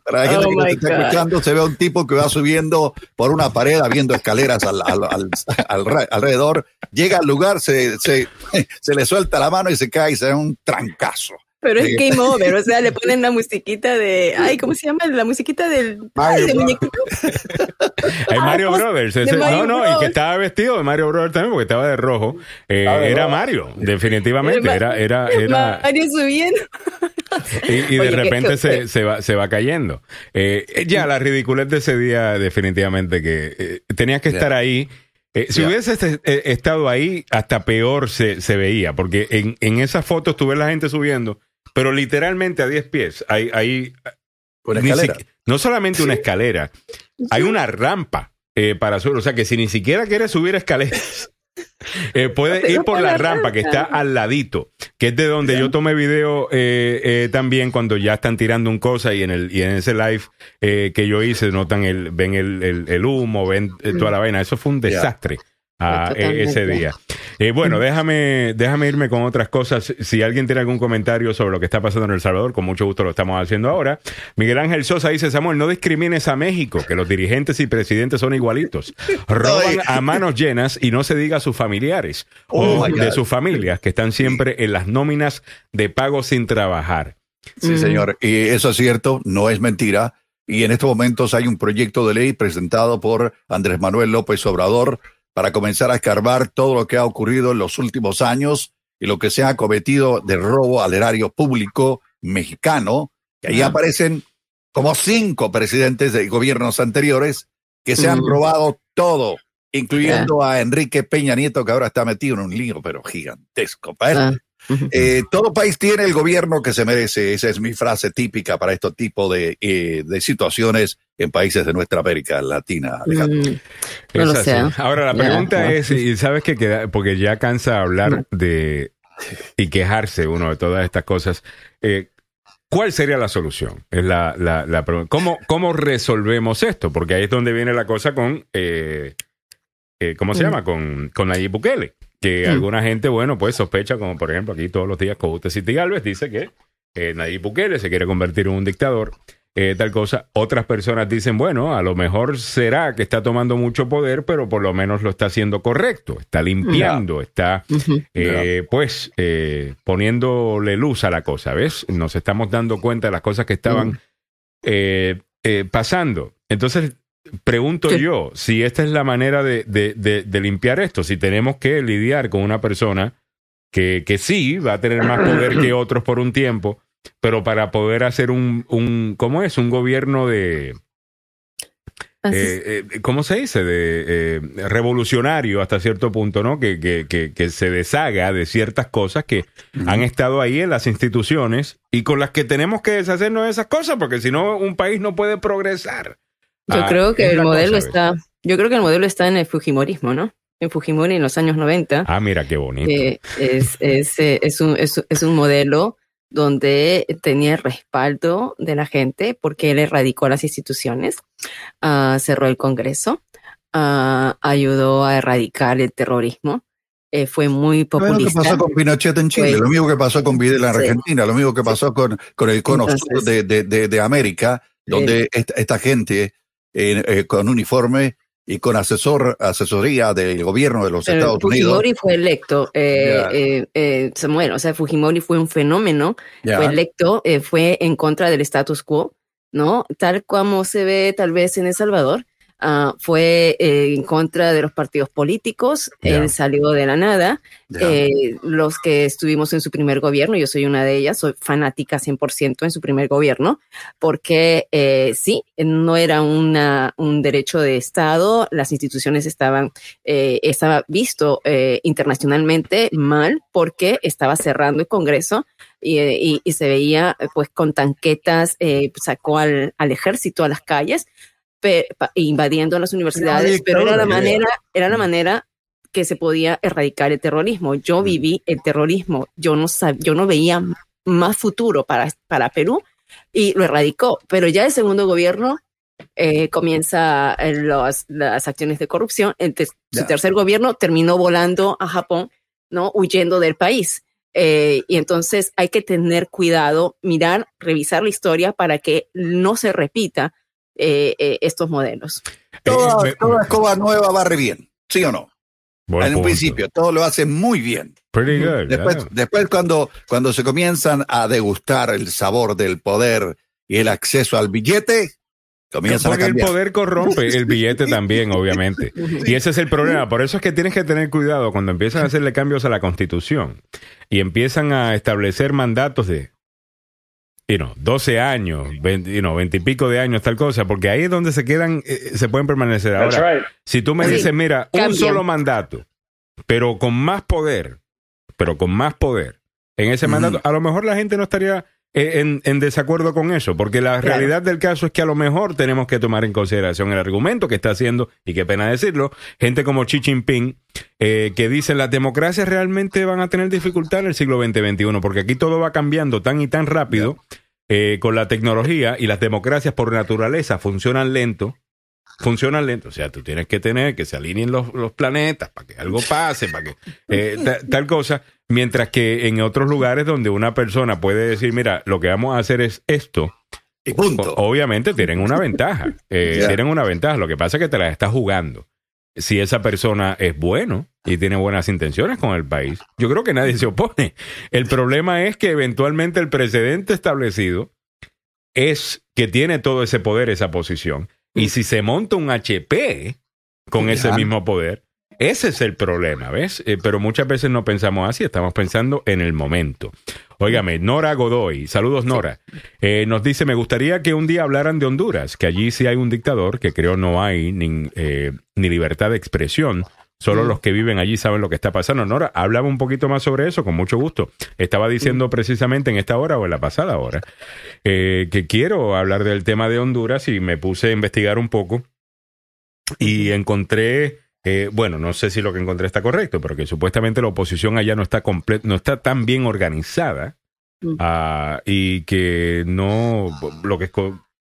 Para la gente Oh que está escuchando, se ve un tipo que va subiendo por una pared, habiendo escaleras al, al- al- al re- alrededor. Llega al lugar, se, se, se le suelta la mano y se cae y se da un trancazo. Pero es Sí. game over, o sea, le ponen la musiquita de, ay, ¿cómo se llama? La musiquita del ay, de muñequito. Hay Mario Brothers. ese- Mario no, no, y Bros. que estaba vestido de Mario Brothers también, porque estaba de rojo. Eh, de era rojo. Mario, definitivamente. Era, era, era. Mario subiendo. Y, y de Oye, repente se, se va, se va cayendo. Eh, eh, ya, la ridiculez de ese día, definitivamente que eh, tenías que estar ahí. Eh, si Ya. hubieses eh, estado ahí, hasta peor se, se veía, porque en, en esas fotos tú ves la gente subiendo, pero literalmente a 10 pies. Hay, hay Una escalera. no solamente una escalera, hay una rampa eh, para subir. O sea que si ni siquiera quieres subir escaleras, eh, puedes ir por la la rampa que está al ladito, que es de donde yo tomé video eh, eh, también cuando ya están tirando un cosa y en el y en ese live eh, que yo hice notan el ven el, el- el humo, ven eh, toda la vaina. Eso fue un desastre. Eh, Totalmente. ese día. Eh, bueno, déjame, déjame irme con otras cosas. Si alguien tiene algún comentario sobre lo que está pasando en El Salvador, con mucho gusto lo estamos haciendo ahora. Miguel Ángel Sosa dice, Samuel, no discrimines a México, que los dirigentes y presidentes son igualitos. Roban a manos llenas y no se diga a sus familiares Oh, o my de sus familias que están siempre en las nóminas de pago sin trabajar. Sí, señor. Y eso es cierto, no es mentira. Y en estos momentos hay un proyecto de ley presentado por Andrés Manuel López Obrador para comenzar a escarbar todo lo que ha ocurrido en los últimos años y lo que se ha cometido de robo al erario público mexicano. Que ahí aparecen como cinco presidentes de gobiernos anteriores que se han robado todo, incluyendo a Enrique Peña Nieto, que ahora está metido en un lío, pero gigantesco. ¿eh? Ah, ujú. Eh, todo país tiene el gobierno que se merece. Esa es mi frase típica para este tipo de, eh, de situaciones en países de nuestra América Latina. Alejandro. Mm, no Es lo sé. Ahora, la pregunta es, y sabes que queda, porque ya cansa hablar de y quejarse uno de todas estas cosas. eh, ¿Cuál sería la solución? Es la, la, la pregunta. ¿Cómo, ¿Cómo resolvemos esto? Porque ahí es donde viene la cosa con, eh, eh, ¿cómo se Mm. llama? Con, con Nayib Bukele. Que Mm. alguna gente, bueno, pues sospecha, como por ejemplo aquí todos los días Cojute City Galvez dice que eh, Nayib Bukele se quiere convertir en un dictador. eh, tal cosa. Otras personas dicen, bueno, a lo mejor será que está tomando mucho poder, pero por lo menos lo está haciendo correcto, está limpiando, está, eh, pues, eh, poniéndole luz a la cosa, ¿ves? Nos estamos dando cuenta de las cosas que estaban eh, eh, pasando. Entonces, pregunto yo, si esta es la manera de, de- de- de limpiar esto, si tenemos que lidiar con una persona que, que sí va a tener más poder que otros por un tiempo, pero para poder hacer un, un ¿cómo es? Un gobierno de, eh, eh, ¿cómo se dice? De eh, revolucionario hasta cierto punto, ¿no? Que, que, que, que se deshaga de ciertas cosas que han estado ahí en las instituciones y con las que tenemos que deshacernos de esas cosas, porque si no, un país no puede progresar. Yo Ah, creo que el modelo cosa, ¿ves? está, yo creo que el modelo está en el Fujimorismo, ¿no? En Fujimori en los años 90. Ah, mira qué bonito. eh, es, es, eh, es, un, es, es un modelo donde tenía el respaldo de la gente porque él erradicó las instituciones, ah, cerró el Congreso, ah, ayudó a erradicar el terrorismo, eh, fue muy Lo mismo que populista. pasó con Pinochet en Chile, Fue- lo mismo que pasó con Videla en Sí. Argentina, lo mismo que pasó con, con el cono sur Entonces- de, de, de, de América, donde esta, esta gente eh, eh, con uniforme y con asesor asesoría del gobierno de los Pero Estados Unidos. Fujimori fue electo, eh, Ya. eh, eh, Samuel, o sea, Fujimori fue un fenómeno, Ya. fue electo, eh, fue en contra del status quo, ¿no? Tal como se ve tal vez en El Salvador, ah, fue eh, en contra de los partidos políticos, Ya. él salió de la nada, eh, los que estuvimos en su primer gobierno, yo soy una de ellas, soy fanática 100% en su primer gobierno, porque eh, sí, no era una, un derecho de Estado, las instituciones estaban, estaba visto internacionalmente mal porque estaba cerrando el Congreso y, y- y se veía pues con tanquetas, eh, sacó al, al ejército a las calles, invadiendo las universidades, pero era la manera, era la manera que se podía erradicar el terrorismo. Yo viví el terrorismo, yo no sab- yo no veía más futuro para, para Perú y lo erradicó, pero ya el segundo gobierno eh, comienza eh, los- las acciones de corrupción. El te- su tercer gobierno terminó volando a Japón, ¿no? Huyendo del país. Eh, y entonces hay que tener cuidado, mirar, revisar la historia para que no se repita eh, eh, estos modelos. Toda, Eh, me- toda escoba nueva barre bien, ¿sí o no? Buen en un principio, todo lo hace muy bien. Pretty good, Después, yeah. después cuando, cuando se comienzan a degustar el sabor del poder y el acceso al billete, comienzan Porque el poder corrompe, el billete también, obviamente. Y ese es el problema. Por eso es que tienes que tener cuidado cuando empiezan a hacerle cambios a la constitución y empiezan a establecer mandatos de, you know, 12 años, 20, you know, 20 y pico de años, tal cosa, porque ahí es donde se quedan, eh, se pueden permanecer. That's Ahora, right. si tú me Sí, dices, mira, un solo mandato, pero con más poder, pero con más poder, en ese mandato, a lo mejor la gente no estaría eh, en, en desacuerdo con eso, porque la Claro. realidad del caso es que a lo mejor tenemos que tomar en consideración el argumento que está haciendo, y qué pena decirlo, gente como Xi Jinping, eh, que dicen las democracias realmente van a tener dificultad en el siglo XX-XXI, porque aquí todo va cambiando tan y tan rápido eh, con la tecnología y las democracias por naturaleza funcionan lento. Funcionan lento, o sea, tú tienes que tener que se alineen los, los planetas para que algo pase, para que eh, ta- tal cosa, mientras que en otros lugares donde una persona puede decir, mira, lo que vamos a hacer es esto, Y punto. o- obviamente tienen una ventaja, eh, tienen una ventaja, lo que pasa es que te la estás jugando. Si esa persona es bueno y tiene buenas intenciones con el país, yo creo que nadie se opone. El problema es que eventualmente el precedente establecido es que tiene todo ese poder, esa posición. Y si se monta un HP con ese Ya. mismo poder, ese es el problema, ¿ves? Eh, pero muchas veces no pensamos así, estamos pensando en el momento. Óigame, Nora Godoy, saludos Nora, Eh, nos dice, me gustaría que un día hablaran de Honduras, que allí sí hay un dictador, que creo no hay ni, eh, ni libertad de expresión. Solo los que viven allí saben lo que está pasando. Nora, háblame un poquito más sobre eso, con mucho gusto. Estaba diciendo precisamente en esta hora o en la pasada hora eh, que quiero hablar del tema de Honduras y me puse a investigar un poco y encontré, eh, bueno, no sé si lo que encontré está correcto, pero que supuestamente la oposición allá no está comple- no está tan bien organizada Mm. ah, y que no, lo que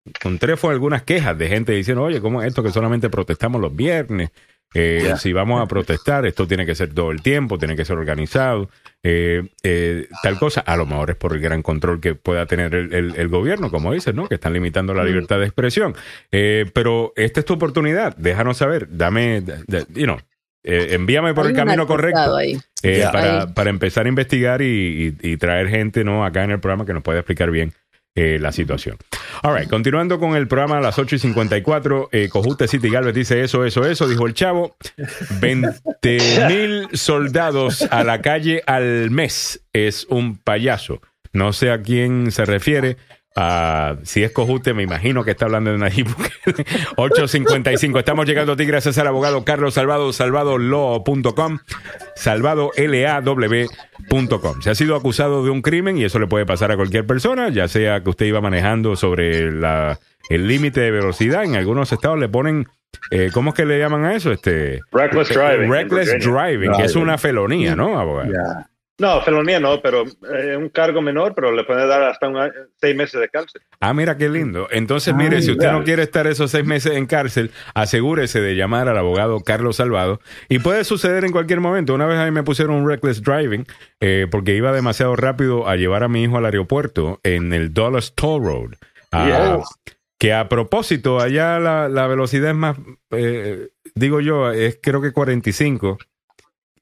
encontré fue algunas quejas de gente diciendo, oye, ¿cómo es esto que solamente protestamos los viernes? Eh. Si vamos a protestar, esto tiene que ser todo el tiempo, tiene que ser organizado, eh, eh, tal cosa. A lo mejor es por el gran control que pueda tener el, el- el gobierno, como dices, ¿no? Que están limitando la libertad de expresión. Eh, pero esta es tu oportunidad, déjanos saber, dame, you know, eh, envíame por Hay el camino correcto ahí. eh, para, para empezar a investigar y, y- y traer gente no acá en el programa que nos pueda explicar bien eh, la situación. All right, continuando con el programa a las 8 y 54, eh, Cojute City Galvez dice eso, eso, eso, dijo el chavo. 20 mil soldados a la calle al mes es un payaso. No sé a quién se refiere. Ah, si es Cojute, me imagino que está hablando de Nayib Bukele. 855. Estamos llegando a ti gracias al abogado Carlos Salvado, salvadolaw.com, salvadolaw.com. Se ha sido acusado de un crimen y eso le puede pasar a cualquier persona, ya sea que usted iba manejando sobre la, el límite de velocidad. En algunos estados le ponen, eh, ¿cómo es que le llaman a eso? Este, Reckless driving. en reckless driving, que es una felonía, ¿no, abogado? Ya. No, felonía no, pero eh, un cargo menor, pero le puede dar hasta un seis meses de cárcel. Ah, mira qué lindo. Entonces, mire, si usted no quiere estar esos seis meses en cárcel, asegúrese de llamar al abogado Carlos Salvado. Y puede suceder en cualquier momento. Una vez a mí me pusieron un reckless driving eh, porque iba demasiado rápido a llevar a mi hijo al aeropuerto en el Dulles Toll Road. Ah, Yes. Que a propósito, allá la, la velocidad es más, eh, digo yo, es creo que 45.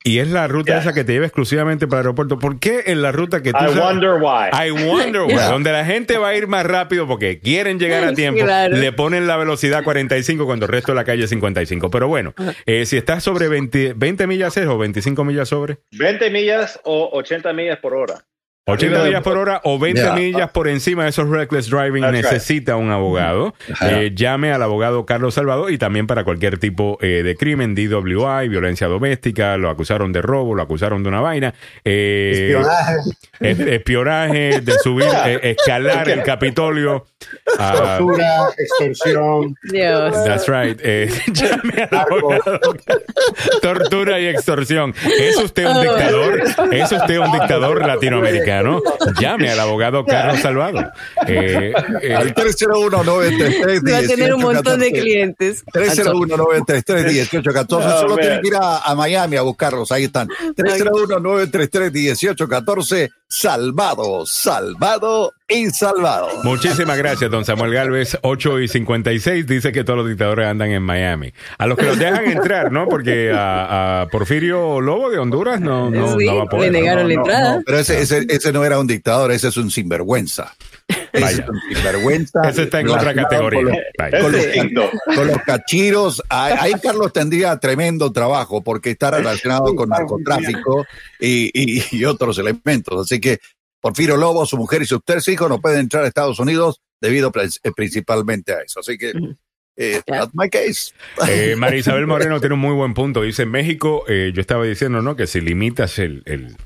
Y es la ruta Yeah. esa que te lleva exclusivamente para el aeropuerto. ¿Por qué en la ruta que tú I sabes- wonder why. I wonder why. Donde la gente va a ir más rápido porque quieren llegar a tiempo, Claro. le ponen la velocidad 45 cuando el resto de la calle es 55. Pero bueno, eh, si estás sobre 20, 20 millas es o 25 millas sobre, 20 millas o 80 millas por hora. 80 Arriba de- millas por hora o 20 Ya. millas por encima de esos reckless driving That's right. necesita un abogado. Eh, llame al abogado Carlos Salvador y también para cualquier tipo eh, de crimen, DWI, violencia doméstica, lo acusaron de robo, lo acusaron de una vaina. eh, Espionaje. es- espionaje, de subir, eh, escalar el Capitolio. ah, Tortura, extorsión. Dios. That's right. Eh, llame al abogado. Tortura y extorsión. ¿Es usted un dictador? ¿Es usted un dictador latinoamericano? Llame al abogado Carlos Salvado. Eh, eh, Al 301-933-1814. Va a tener un montón de clientes. 301-933-1814. No, Solo man. tienen que ir a, a Miami a buscarlos. Ahí están. 301-933-1814. Salvado, salvado y salvado. Muchísimas gracias, don Samuel Galvez. 8 y 56 dice que todos los dictadores andan en Miami. A los que los dejan entrar, ¿no? Porque a, a Porfirio Lobo de Honduras no, no, Sí, no va a poder. le negaron la No, entrada. no, pero ese, ese, ese no era un dictador, ese es un sinvergüenza. Ese Vaya. es un sinvergüenza. Ese está en otra categoría. con los- Con los- distinto. con los cachiros, ahí, ahí Carlos tendría tremendo trabajo porque está relacionado con narcotráfico y, y- y otros elementos. Así que Porfirio Lobo, su mujer y sus tres hijos no pueden entrar a Estados Unidos debido eh, principalmente a eso. Así que, eh, that's my case. Eh, María Isabel Moreno tiene un muy buen punto. Dice, en México, eh, yo estaba diciendo, ¿no? Que si limitas el, el,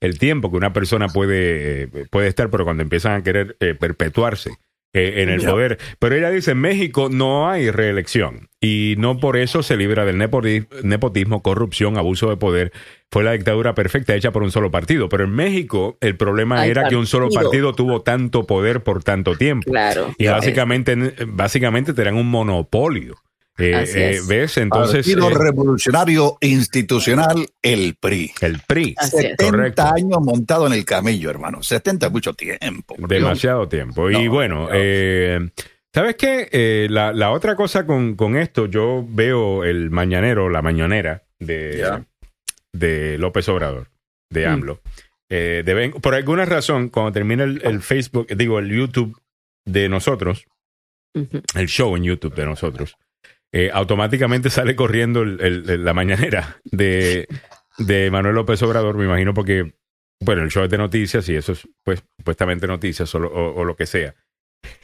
el tiempo que una persona puede, eh, puede estar, pero cuando empiezan a querer eh, perpetuarse eh, en el poder. Pero ella dice, en México no hay reelección y no por eso se libra del nepoti- nepotismo, corrupción, abuso de poder. Fue la dictadura perfecta hecha por un solo partido. Pero en México el problema era que un solo partido. tuvo tanto poder por tanto tiempo. Claro. Y básicamente, básicamente te dan un monopolio. Eh, eh, es. ¿Ves? Entonces, Partido eh, Revolucionario Institucional, el PRI. el PRI. Así es. 70 Correcto. años montado en el camello, hermano. 70 es mucho tiempo. Dios. Demasiado tiempo. y No, bueno, no. eh, ¿sabes qué? Eh, la, la otra cosa con, con esto, yo veo el mañanero, la mañanera de, de López Obrador, de Mm. AMLO. Eh, por alguna razón, cuando termina el, el Facebook, digo, el YouTube de nosotros, el show en YouTube de nosotros, eh, automáticamente sale corriendo el- el- el- la mañanera de, de Manuel López Obrador, me imagino porque, bueno, el show es de noticias y eso es, pues, supuestamente noticias o, lo- o- o lo que sea.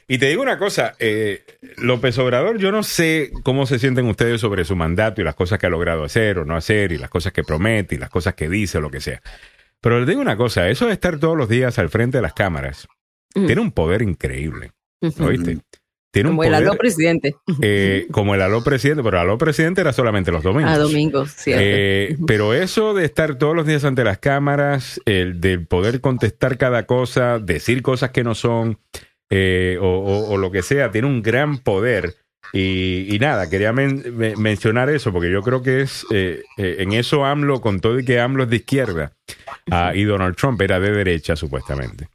Y te digo una cosa, eh, López Obrador, yo no sé cómo se sienten ustedes sobre su mandato y las cosas que ha logrado hacer o no hacer y las cosas que promete y las cosas que dice o lo que sea. Pero les digo una cosa, eso de estar todos los días al frente de las cámaras Mm. tiene un poder increíble. ¿oíste? Tiene un Como el poder, aló presidente. eh, como el aló presidente, pero el aló presidente era solamente los domingos. A domingos, cierto. Eh, pero eso de estar todos los días ante las cámaras, el de poder contestar cada cosa, decir cosas que no son, eh, o, o- o lo que sea, tiene un gran poder Y, y nada, quería men- me- mencionar eso porque yo creo que es eh, eh, en eso AMLO, con todo y que AMLO es de izquierda ah, y Donald Trump era de derecha supuestamente.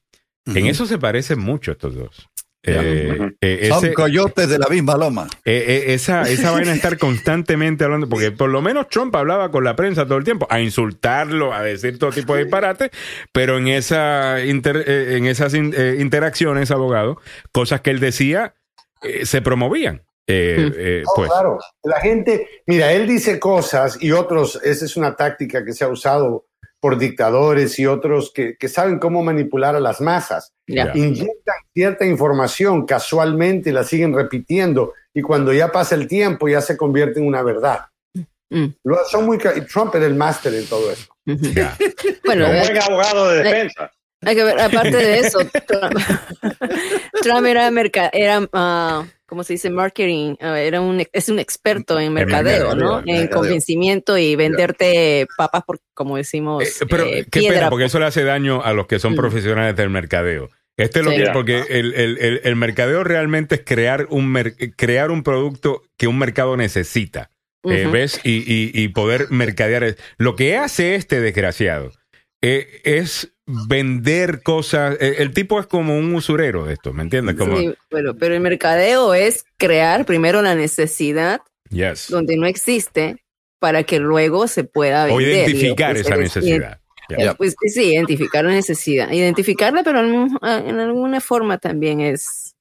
En eso se parecen mucho estos dos. Eh, eh, Son ese- coyotes de la misma loma. eh, eh, esa, esa vaina estar constantemente hablando, porque por lo menos Trump hablaba con la prensa todo el tiempo, a insultarlo, a decir todo tipo de disparate, pero en, esa inter- eh, en esas in- eh, interacciones, abogado, cosas que él decía eh, se promovían. Eh, eh, No, pues, claro, la gente, mira, él dice cosas y otros, esa es una táctica que se ha usado por dictadores y otros que, que saben cómo manipular a las masas. Ya. Inyectan cierta información casualmente y la siguen repitiendo y cuando ya pasa el tiempo ya se convierte en una verdad. Mm. Lo- Son muy, Trump era el máster en todo eso. Bueno, Un eh, buen abogado de defensa. Hay que ver, aparte de eso, Trump, Trump era, merca, era ah, ¿cómo se dice? Marketing, ah, era un, es un experto en mercadeo, mercadeo, ¿no? en convencimiento y venderte papas por, como decimos, Eh, pero eh, qué piedra pena, porque eso le hace daño a los que son Mm. profesionales del mercadeo. Este es lo Sí. que, porque el, el- el- el mercadeo realmente es crear un, mer- crear un producto que un mercado necesita. eh. ¿Ves? Y, y- y poder mercadear. Lo que hace este desgraciado eh, es vender cosas. eh, el tipo es como un usurero de esto, ¿me entiendes? Como, Sí, pero, pero el mercadeo es crear primero la necesidad yes. donde no existe para que luego se pueda O vender. y identificar esa ofrecer- necesidad. Pues sí, identificar la necesidad. Identificarla, pero ah, en alguna forma también es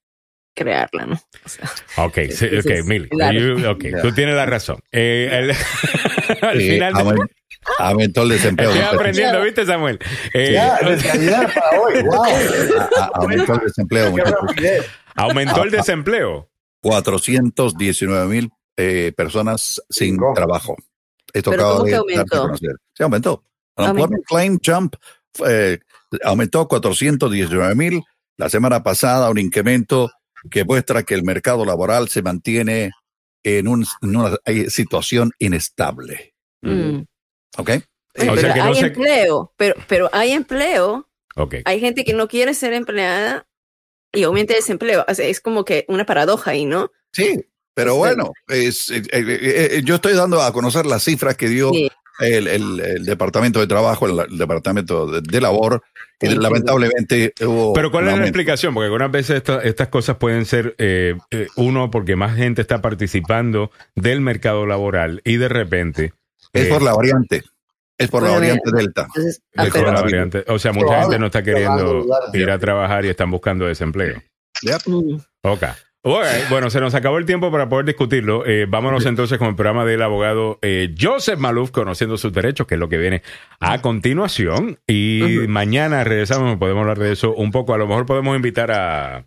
crearla, ¿no? O sea, Ok, sí, ok, Entonces, Mili. claro. you- ok, Ya. tú tienes la razón. Eh, el- al Sí, final. aumen- aumentó el desempleo. Estoy aprendiendo, ¿viste, Samuel? Eh, Ya, para hoy, wow. A- a- aumentó el desempleo. Aumentó el desempleo. 419 mil eh, personas sin Cinco. trabajo. Esto Pero acaba ¿cómo de que aumentó? conocer. Sí, aumentó. Unemployment Claim Jump eh, aumentó 419 mil. La semana pasada un incremento que muestra que el mercado laboral se mantiene en, un- en una situación inestable. mm. ¿Ok? Bueno, O sea pero que no hay se- empleo, pero, pero hay empleo, Ok. hay gente que no quiere ser empleada y aumenta el desempleo. O sea, es como que una paradoja ahí, ¿no? Sí, pero Sí. bueno, es, eh, eh, eh, yo estoy dando a conocer las cifras que dio Sí. el, el- el Departamento de Trabajo, el, el Departamento de, de Labor, y Sí, lamentablemente hubo. Pero ¿cuál es la explicación? Porque algunas veces esta- estas cosas pueden ser, eh, eh, uno, porque más gente está participando del mercado laboral y de repente... Es eh, por la variante. Es por la variante Delta. Entonces, es por la variante. O sea, mucha Probable. gente no está queriendo ir a trabajar y están buscando desempleo. Yep. Mm. Ok. Bueno, se nos acabó el tiempo para poder discutirlo. Eh, vámonos entonces con el programa del abogado eh, Joseph Maluf, conociendo sus derechos, que es lo que viene a continuación. Y mañana regresamos, podemos hablar de eso un poco. A lo mejor podemos invitar a.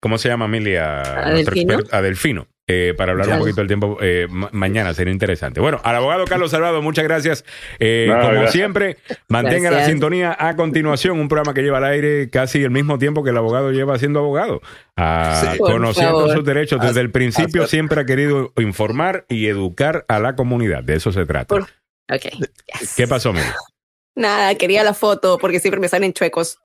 ¿Cómo se llama, Amelia? ¿A Delfino? a Delfino. Eh, para hablar un poquito del tiempo eh, ma- mañana, sería interesante. Bueno, al abogado Carlos Salvado, muchas gracias. Eh, como gracias. siempre, mantenga la sintonía a continuación, un programa que lleva al aire casi el mismo tiempo que el abogado lleva siendo abogado. Ah, Sí. Conociendo sus derechos. Desde el principio Hasta- siempre ha querido informar y educar a la comunidad. De eso se trata. Por- Ok. Yes. ¿Qué pasó, Miguel? Nada, quería la foto porque siempre me salen chuecos.